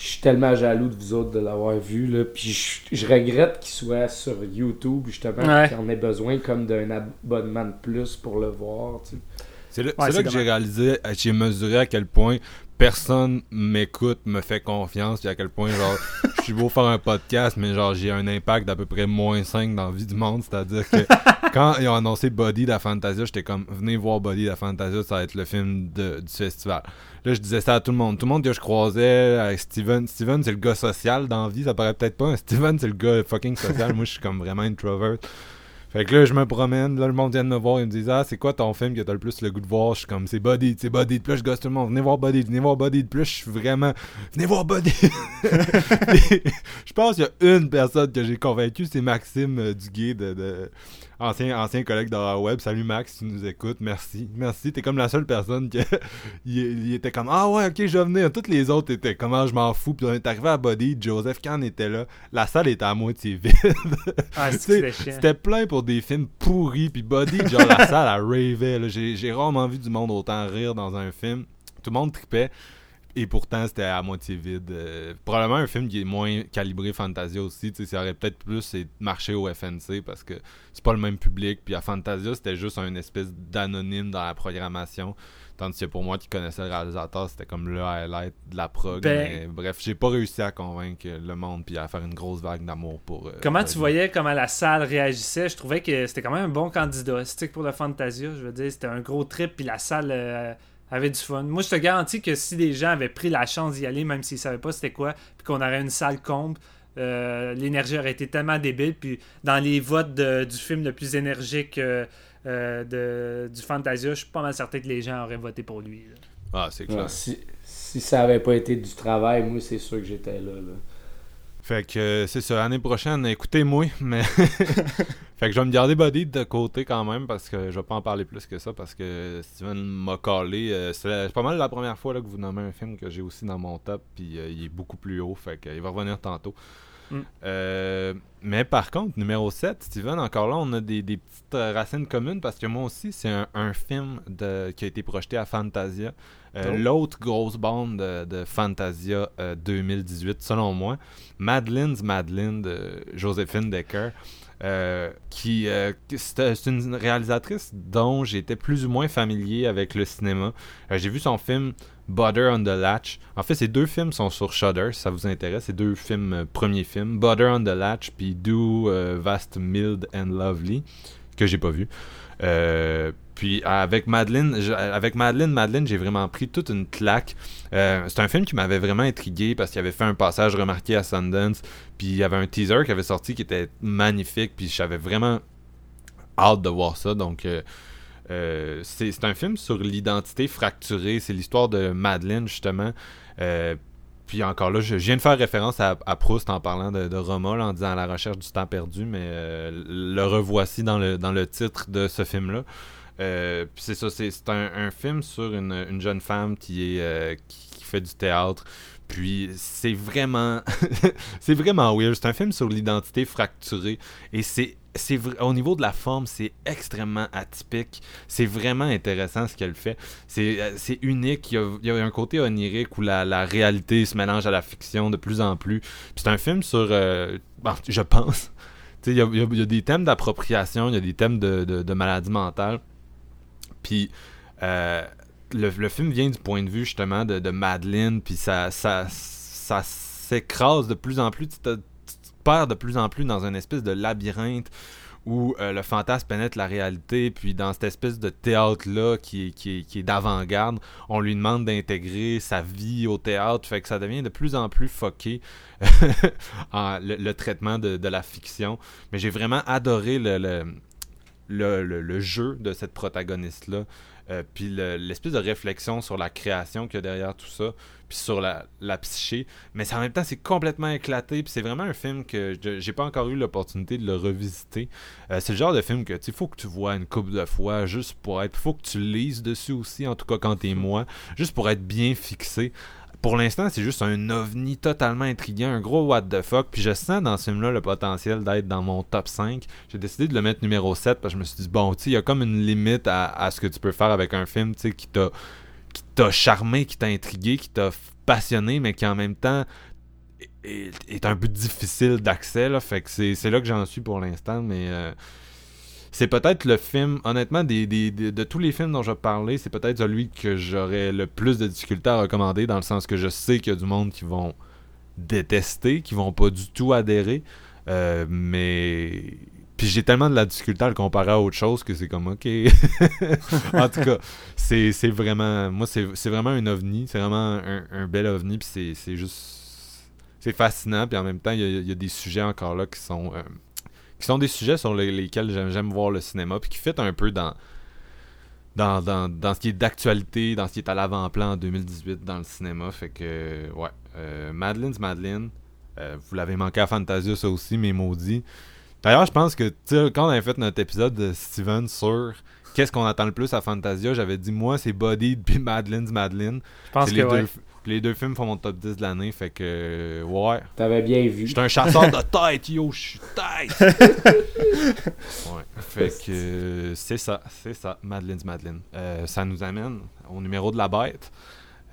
Je suis tellement jaloux de vous autres de l'avoir vu, là. Puis je, je regrette qu'il soit sur YouTube, justement, Ouais. qu'il en ait besoin comme d'un abonnement de plus pour le voir, tu sais. C'est là, Ouais, c'est c'est là que j'ai réalisé, euh, j'ai mesuré à quel point personne m'écoute, me fait confiance, puis à quel point, genre, je suis beau faire un podcast, mais genre, j'ai un impact d'à peu près moins 5 dans la vie du monde, c'est-à-dire que quand ils ont annoncé Body de la Fantasia, j'étais comme, venez voir Body de la Fantasia, ça va être le film de- du festival. Là, je disais ça à tout le monde. Tout le monde que je croisais, avec Steven, Steven, c'est le gars social dans la vie, ça paraît peut-être pas, Steven, c'est le gars fucking social. Moi, je suis comme vraiment introvert. Fait que là, je me promène, là, le monde vient de me voir, ils me disent Ah, c'est quoi ton film que t'as le plus le goût de voir? Je suis comme C'est Body, c'est Body. Puis là, je gosse tout le monde, venez voir Body, venez voir Body. Puis là, je suis vraiment Venez voir Body. Je pense qu'il y a une personne que j'ai convaincu, c'est Maxime euh, Duguay de, de ancien, ancien collègue d'Horror Web. Salut Max, tu nous écoutes. Merci. Merci. T'es comme la seule personne qui il, était comme Ah ouais, ok, je vais venir. Toutes les autres étaient comment je m'en fous. Puis on est arrivé à Body. Joseph Kahn était là. La salle était à moitié vide. Ah, c'était plein pour des films pourris. Puis Body, genre la salle, elle ravait. j'ai rarement vu du monde autant rire dans un film. Tout le monde tripait. Et pourtant, c'était à moitié vide. Euh, probablement un film qui est moins calibré Fantasia aussi. Tu sais, ça aurait peut-être plus marché au FNC parce que c'est pas le même public. Puis à Fantasia, c'était juste une espèce d'anonyme dans la programmation. Tandis que pour moi qui connaissais le réalisateur, c'était comme le highlight de la prog. Ben- Mais bref, j'ai pas réussi à convaincre le monde puis à faire une grosse vague d'amour pour. euh, Comment tu voyais comment la salle réagissait? Je trouvais que c'était quand même un bon candidat. C'était pour le Fantasia, je veux dire, c'était un gros trip, puis la salle euh, avait du fun. Moi, je te garantis que si des gens avaient pris la chance d'y aller, même s'ils savaient pas c'était quoi, puis qu'on aurait une salle comble, euh, l'énergie aurait été tellement débile. Puis dans les votes de- du film le plus énergique euh, euh, de, du Fantasia, je suis pas mal certain que les gens auraient voté pour lui. là. Ah, c'est clair. Ouais, si, si ça avait pas été du travail, moi, c'est sûr que j'étais là. là. Fait que euh, c'est ça, l'année prochaine, écoutez-moi, mais. fait que je vais me garder Body de côté quand même parce que je vais pas en parler plus que ça parce que Steven m'a collé. euh, c'est pas mal la première fois là, que vous nommez un film que j'ai aussi dans mon top, puis euh, il est beaucoup plus haut, fait qu'il va revenir tantôt. Mm. Euh, mais par contre, numéro 7, Steven, encore là, on a des, des petites euh, racines communes parce que moi aussi, c'est un, un film de, qui a été projeté à Fantasia. Euh, Oh. L'autre grosse bande de, de Fantasia euh, 2018, selon moi. Madeline's Madeline de Joséphine Decker. euh, qui euh, c'est c'est une réalisatrice dont j'étais plus ou moins familier avec le cinéma. Euh, J'ai vu son film Butter on the Latch. En fait, ces deux films sont sur Shudder, si ça vous intéresse. Ces deux films, euh, premiers films, Butter on the Latch puis Do euh, Vast Mild and Lovely, que j'ai pas vu. Euh, puis avec Madeleine, avec Madeleine, Madeleine, j'ai vraiment pris toute une claque. Euh, c'est un film qui m'avait vraiment intrigué parce qu'il avait fait un passage remarqué à Sundance. Puis il y avait un teaser qui avait sorti qui était magnifique. Puis j'avais vraiment hâte de voir ça. Donc euh, euh, c'est un film sur l'identité fracturée. C'est l'histoire de Madeleine justement. Euh, puis encore là, je, viens de faire référence à, Proust en parlant de, de en disant à la recherche du temps perdu, mais euh, le revoici dans le, dans le titre de ce film-là. Puis c'est ça, c'est un, un film sur une, une jeune femme qui est qui fait du théâtre. Puis c'est vraiment c'est vraiment weird. C'est un film sur l'identité fracturée et c'est au niveau de la forme, c'est extrêmement atypique. C'est vraiment intéressant ce qu'elle fait. C'est euh, unique. Il y, a, un côté onirique où la, la réalité se mélange à la fiction de plus en plus. C'est un film sur, euh, je pense, il y a, il y a- des thèmes d'appropriation, il y a des thèmes de, de, de maladie mentale. Puis euh, le, film vient du point de vue justement de, de Madeleine, puis ça, ça, s'écrase de plus en plus, tu te, perds de plus en plus dans une espèce de labyrinthe où euh, le fantasme pénètre la réalité, puis dans cette espèce de théâtre-là qui est, d'avant-garde, on lui demande d'intégrer sa vie au théâtre, fait que ça devient de plus en plus foqué le, traitement de, de la fiction. Mais j'ai vraiment adoré le, le- le jeu de cette protagoniste-là. Euh, puis le- l'espèce de réflexion sur la création qu'il y a derrière tout ça, puis sur la, psyché. Mais en même temps, c'est complètement éclaté, puis c'est vraiment un film que j'ai pas encore eu l'opportunité de le revisiter. Euh, c'est le genre de film que, tu faut que tu vois une couple de fois, juste pour être... faut que tu lises dessus aussi, en tout cas quand t'es moi, juste pour être bien fixé. Pour l'instant, c'est juste un ovni totalement intriguant, un gros what the fuck. Puis je sens dans ce film-là le potentiel d'être dans mon top 5. J'ai décidé de le mettre numéro 7 parce que je me suis dit, bon, tu sais, il y a comme une limite à, ce que tu peux faire avec un film, qui t'a qui t'a charmé, qui t'a intrigué, qui t'a passionné, mais qui en même temps est, est un peu difficile d'accès. Là. Fait que c'est là que j'en suis pour l'instant, mais euh, c'est peut-être le film, honnêtement, des, des- de tous les films dont je parlais, c'est peut-être celui que j'aurais le plus de difficultés à recommander, dans le sens que je sais qu'il y a du monde qui vont détester, qui vont pas du tout adhérer, euh, mais... Puis j'ai tellement de la difficulté à le comparer à autre chose que c'est comme ok. en tout cas, c'est vraiment. Moi, c'est vraiment un ovni. C'est vraiment un, un bel ovni. Puis c'est- juste. C'est fascinant. Puis en même temps, il y a, il y a des sujets encore là qui sont. euh, qui sont des sujets sur les- lesquels j'aime voir le cinéma. Puis qui fit un peu dans. Dans, dans, dans ce qui est d'actualité, dans ce qui est à l'avant-plan en 2018 dans le cinéma. Fait que, ouais. Euh, Madeline's Madeleine. euh, vous l'avez manqué à Fantasia, ça aussi, mais maudit. D'ailleurs, je pense que tu sais, quand on avait fait notre épisode de Steven sur qu'est-ce qu'on attend le plus à Fantasia, j'avais dit moi c'est Buddy puis Madeline's Madeline. Je pense que les, ouais. deux, les deux films font mon top 10 de l'année, fait que ouais. T'avais bien vu. J'étais un chasseur de tête, yo, je suis tête. ouais, fait que c'est ça, c'est ça, Madeline's Madeline. Euh, ça nous amène au numéro de la bête,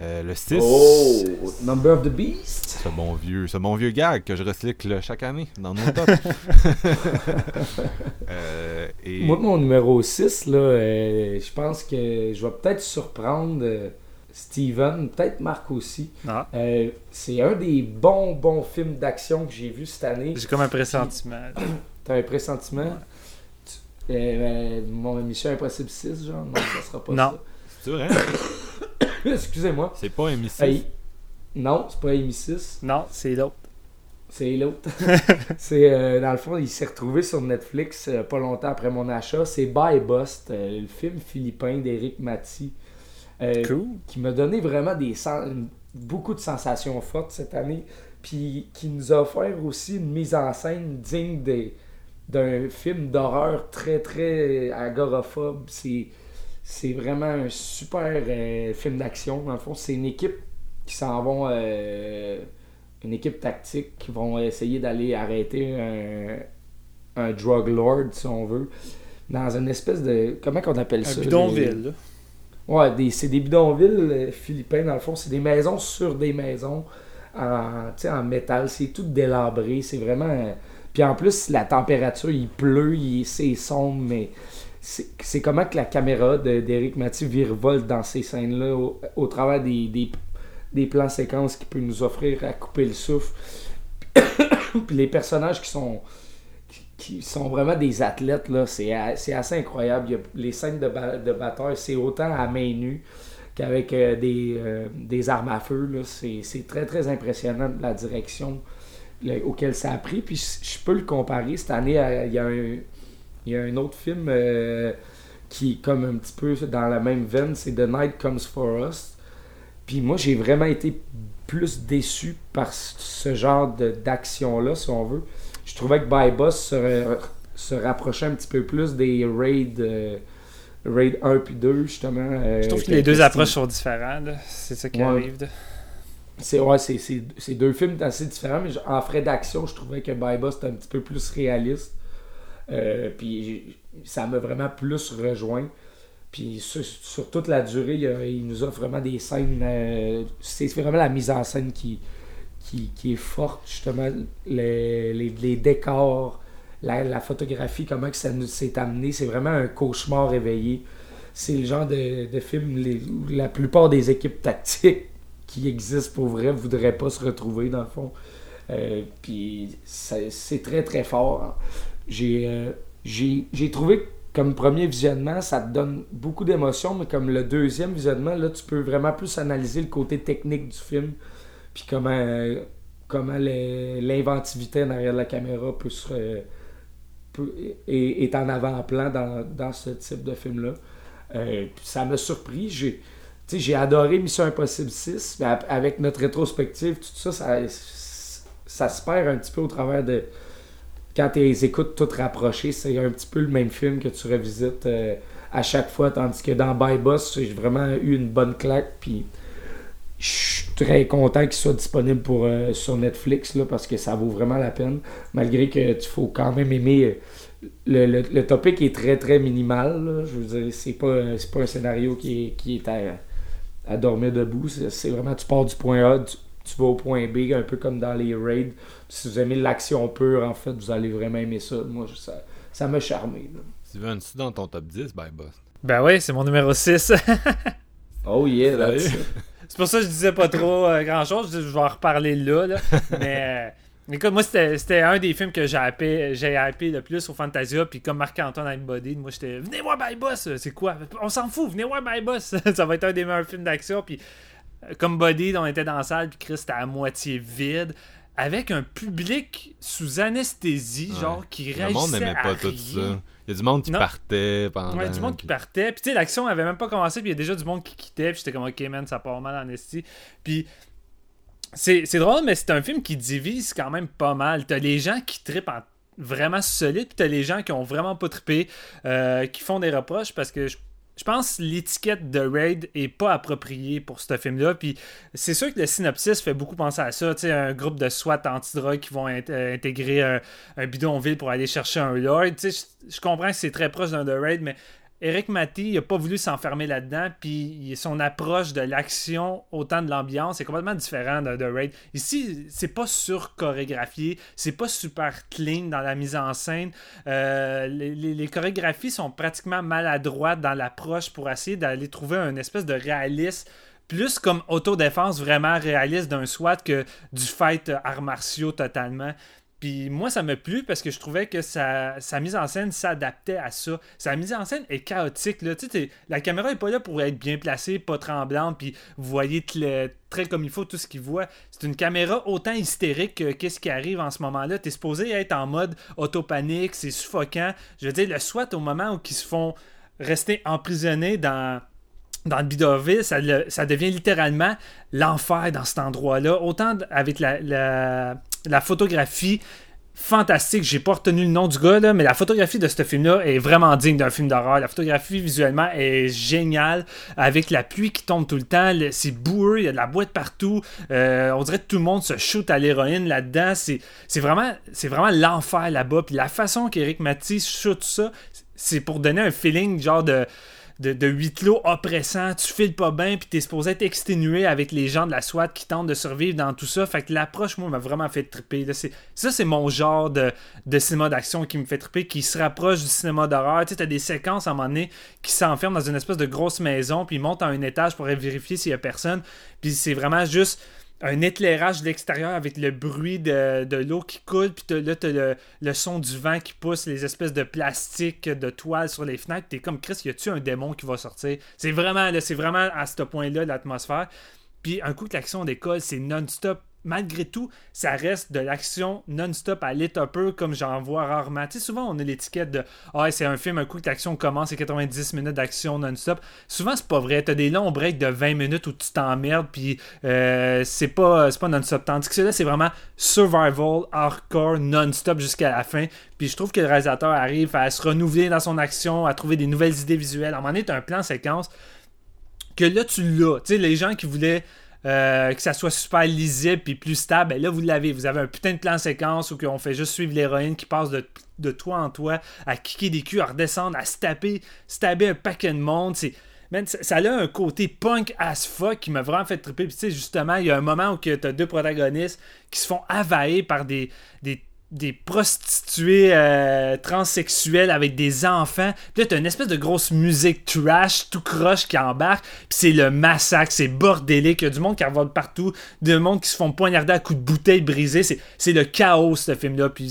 euh, le 6. Oh, Number of the Beast. Ce bon vieux, ce bon vieux gag que je recycle chaque année dans nos tops. Euh, et Moi, mon numéro 6, là, euh, je pense que je vais peut-être surprendre Steven, peut-être Marc aussi. Ah, Euh, c'est un des bons, bons films d'action que j'ai vu cette année. J'ai comme un pressentiment. T'as un pressentiment? Tu- euh, euh, mon Mission Impossible 6, genre? Non, ça sera pas Non. c'est vrai, ça. Excusez-moi. c'est pas un missile. Hey, Non, c'est pas Amy 6. Non, c'est l'autre. C'est l'autre. c'est euh, dans le fond, il s'est retrouvé sur Netflix euh, pas longtemps après mon achat. C'est By Bust, euh, le film philippin d'Éric Mati, euh, Cool. qui m'a donné vraiment des sen- beaucoup de sensations fortes cette année, puis qui nous a offert aussi une mise en scène digne des- d'un film d'horreur très très agoraphobe. C'est c'est vraiment un super euh, film d'action. Dans le fond, c'est une équipe qui s'en vont euh, une équipe tactique qui vont essayer d'aller arrêter un, un drug lord, si on veut, dans une espèce de. Comment qu'on appelle Un ça bidonville. Ouais, c'est des bidonvilles euh, philippins, dans le fond. C'est des maisons sur des maisons en, en métal. C'est tout délabré. C'est vraiment. euh, Puis en plus, la température, il pleut, il, c'est sombre, mais c'est, c'est comment que la caméra de, d'Éric Mathieu virevolte dans ces scènes-là au, au travers des, des, des plans séquences qu'il peut nous offrir à couper le souffle. Puis les personnages qui sont qui sont vraiment des athlètes, là, c'est, assez incroyable. Les scènes de, de bataille, c'est autant à main nue qu'avec euh, des, euh, des armes à feu. C'est, très, très impressionnant la direction auquel ça a pris. Puis je, peux le comparer. Cette année, euh, il y a un, il y a un autre film qui est comme un petit peu dans la même veine, c'est The Night Comes For Us. Puis moi, j'ai vraiment été plus déçu par ce genre d'action-là, si on veut. Je trouvais que By Boss se, se rapprochait un petit peu plus des raids, euh, raid 1 puis 2, justement. euh, Je trouve que les deux approches sont différentes. C'est ça qui Ouais. arrive. là. C'est ouais, c'est, c'est, c'est deux films assez différents, mais en frais d'action, je trouvais que By Boss était un petit peu plus réaliste. Euh, puis ça m'a vraiment plus rejoint. Puis sur, sur toute la durée, il, nous offre vraiment des scènes. euh, c'est vraiment la mise en scène qui, qui, qui est forte, justement. Les, les, décors, la, la photographie, comment que ça nous s'est amené. C'est vraiment un cauchemar réveillé. C'est le genre de, de film où la plupart des équipes tactiques qui existent pour vrai voudraient pas se retrouver, dans le fond. Euh, puis c'est très très fort. hein. J'ai euh, j'ai trouvé que comme premier visionnement, ça te donne beaucoup d'émotions, mais comme le deuxième visionnement, là, tu peux vraiment plus analyser le côté technique du film, puis comment, comment l'inventivité en arrière de la caméra peut se, est, en avant-plan dans, dans ce type de film-là. Euh, ça m'a surpris. J'ai adoré Mission Impossible 6, mais avec notre rétrospective, tout ça, ça, ça se perd un petit peu au travers de. Quand tu écoutes toutes rapprochées, c'est un petit peu le même film que tu revisites euh, à chaque fois, tandis que dans By Boss, j'ai vraiment eu une bonne claque, puis je suis très content qu'il soit disponible pour, euh, sur Netflix, là, parce que ça vaut vraiment la peine, malgré que tu faut quand même aimer. euh, le, le, le topic est très très minimal. là. Je veux dire, c'est pas, euh, c'est pas un scénario qui est, qui est à, à dormir debout. C'est c'est vraiment, tu pars du point A, tu, tu vas au point B, un peu comme dans les raids. Si vous aimez l'action pure, en fait, vous allez vraiment aimer ça. Moi, je- ça ça m'a charmé. là. Steven, tu dans ton top 10, ben boss. Ben oui, c'est mon numéro 6. Oh yeah, it. C'est pour ça que je disais pas trop euh, grand chose. Je, je vais en reparler là. là. Mais euh, écoute, moi, c'était c'était un des films que j'ai hypé, le plus au Fantasia. Puis comme Marc-Antoine a une body, moi, j'étais Venez voir My Boss. C'est quoi? On s'en fout, venez voir My Boss. ça va être un des meilleurs films d'action. Puis euh, comme Body, on était dans la salle. Puis Chris était à moitié vide. Avec un public sous anesthésie, Ouais. genre, qui Le réagissait monde n'aimait à pas tout rien. ça. Il y a du monde qui Non. partait pendant. Ouais, du monde qui partait. Puis tu sais, l'action avait même pas commencé, puis il y a déjà du monde qui quittait. Puis j'étais comme, ok, man, ça part mal en esti. Puis c'est c'est drôle, mais c'est un film qui divise quand même pas mal. T'as les gens qui trippent en, vraiment solide, puis t'as les gens qui ont vraiment pas trippé, euh, qui font des reproches parce que je je pense que l'étiquette de Raid est pas appropriée pour ce film-là. Puis c'est sûr que le synopsis fait beaucoup penser à ça. Tu sais, un groupe de SWAT anti-drogue qui vont euh, intégrer un, un bidonville pour aller chercher un Lord. Je comprends que c'est très proche d'un The Raid, mais Eric Matty, il a pas voulu s'enfermer là-dedans. Puis son approche de l'action, autant de l'ambiance, est complètement différent de The Raid. Ici, c'est pas sur-chorégraphié, c'est pas super clean dans la mise en scène. Euh, les, chorégraphies sont pratiquement maladroites dans l'approche pour essayer d'aller trouver un espèce de réalisme plus comme autodéfense vraiment réaliste d'un SWAT que du fight arts martiaux totalement. Puis moi, ça me plu parce que je trouvais que sa, mise en scène s'adaptait à ça. Sa mise en scène est chaotique. Là. La caméra est pas là pour être bien placée, pas tremblante, puis vous voyez très comme il faut tout ce qu'il voit. C'est une caméra autant hystérique que qu'est-ce qui arrive en ce moment-là. T'es supposé être en mode autopanique, c'est suffocant. Je veux dire, le SWAT, au moment où ils se font rester emprisonnés dans dans le bidonville, ça, devient littéralement l'enfer dans cet endroit-là. Autant avec la, la photographie fantastique, j'ai pas retenu le nom du gars, mais la photographie de ce film-là est vraiment digne d'un film d'horreur. La photographie visuellement est géniale, avec la pluie qui tombe tout le temps, c'est boueux, il y a de la boîte partout. Euh, on dirait que tout le monde se shoot à l'héroïne là-dedans. C'est c'est vraiment, c'est vraiment l'enfer là-bas. Puis la façon qu'Éric Matisse shoot ça, c'est pour donner un feeling genre de de, de huis clos oppressant, tu files pas bien, puis t'es supposé être exténué avec les gens de la SWAT qui tentent de survivre dans tout ça. Fait que l'approche, moi, m'a vraiment fait triper. Ça, c'est mon genre de, de cinéma d'action qui me fait triper, qui se rapproche du cinéma d'horreur. Tu sais, t'as des séquences à un moment donné qui s'enferment dans une espèce de grosse maison, puis ils montent à un étage pour vérifier s'il y a personne. Puis c'est vraiment juste un éclairage de l'extérieur avec le bruit de, l'eau qui coule, puis là, t'as le, son du vent qui pousse, les espèces de plastique, de toile sur les fenêtres. T'es comme, Chris, y a-tu un démon qui va sortir? C'est vraiment, c'est vraiment à ce point-là l'atmosphère. Puis un coup que l'action décolle, c'est non-stop. Malgré tout, ça reste de l'action non-stop à l'état peu comme j'en vois rarement. Tu sais, souvent on a l'étiquette de Ah, c'est un film, un coup que l'action commence, c'est 90 minutes d'action non-stop. Souvent, c'est pas vrai. T'as des longs breaks de 20 minutes où tu t'emmerdes, puis euh, c'est pas, pas non-stop. Tandis que celui-là, c'est vraiment survival, hardcore, non-stop jusqu'à la fin. Puis je trouve que le réalisateur arrive à se renouveler dans son action, à trouver des nouvelles idées visuelles. À un moment donné, t'as un plan séquence que là, tu l'as. Tu sais, les gens qui voulaient euh, que ça soit super lisible puis plus stable, ben là, vous l'avez. Vous avez un putain de plan séquence où on fait juste suivre l'héroïne qui passe de, toi en toi à kicker des culs, à redescendre, à se taper, se un paquet de monde. C'est. Ça, a un côté punk as fuck qui m'a vraiment fait triper. Puis, tu sais, justement, il y a un moment où tu as deux protagonistes qui se font envahir par des, des prostituées euh, transsexuelles avec des enfants. Puis là, t'as une espèce de grosse musique trash, tout croche qui embarque. Puis c'est le massacre, c'est bordélique. Il y a du monde qui revole partout, du monde qui se font poignarder à coups de bouteille brisée. C'est, le chaos, ce film-là. Puis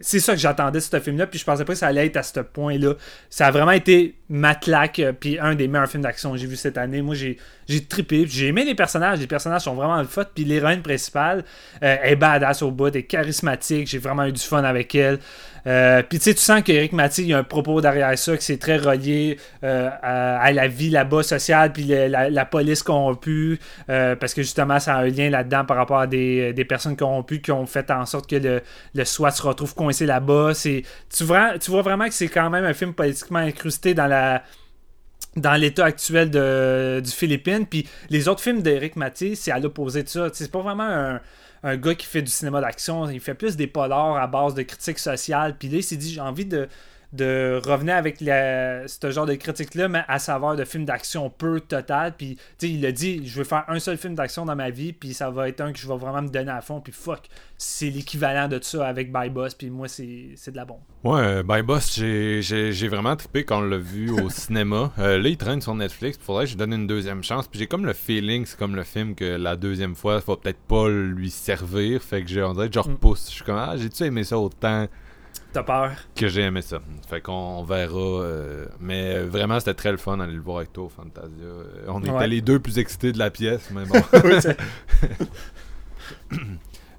c'est- ça que j'attendais ce film-là, puis je pensais pas que ça allait être à ce point-là. Ça a vraiment été ma claque, euh, puis un des meilleurs films d'action que j'ai vu cette année. Moi, j'ai, j'ai trippé, j'ai aimé les personnages. Les personnages sont vraiment le fun, puis l'héroïne principale euh, est badass au bout, est charismatique. J'ai vraiment eu du fun avec elle. Euh, puis tu sais, tu sens qu'Éric Mathieu, il y a un propos derrière ça, que c'est très relié euh, à, la vie là-bas sociale, puis la, police corrompue, parce que justement, ça a un lien là-dedans par rapport à des, des personnes corrompues qui ont fait en sorte que le, le SWAT se retrouve coincé là-bas. Tu vois vraiment que c'est quand même un film politiquement incrusté dans la dans l'état actuel de, du Philippines. Puis les autres films d'Éric Mathieu, c'est à l'opposé de ça. C'est pas vraiment un, un gars qui fait du cinéma d'action. Il fait plus des polars à base de critiques sociales. Puis là, il s'est dit, j'ai envie de, de revenir avec la- ce genre de critique-là, mais à savoir de films d'action peu total. Puis, tu sais, il a dit, je veux faire un seul film d'action dans ma vie, puis ça va être un que je vais vraiment me donner à fond. Puis fuck, c'est l'équivalent de ça avec By Boss. Puis moi, c'est c'est de la bombe. Ouais, euh, By Boss, j'ai- vraiment trippé quand on l'a vu au cinéma. Euh, là, il traîne sur Netflix. Faudrait que je lui donne une deuxième chance. Puis j'ai comme le feeling, c'est comme le film que la deuxième fois, ça va peut-être pas lui servir. Fait que j'ai on dirait que je repousse. Je suis comme, ah, j'ai-tu aimé ça autant? T'as peur? que j'ai aimé ça? Fait qu'on on verra. euh, mais vraiment, c'était très le fun d'aller le voir avec toi au Fantasia. Euh, on était Ouais. les deux plus excités de la pièce, mais bon.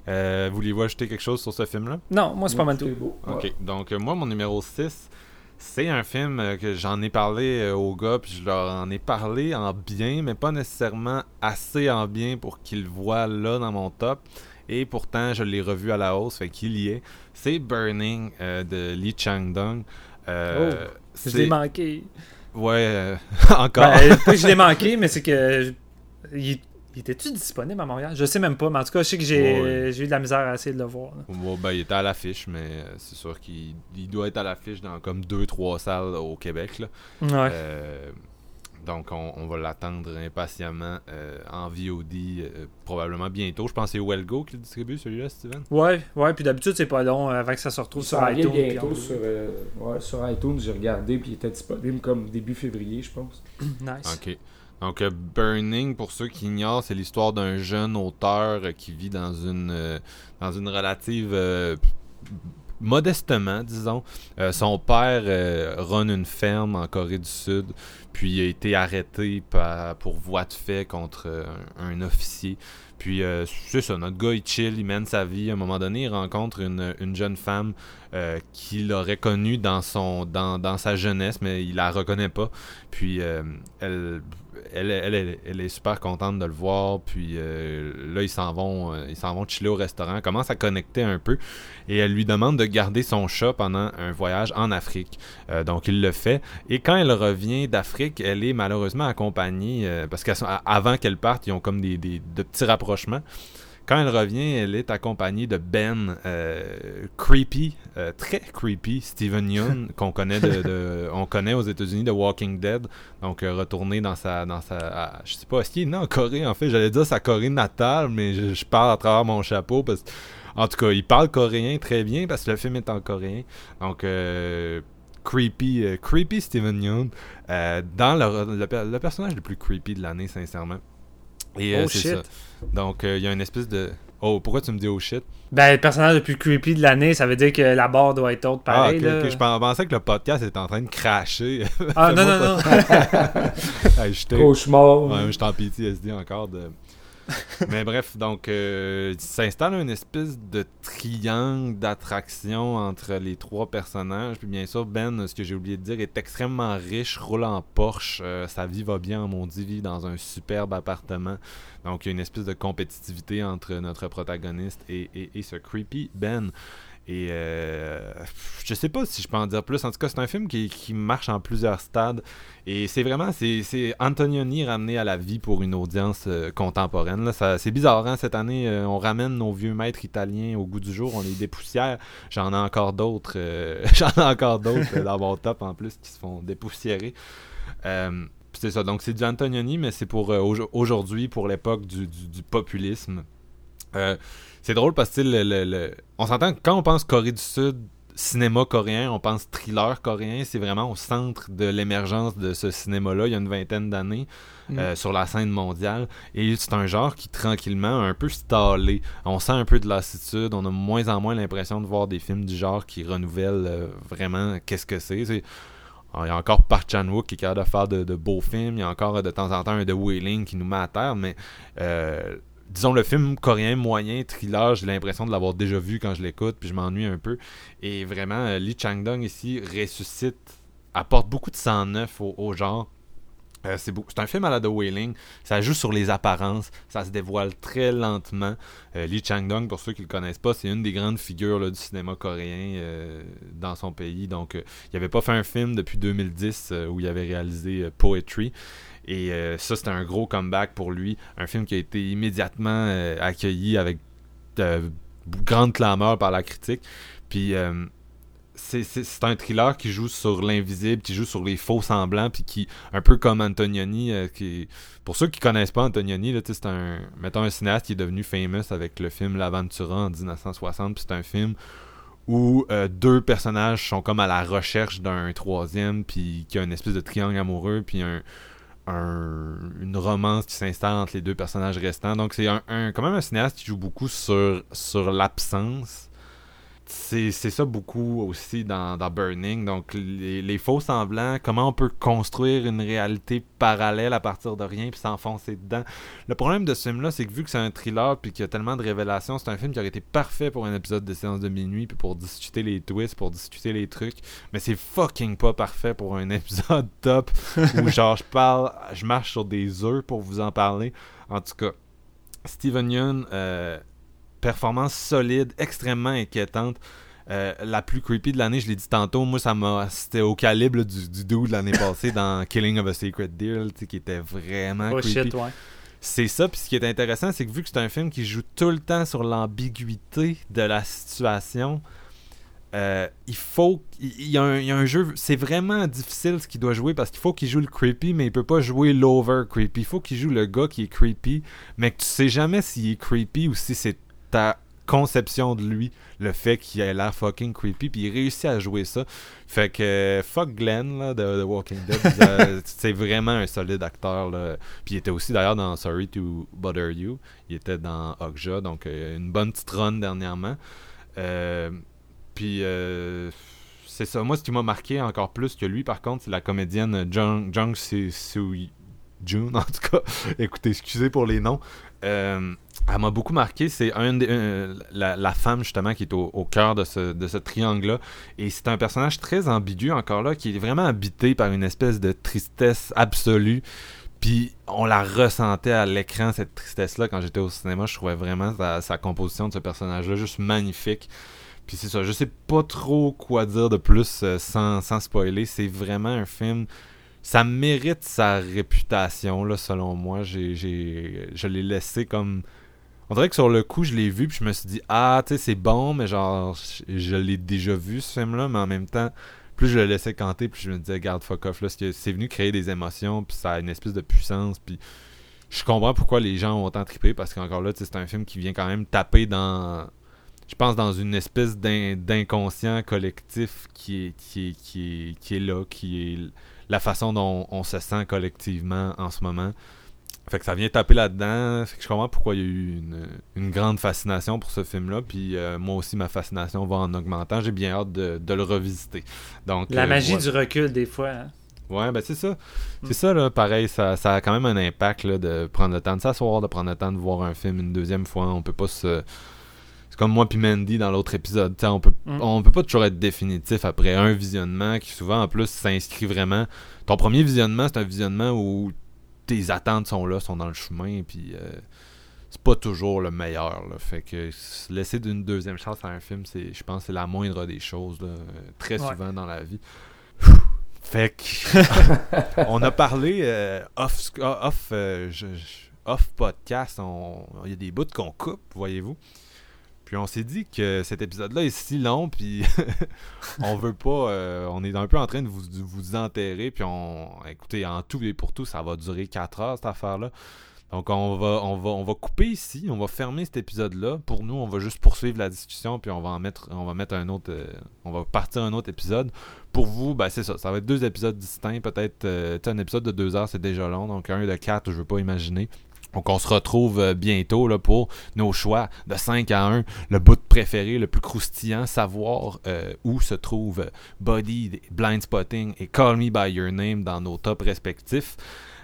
Euh, Vouliez-vous ajouter quelque chose sur ce film-là? Non, moi, c'est pas mal tout. C'est beau. Ok, Ouais. donc euh, moi, mon numéro 6, c'est un film euh, que j'en ai parlé euh, aux gars, puis je leur en ai parlé en bien, mais pas nécessairement assez en bien pour qu'ils le voient là dans mon top. Et pourtant, je l'ai revu à la hausse, fait qu'il y est. C'est Burning euh, de Lee Chang-dong. Euh, Oh, Je l'ai manqué. Ouais, euh, encore. Ben, pas que je l'ai manqué, mais c'est que. Il, était-tu disponible à Montréal? Je sais même pas, mais en tout cas, je sais que j'ai Ouais. eu de la misère à essayer de le voir. Bon, ben, il était à l'affiche, mais c'est sûr qu'il il doit être à l'affiche dans comme deux, trois salles au Québec. Là. Ouais. Donc, on, on va l'attendre impatiemment euh, en VOD, euh, probablement bientôt. Je pense que c'est Wellgo qui le distribue, celui-là, Steven? Ouais, ouais, puis d'habitude, c'est pas long euh, avant que ça se retrouve sur iTunes. puis bientôt on- sur, euh, ouais, sur iTunes, j'ai regardé, puis il était disponible comme début février, je pense. Nice. Ok. Donc, euh, Burning, pour ceux qui ignorent, c'est l'histoire d'un jeune auteur euh, qui vit dans une, euh, dans une relative. Modestement, disons. Euh, son père euh, run une ferme en Corée du Sud, puis a été arrêté pour voie de fait contre euh, un, officier. Puis euh, c'est ça, notre gars il chill, il mène sa vie. À un moment donné, il rencontre une, une jeune femme qu'il aurait connue dans, son, sa jeunesse, mais il la reconnaît pas. Puis elle, elle, elle, elle- est super contente de le voir. Puis euh, là, ils s'en vont, euh, ils s'en vont chiller au restaurant. Commence à connecter un peu. Et elle lui demande de garder son chat pendant un voyage en Afrique. Euh, donc il le fait. Et quand elle revient d'Afrique, elle est malheureusement accompagnée, euh, parce qu'avant qu'elle parte, ils ont comme des, des- de petits rapprochements. Quand elle revient, elle est accompagnée de Ben, euh, creepy, euh, très creepy, Steven Yeun, qu'on connaît de, de- on connaît aux États-Unis de Walking Dead. Donc euh, retourné dans sa, dans sa, à- je sais pas, est-ce qu'il est né en Corée en fait? J'allais dire sa Corée natale, mais je, je parle à travers mon chapeau parce que, en tout cas, il parle coréen très bien parce que le film est en coréen. Donc euh, creepy, euh, creepy Steven Yeun, euh, dans le, le per- le personnage le plus creepy de l'année, sincèrement. Et euh, Oh, shit. ça. Donc, euh, il y a une espèce de. Oh, pourquoi tu me dis oh shit? Ben, le personnage le plus creepy de l'année, ça veut dire que la barre doit être haute pareil. Ah, là. ok, Je pen- pensais que le podcast était en train de cracher. Ah, non, non, non. Hey, Cauchemar. Ouais, je t'en PTSD encore de. Mais bref, donc, euh, s'installe une espèce de triangle d'attraction entre les trois personnages. Puis bien sûr, Ben, ce que j'ai oublié de dire, est extrêmement riche, roule en Porsche. euh, sa vie va bien en Mondivie dans un superbe appartement. Donc, il y a une espèce de compétitivité entre notre protagoniste et- et ce creepy Ben. Et euh, je sais pas si je peux en dire plus. En tout cas, c'est un film qui, qui marche en plusieurs stades. Et c'est vraiment, c'est, Antonioni ramené à la vie pour une audience euh, contemporaine. C'est bizarre, hein? cette année, euh, on ramène nos vieux maîtres italiens au goût du jour, on les dépoussière. J'en ai encore d'autres, j'en ai encore d'autres dans mon top en plus qui se font dépoussiérer. C'est ça, donc c'est du Antonioni, mais c'est pour aujo- aujourd'hui, pour l'époque du, du- populisme. C'est drôle parce que le, le- le- on s'entend que quand on pense Corée du Sud, cinéma coréen, on pense thriller coréen, c'est vraiment au centre de l'émergence de ce cinéma-là il y a une vingtaine d'années Mm. euh, sur la scène mondiale. Et c'est un genre qui tranquillement a un peu stallé. On sent un peu de lassitude, on a moins en moins l'impression de voir des films du genre qui renouvellent euh, vraiment qu'est-ce que c'est. C'est- ah, Il y a encore Park Chan-wook qui est capable de faire de, de beaux films. Il y a encore euh, de temps en temps un The Wailing qui nous met à terre. Mais euh, disons, le film coréen moyen, thriller, j'ai l'impression de l'avoir déjà vu quand je l'écoute. Puis je m'ennuie un peu. Et vraiment, euh, Lee Chang-dong ici ressuscite, apporte beaucoup de sang neuf au, genre. Euh, c'est un film à la The Wailing. Ça joue sur les apparences. Ça se dévoile très lentement. Euh, Lee Chang-dong, pour ceux qui ne le connaissent pas, c'est une des grandes figures du cinéma coréen dans son pays. Donc, il n'avait pas fait un film depuis 2010 euh, où il avait réalisé Poetry. Et euh, ça, c'était un gros comeback pour lui. Un film qui a été immédiatement euh, accueilli avec de grande clameur par la critique. Puis euh, c'est- un thriller qui joue sur l'invisible, qui joue sur les faux semblants, puis qui, un peu comme Antonioni, euh, qui, pour ceux qui connaissent pas Antonioni, c'est un, mettons un cinéaste qui est devenu famous avec le film L'Aventura en 1960, puis c'est un film où deux personnages sont comme à la recherche d'un troisième, puis qui a une espèce de triangle amoureux, puis un, un- une romance qui s'installe entre les deux personnages restants. Donc c'est un, un- quand même un cinéaste qui joue beaucoup sur, sur l'absence. C'est ça beaucoup aussi dans, Burning. Donc les, les faux semblants, comment on peut construire une réalité parallèle à partir de rien puis s'enfoncer dedans? Le problème de ce film-là, c'est que vu que c'est un thriller puis qu'il y a tellement de révélations, c'est un film qui aurait été parfait pour un épisode de séance de minuit puis pour discuter les twists, pour discuter les trucs. Mais c'est fucking pas parfait pour un épisode top où genre je parle, je marche sur des œufs pour vous en parler. En tout cas, Steven Yeun euh, performance solide, extrêmement inquiétante. Euh, la plus creepy de l'année, je l'ai dit tantôt, moi ça m'a c'était au calibre là, du, du dude de l'année passée dans Killing of a Secret sais, qui était vraiment Oh creepy. shit, ouais. C'est ça, puis ce qui est intéressant, c'est que vu que c'est un film qui joue tout le temps sur l'ambiguïté de la situation, euh, il faut. Il il y, a un, il y a un jeu. C'est vraiment difficile ce qu'il doit jouer parce qu'il faut qu'il joue le creepy, mais il peut pas jouer l'over creepy. Il faut qu'il joue le gars qui est creepy, mais que tu sais jamais s'il est creepy ou si c'est ta conception de lui, le fait qu'il ait l'air fucking creepy, puis il réussit à jouer ça. Fait que fuck Glenn là, de The Walking Dead, euh, c'est vraiment un solide acteur. Là. Puis il était aussi d'ailleurs dans Sorry to Bother You, il était dans Okja, donc euh, une bonne petite run dernièrement. Euh, puis euh, c'est ça, moi ce qui m'a marqué encore plus que lui par contre, c'est la comédienne Jung, Jung Soo Jun, en tout cas. Écoutez, excusez pour les noms. Euh, elle m'a beaucoup marqué. C'est la, femme, justement, qui est au, au cœur de ce, de ce triangle-là. Et c'est un personnage très ambigu, encore là, qui est vraiment habité par une espèce de tristesse absolue. Puis on la ressentait à l'écran, cette tristesse-là, quand j'étais au cinéma. Je trouvais vraiment sa, sa composition de ce personnage-là juste magnifique. Puis c'est ça, je sais pas trop quoi dire de plus euh, sans, sans spoiler. C'est vraiment un film. Ça mérite sa réputation, là, selon moi. J'ai, j'ai, je l'ai laissé comme. On dirait que sur le coup, je l'ai vu, puis je me suis dit, ah, tu sais, c'est bon, mais genre, je, l'ai déjà vu, ce film-là, mais en même temps, plus je le laissais canter, plus je me disais, garde fuck off, là, c'est venu créer des émotions, puis ça a une espèce de puissance, puis je comprends pourquoi les gens ont autant trippé, parce qu'encore là, c'est un film qui vient quand même taper dans je pense, dans une espèce d'in- d'inconscient collectif qui est, qui, est, qui, est, qui est là, qui est la façon dont on se sent collectivement en ce moment. Fait que ça vient taper là-dedans. Fait que je comprends pourquoi il y a eu une, une grande fascination pour ce film-là. Puis euh, moi aussi, ma fascination va en augmentant. J'ai bien hâte de, de le revisiter. Donc, La euh, magie du recul, des fois. hein. Ouais, ben c'est ça. C'est ça, là, pareil, ça, ça a quand même un impact là, de prendre le temps de s'asseoir, de prendre le temps de voir un film une deuxième fois. On peut pas se. C'est comme moi puis Mandy dans l'autre épisode. T'sais, on peut, Mm. on peut pas toujours être définitif après un visionnement qui souvent en plus s'inscrit vraiment. Ton premier visionnement, c'est un visionnement où tes attentes sont là, sont dans le chemin, puis euh, c'est pas toujours le meilleur. Là. Fait que laisser d'une deuxième chance à un film, c'est, je pense, que c'est la moindre des choses, là, très Ouais. souvent dans la vie. Fait que on a parlé euh, off, sc- off, euh, je- off podcast. Il y a des bouts qu'on coupe, voyez-vous. Puis on s'est dit que cet épisode-là est si long, puis on veut pas. euh, on est un peu en train de vous, vous enterrer, puis on. Écoutez, en tout et pour tout, ça va durer 4 heures cette affaire-là. Donc on va, on va, on va couper ici, on va fermer cet épisode-là. Pour nous, on va juste poursuivre la discussion, puis on va en mettre, on va mettre un autre, euh, on va partir un autre épisode. Pour vous, ben c'est ça, ça va être deux épisodes distincts, peut-être. euh, un épisode de deux heures, c'est déjà long, donc un de quatre, je veux pas imaginer. Donc on se retrouve euh, bientôt là, pour nos choix de 5 à 1, le bout préféré, le plus croustillant, savoir euh, où se trouve euh, Body, Blind Spotting et Call Me By Your Name dans nos tops respectifs.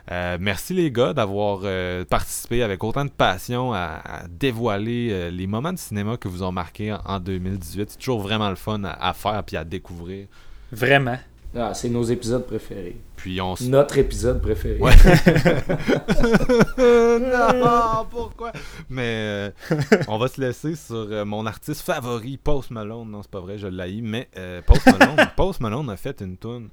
Merci les gars d'avoir participé avec autant de passion à, dévoiler les moments de cinéma que vous ont marqués en, en 2018. C'est toujours vraiment le fun à, à faire puis à découvrir. Vraiment. Ah, c'est nos épisodes préférés. Puis on se Notre épisode préféré. Ouais. non, pourquoi? Mais euh, on va se laisser sur euh, mon artiste favori, Post Malone. Non, c'est pas vrai, je l'ai, mais euh, Post Malone, Post Malone a fait une tune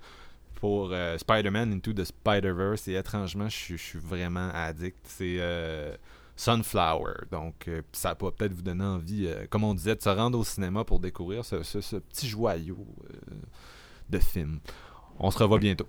pour euh, Spider-Man Into the Spider-Verse et étrangement, je suis- je suis vraiment addict. C'est euh, Sunflower. Donc, euh, ça peut peut-être vous donner envie, euh, comme on disait, de se rendre au cinéma pour découvrir ce, ce- ce petit joyau euh, de film. On se revoit bientôt.